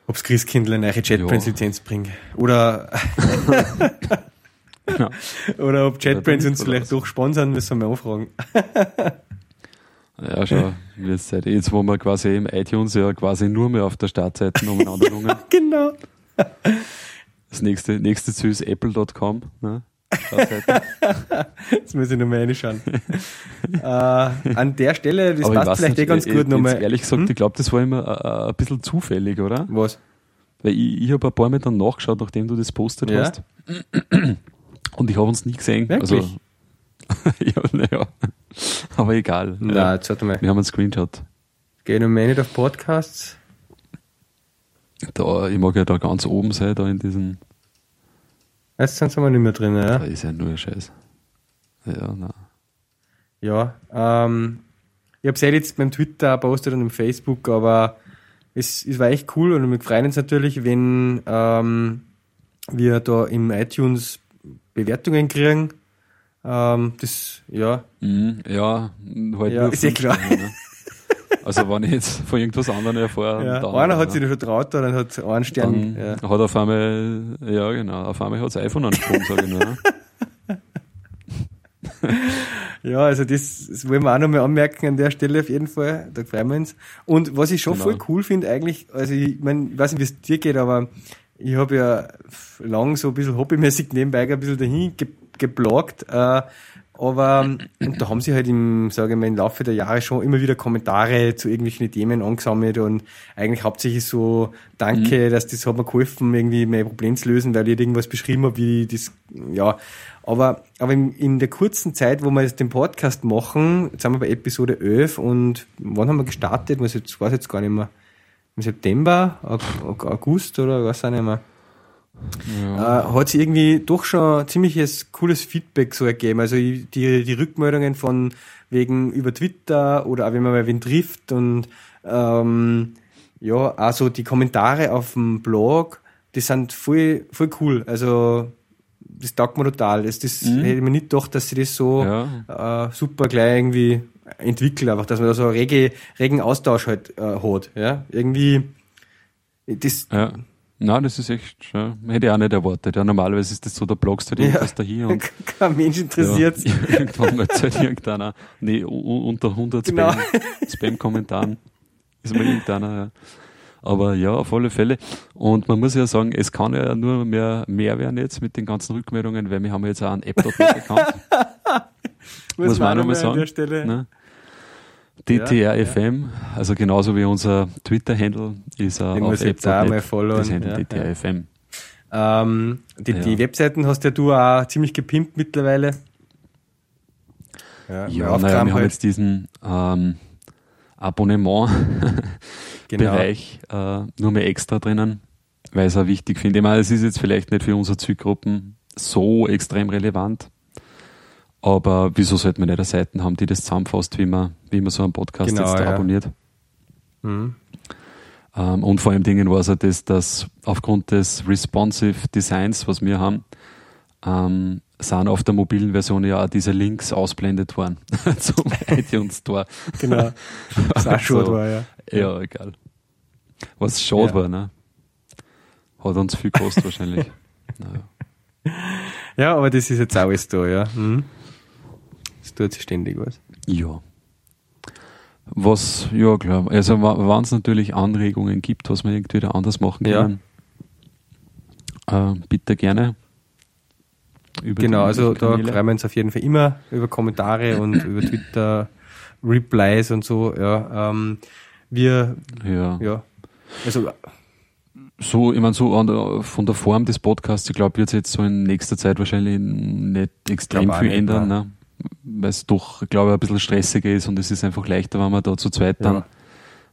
Ob das Christkindl eine neue JetBrains-Lizenz bringt. Oder, *laughs* Ja. oder ob JetBrains uns ich vielleicht doch sponsern, müssen wir mal anfragen. *laughs* Ja, schau, *laughs* seit jetzt, wo wir quasi im iTunes ja quasi nur mehr auf der Startseite umeinander *laughs* lungen. genau. Das nächste, nächste Ziel ist apple.com. Ne? *laughs* Jetzt muss ich nochmal reinschauen. äh, an der Stelle, das Aber passt vielleicht eh nicht, ganz äh, gut nochmal. Ehrlich gesagt, Hm? ich glaube, das war immer äh, äh, ein bisschen zufällig, oder? Was? Weil ich, ich habe ein paar Mal dann nachgeschaut, nachdem du das postet Ja? hast. Und ich habe uns nie gesehen. Wirklich? Also, ja, naja. *laughs* Aber egal. Na, Ja. jetzt warte mal. Wir haben einen Screenshot. Geh nochmal nicht auf Podcasts. Da, ich mag ja da ganz oben sein, da in diesen. Jetzt sind sie mal nicht mehr drin, ja. Da ist ja nur ein Scheiß. Ja, na. Ja, ähm, ich habe es jetzt beim Twitter postet und im Facebook, aber es, es war echt cool und wir freuen uns natürlich, wenn ähm, wir da im iTunes Bewertungen kriegen. Ähm, das, ja, Mhm, ja, halt Ja, nur ist eh klar. Sterne, ne? Also wenn ich jetzt von irgendwas anderem erfahre, ja. dann, einer hat ja, sich schon traut, dann hat einen Stern. dann Ja. hat auf einmal, ja genau, auf einmal hat das iPhone angesprungen, sage ich nur. Ne? *laughs* ja, also das, das wollen wir auch nochmal anmerken an der Stelle auf jeden Fall. Da freuen wir uns. Und was ich schon Genau. voll cool finde eigentlich, also ich, mein, ich weiß nicht, wie es dir geht, aber ich habe ja lang so ein bisschen hobbymäßig nebenbei ein bisschen dahin ge gebloggt, äh, aber und da haben sie halt im, sage ich mal, im Laufe der Jahre schon immer wieder Kommentare zu irgendwelchen Themen angesammelt und eigentlich hauptsächlich so, danke, dass das hat mir geholfen, irgendwie mein Problem zu lösen, weil ich irgendwas beschrieben habe, wie das, ja, aber, aber in, in der kurzen Zeit, wo wir jetzt den Podcast machen, jetzt sind wir bei Episode 11 und wann haben wir gestartet? Was jetzt, weiß jetzt gar nicht mehr. Im September, Aug- August oder was auch nicht mehr. Ja. Äh, hat sich irgendwie doch schon ziemliches cooles Feedback so ergeben. Also die, die Rückmeldungen von wegen über Twitter oder auch wenn man mal wen trifft und ähm, ja, also die Kommentare auf dem Blog, die sind voll, voll cool. Also das taugt mir total. Das, das Mhm. hätte ich mir nicht gedacht, dass sie das so Ja. äh, super gleich irgendwie entwickelt, einfach, dass man da so einen rege, regen Austausch halt äh, hat. Ja? Irgendwie das Ja. Nein, das ist echt, ja, hätte ich auch nicht erwartet. Ja, normalerweise ist das so, da blogst du dir Ja. irgendwas da hier und *laughs* kein Mensch interessiert. Ja, *laughs* irgendwann mal erzählt irgendeiner, nee, unter 100 Genau. Spam, Spam-Kommentaren ist mal irgendeiner, ja. Aber ja, auf alle Fälle. Und man muss ja sagen, es kann ja nur mehr, mehr werden jetzt mit den ganzen Rückmeldungen, weil wir haben ja jetzt auch einen App.net-Account. *laughs* muss man auch nochmal an sagen. der Stelle. Ne? DTRFM, also genauso wie unser Twitter-Handle ist Den auf jetzt auch mal followen, das Handle ja, DTRFM. Ähm, die, Ja. die Webseiten hast ja du auch ziemlich gepimpt mittlerweile. Ja, Ja, naja, wir aufgraben haben halt. jetzt diesen ähm, Abonnement-Bereich Genau. äh, nur mehr extra drinnen, weil ich es auch wichtig finde. Ich meine, es ist jetzt vielleicht nicht für unsere Zielgruppen so extrem relevant, aber wieso sollte man nicht eine Seite haben, die das zusammenfasst, wie man, wie man so einen Podcast Genau, jetzt da ja. abonniert? Mhm. Ähm, und vor allem Dingen war es ja das, dass aufgrund des responsive Designs, was wir haben, ähm, sind auf der mobilen Version ja auch diese Links ausblendet worden *laughs* zum *laughs* iTunes Store. Genau. Das auch schon Also, war, ja. Ja, egal. Was schade Ja. war, ne? Hat uns viel gekostet wahrscheinlich. *laughs* Naja. Ja, aber das ist jetzt auch alles da, ja. Mhm. Es tut sich ständig was. Ja. Was, ja klar, also wenn es natürlich Anregungen gibt, was man irgendwie wieder anders machen Ja. können, äh, bitte gerne. Genau, also da freuen wir uns auf jeden Fall immer über Kommentare und über *coughs* Twitter Replies und so. Ja, ähm, wir, Ja. ja, also So, ich meine, so der, von der Form des Podcasts, ich glaube, wird es jetzt so in nächster Zeit wahrscheinlich nicht extrem viel nicht, ändern, ne? Weil es doch, glaube ich, ein bisschen stressiger ist und es ist einfach leichter, wenn wir da zu zweit dann Ja.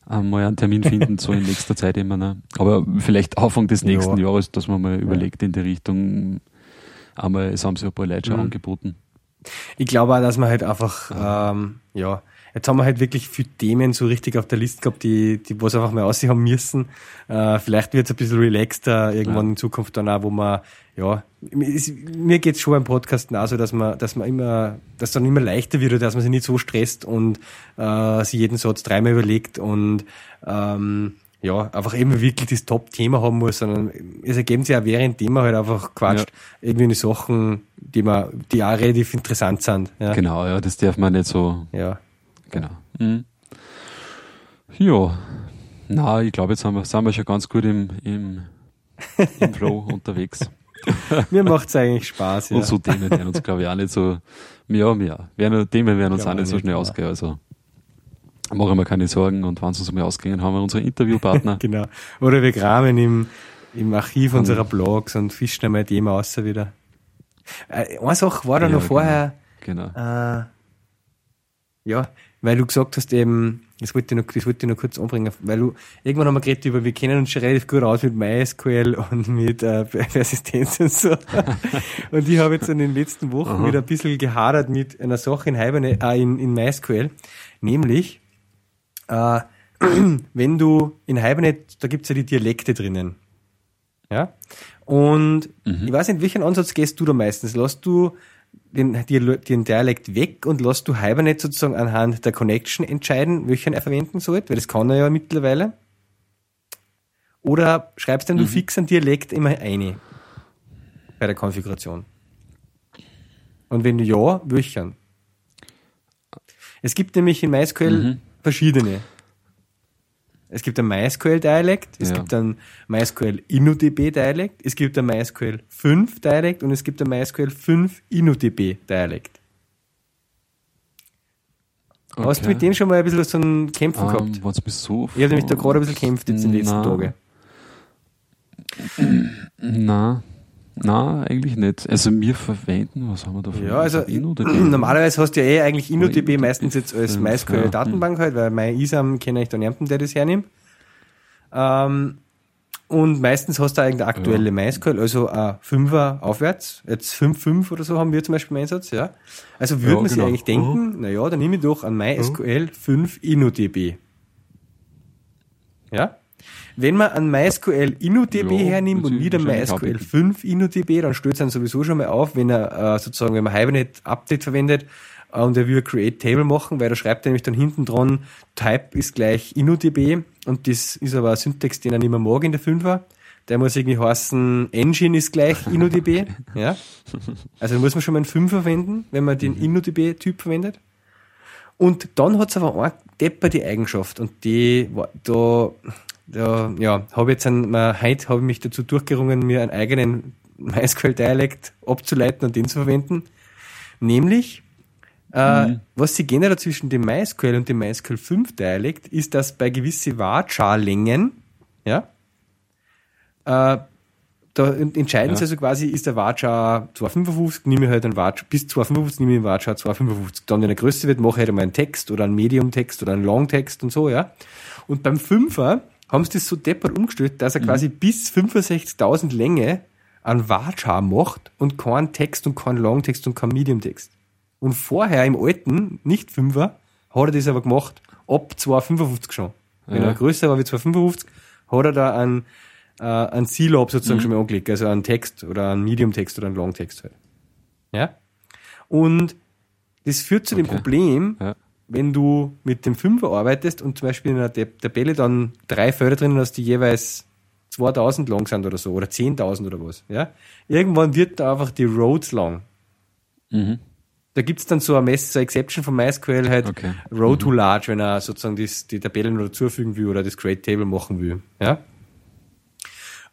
einmal einen Termin finden, so in nächster Zeit immer. Ne? Aber vielleicht Anfang des nächsten Ja. Jahres, dass man mal überlegt in die Richtung, einmal, es haben sich ein paar Leute schon Mhm. angeboten. Ich glaube auch, dass man halt einfach, ähm, ja, jetzt haben wir halt wirklich viele Themen so richtig auf der Liste gehabt, die, die was einfach mal aussehen haben müssen. Äh, vielleicht wird es ein bisschen relaxter irgendwann ja. in Zukunft dann auch, wo man, ja, es, mir geht's schon beim Podcasten auch so, dass man, dass man immer, dass dann immer leichter wird, dass man sich nicht so stresst und äh, sich jeden Satz dreimal überlegt und ähm, ja, einfach eben wirklich das Top-Thema haben muss, sondern es ergeben sich auch währenddem man halt einfach quatscht, ja. irgendwie eine Sachen, die man, die auch relativ interessant sind. Ja. Genau, ja, das darf man nicht so. Ja. Genau. Mhm. Ja. Na, ich glaube, jetzt haben wir, sind wir schon ganz gut im, im, im *laughs* Flow unterwegs. *laughs* Mir macht's eigentlich Spaß, ja. Und so Themen werden uns, glaube ich, auch nicht so, ja, ja, werden, Themen werden uns auch nicht so schnell ausgehen, also. Machen wir keine Sorgen und wenn sie uns mal ausgehen, haben wir unsere Interviewpartner. *laughs* genau. Oder wir graben im, im Archiv und unserer Blogs und fischen einmal Thema aus wieder. Äh, eine Sache war da ja, noch vorher. Genau. genau. Äh, ja, weil du gesagt hast eben, das wollte ich noch, das wollte ich noch kurz anbringen, weil du, irgendwann haben wir geredet über, wir kennen uns schon relativ gut aus mit MySQL und mit äh, Persistenz und so. *laughs* und ich habe jetzt in den letzten Wochen Aha. wieder ein bisschen gehadert mit einer Sache in Hibernate, äh, in, in MySQL, nämlich, äh, *clears throat* wenn du in Hibernate, da gibt's ja die Dialekte drinnen. Ja? Und mhm. ich weiß nicht, welchen Ansatz gehst du da meistens? Lass du den, den Dialekt weg und lässt du Hibernate sozusagen anhand der Connection entscheiden, welchen er verwenden soll, weil das kann er ja mittlerweile. Oder schreibst dann mhm. du fix einen Dialekt immer eine bei der Konfiguration? Und wenn du ja, welchen? Es gibt nämlich in MySQL mhm. verschiedene. Es gibt ein MySQL-Dialekt, es ja. gibt ein MySQL InnoDB-Dialekt, es gibt ein MySQL 5-Dialekt und es gibt ein MySQL 5 InnoDB-Dialekt. Okay. Hast du mit dem schon mal ein bisschen so ein Kämpfen um, ähm, gehabt? Was bist so ich habe nämlich da gerade ein bisschen kämpft jetzt in den letzten Tagen. Na, na, eigentlich nicht. Also wir verwenden, was haben wir da für Ja, also *clears throat* normalerweise hast du ja eh eigentlich InnoDB meistens jetzt als MySQL-Datenbank halt, weil MyISAM kenne ich dann jemanden, der das hernimmt. Ähm, und meistens hast du eigentlich aktuelle ja. MySQL, also ein Fünfer aufwärts. Jetzt 5.5 oder so haben wir zum Beispiel im Einsatz, ja. Also würde ja, man genau. sich eigentlich denken, uh naja, dann nehme ich doch an MySQL uh 5 InnoDB. Ja? Wenn man ein MySQL InnoDB ja, hernimmt und wieder MySQL 5 InnoDB, dann stößt dann sowieso schon mal auf, wenn er äh, sozusagen, wenn man Hibernate Update verwendet äh, und er will Create Table machen, weil da schreibt er nämlich dann hinten dran, Type ist gleich InnoDB und das ist aber ein Syntax, den er nicht mehr mag in der 5er. Der muss irgendwie heißen, Engine ist gleich InnoDB. *laughs* ja. Also muss man schon mal einen 5 verwenden, wenn man den mhm. InnoDB-Typ verwendet. Und dann hat es aber eine Depper die Eigenschaft und die, da, da ja, habe jetzt ein, heute habe ich mich dazu durchgerungen, mir einen eigenen MySQL-Dialekt abzuleiten und den zu verwenden. Nämlich, äh, mhm. was sie generell zwischen dem MySQL und dem MySQL 5 Dialekt ist, dass bei gewissen Varchar-Längen, ja, äh, da entscheiden ja. sie also quasi, ist der Varchar 255, nehme ich halt einen Varchar, bis 255 nehme ich einen Varchar 255. Dann, wenn er größer wird, mache ich halt einmal einen Text oder einen Medium-Text oder einen Long-Text und so, ja. Und beim Fünfer haben sie das so deppert umgestellt, dass er mhm. quasi bis 65.000 Länge an Varchar macht und kein Text und kein Longtext und kein Medium-Text. Und vorher im alten, nicht Fünfer, hat er das aber gemacht, ab 255 schon. Wenn ja. er größer war wie 255, hat er da einen, äh, einen C-Lob sozusagen mhm. schon mal angelegt, also einen Text oder einen Medium-Text oder einen Long-Text halt. Ja? Und das führt zu okay. dem Problem, ja wenn du mit dem Fünfer arbeitest und zum Beispiel in einer Tabelle dann drei Felder drinnen hast, die jeweils 2000 lang sind oder so, oder 10.000 oder was, ja, irgendwann wird da einfach die Roads lang. Mhm. Da gibt's dann so ein Mess, so eine Exception von MySQL halt, okay. Row mhm. to large, wenn er sozusagen das, die Tabellen noch dazufügen will oder das Create Table machen will, ja.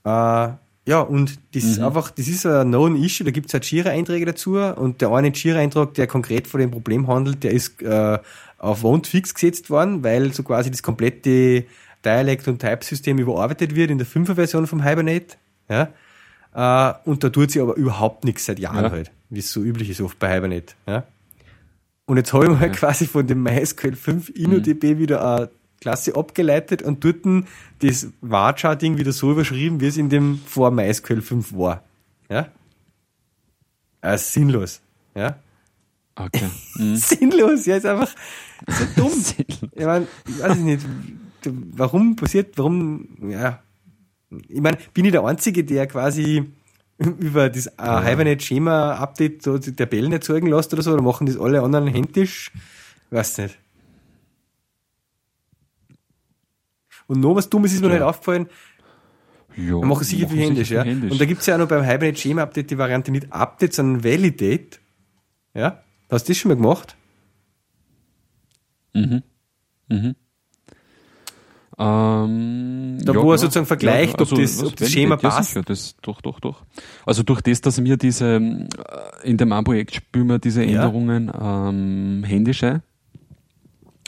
Äh, ja, und das mhm. ist einfach, das ist ein known issue, da gibt's halt Jira-Einträge dazu und der eine Jira-Eintrag, der konkret von dem Problem handelt, der ist äh, auf Wont fix gesetzt worden, weil so quasi das komplette Dialect- und Type-System überarbeitet wird in der 5er Version vom Hibernate. Ja? Äh, und da tut sich aber überhaupt nichts seit Jahren ja. halt, wie es so üblich ist oft bei Hibernate. Ja? Und jetzt habe ich mal quasi von dem MySQL 5 InnoDB mhm. wieder eine Klasse abgeleitet und dort das Varchar-Ding wieder so überschrieben, wie es in dem vor MySQL 5 war. Ja? Also sinnlos. Ja? Okay. *laughs* Mhm. Sinnlos, ja, ist einfach so dumm. *laughs* ich meine, ich weiß nicht, warum passiert, warum, ja, ich meine, bin ich der Einzige, der quasi über das äh, Hibernate-Schema-Update so die Tabellen erzeugen lässt oder so, oder machen das alle anderen händisch? Weiß nicht. Und noch was Dummes ist mir ja. nicht aufgefallen. Ja, machen sicher viel händisch, ja. Händisch. Und da gibt's ja auch noch beim Hibernate Schema Update die Variante nicht Update, sondern Validate. Ja? Hast du das schon mal gemacht? Mhm. Mhm. Ähm, da ja, wo er sozusagen vergleicht, ja, also, ob das, ob das Schema passt. Ja, das, doch, doch, doch. Also durch das, dass mir diese, äh, in dem Projekt spüren wir diese Änderungen ähm, händisch ein.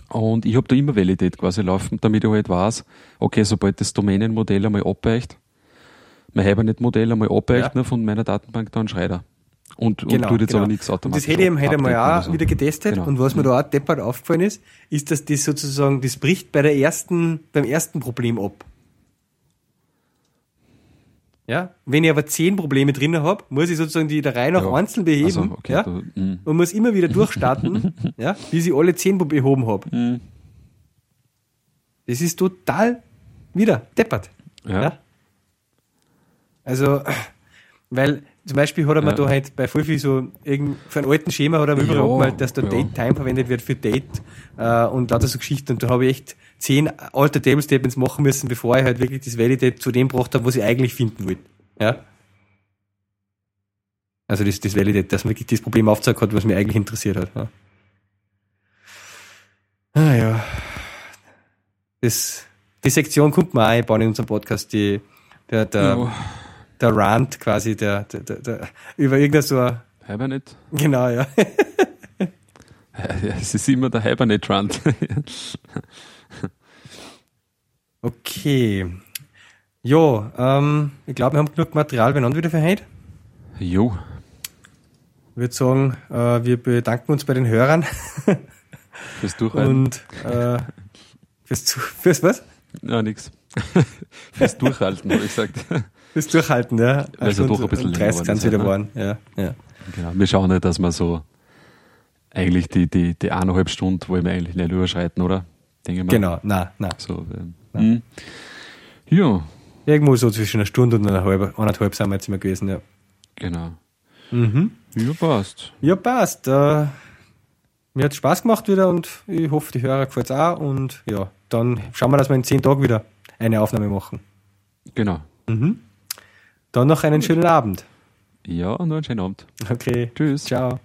Und ich habe da immer Validate quasi laufen, damit ich halt weiß, okay, sobald das Domänenmodell einmal abweicht, mein Hibernate-Modell einmal abweicht ja. ne, von meiner Datenbank, dann schreibt Und, und genau, tut jetzt genau. aber nichts automatisch. Und das hätte ich hätte mal auch so. wieder getestet. Genau. Und was mir da auch deppert aufgefallen ist, ist, dass das sozusagen, das bricht bei der ersten, beim ersten Problem ab. Ja? Wenn ich aber zehn Probleme drin habe, muss ich sozusagen die der Reihe nach ja. einzeln beheben. Also, okay, ja? Du, mm. und muss immer wieder durchstarten, *laughs* ja? bis ich alle zehn behoben habe. Mm. Das ist total wieder deppert. Ja. ja? Also, weil zum Beispiel hat er mir ja. da halt bei voll viel so irgend, für einen alten Schema hat er mir ja, überall gemalt, dass da ja. Date Time verwendet wird für Date äh, und lauter so Geschichten. Und da habe ich echt zehn alte Table Statements machen müssen, bevor ich halt wirklich das Validate zu dem gebracht habe, was ich eigentlich finden wollte. Ja. Also das, das Validate, dass man wirklich das Problem aufgezeigt hat, was mich eigentlich interessiert hat. Ja. Ah ja. Das, die Sektion kommt mal einbauen in unserem Podcast, die, der, der, ja. Der Rant quasi, der, der, der, der über irgendein so ein, Hibernate? Genau, ja. *laughs* es ist immer der Hibernate-Rant. *laughs* Okay. Jo, ähm, ich glaube, wir haben genug Material benannt wieder für heute. Jo. Ich würde sagen, äh, wir bedanken uns bei den Hörern. *laughs* Fürs Durchhalten. Und äh, fürs, fürs was? Ja, nix. fürs Durchhalten, habe ich gesagt. Fürs Durchhalten, ja. Also doch ein bisschen länger 30 ganz wieder waren, ja, ja. Genau. Wir schauen nicht, dass wir so eigentlich die, die, die eineinhalb Stunden wollen wir eigentlich nicht überschreiten, oder? Denke mal. Genau, nein, nein. So, ähm, hm. Ja. Irgendwo so zwischen einer Stunde und einer halben, anderthalb sind wir jetzt immer gewesen, ja. Genau. Mhm. Ja, passt. Ja, passt. Äh, mir hat Spaß gemacht wieder und ich hoffe, die Hörer gefällt es auch. Und ja, dann schauen wir, dass wir in zehn Tagen wieder eine Aufnahme machen. Genau. Mhm. Dann noch einen schönen Abend. Ja, nur einen schönen Abend. Okay. Tschüss. Ciao.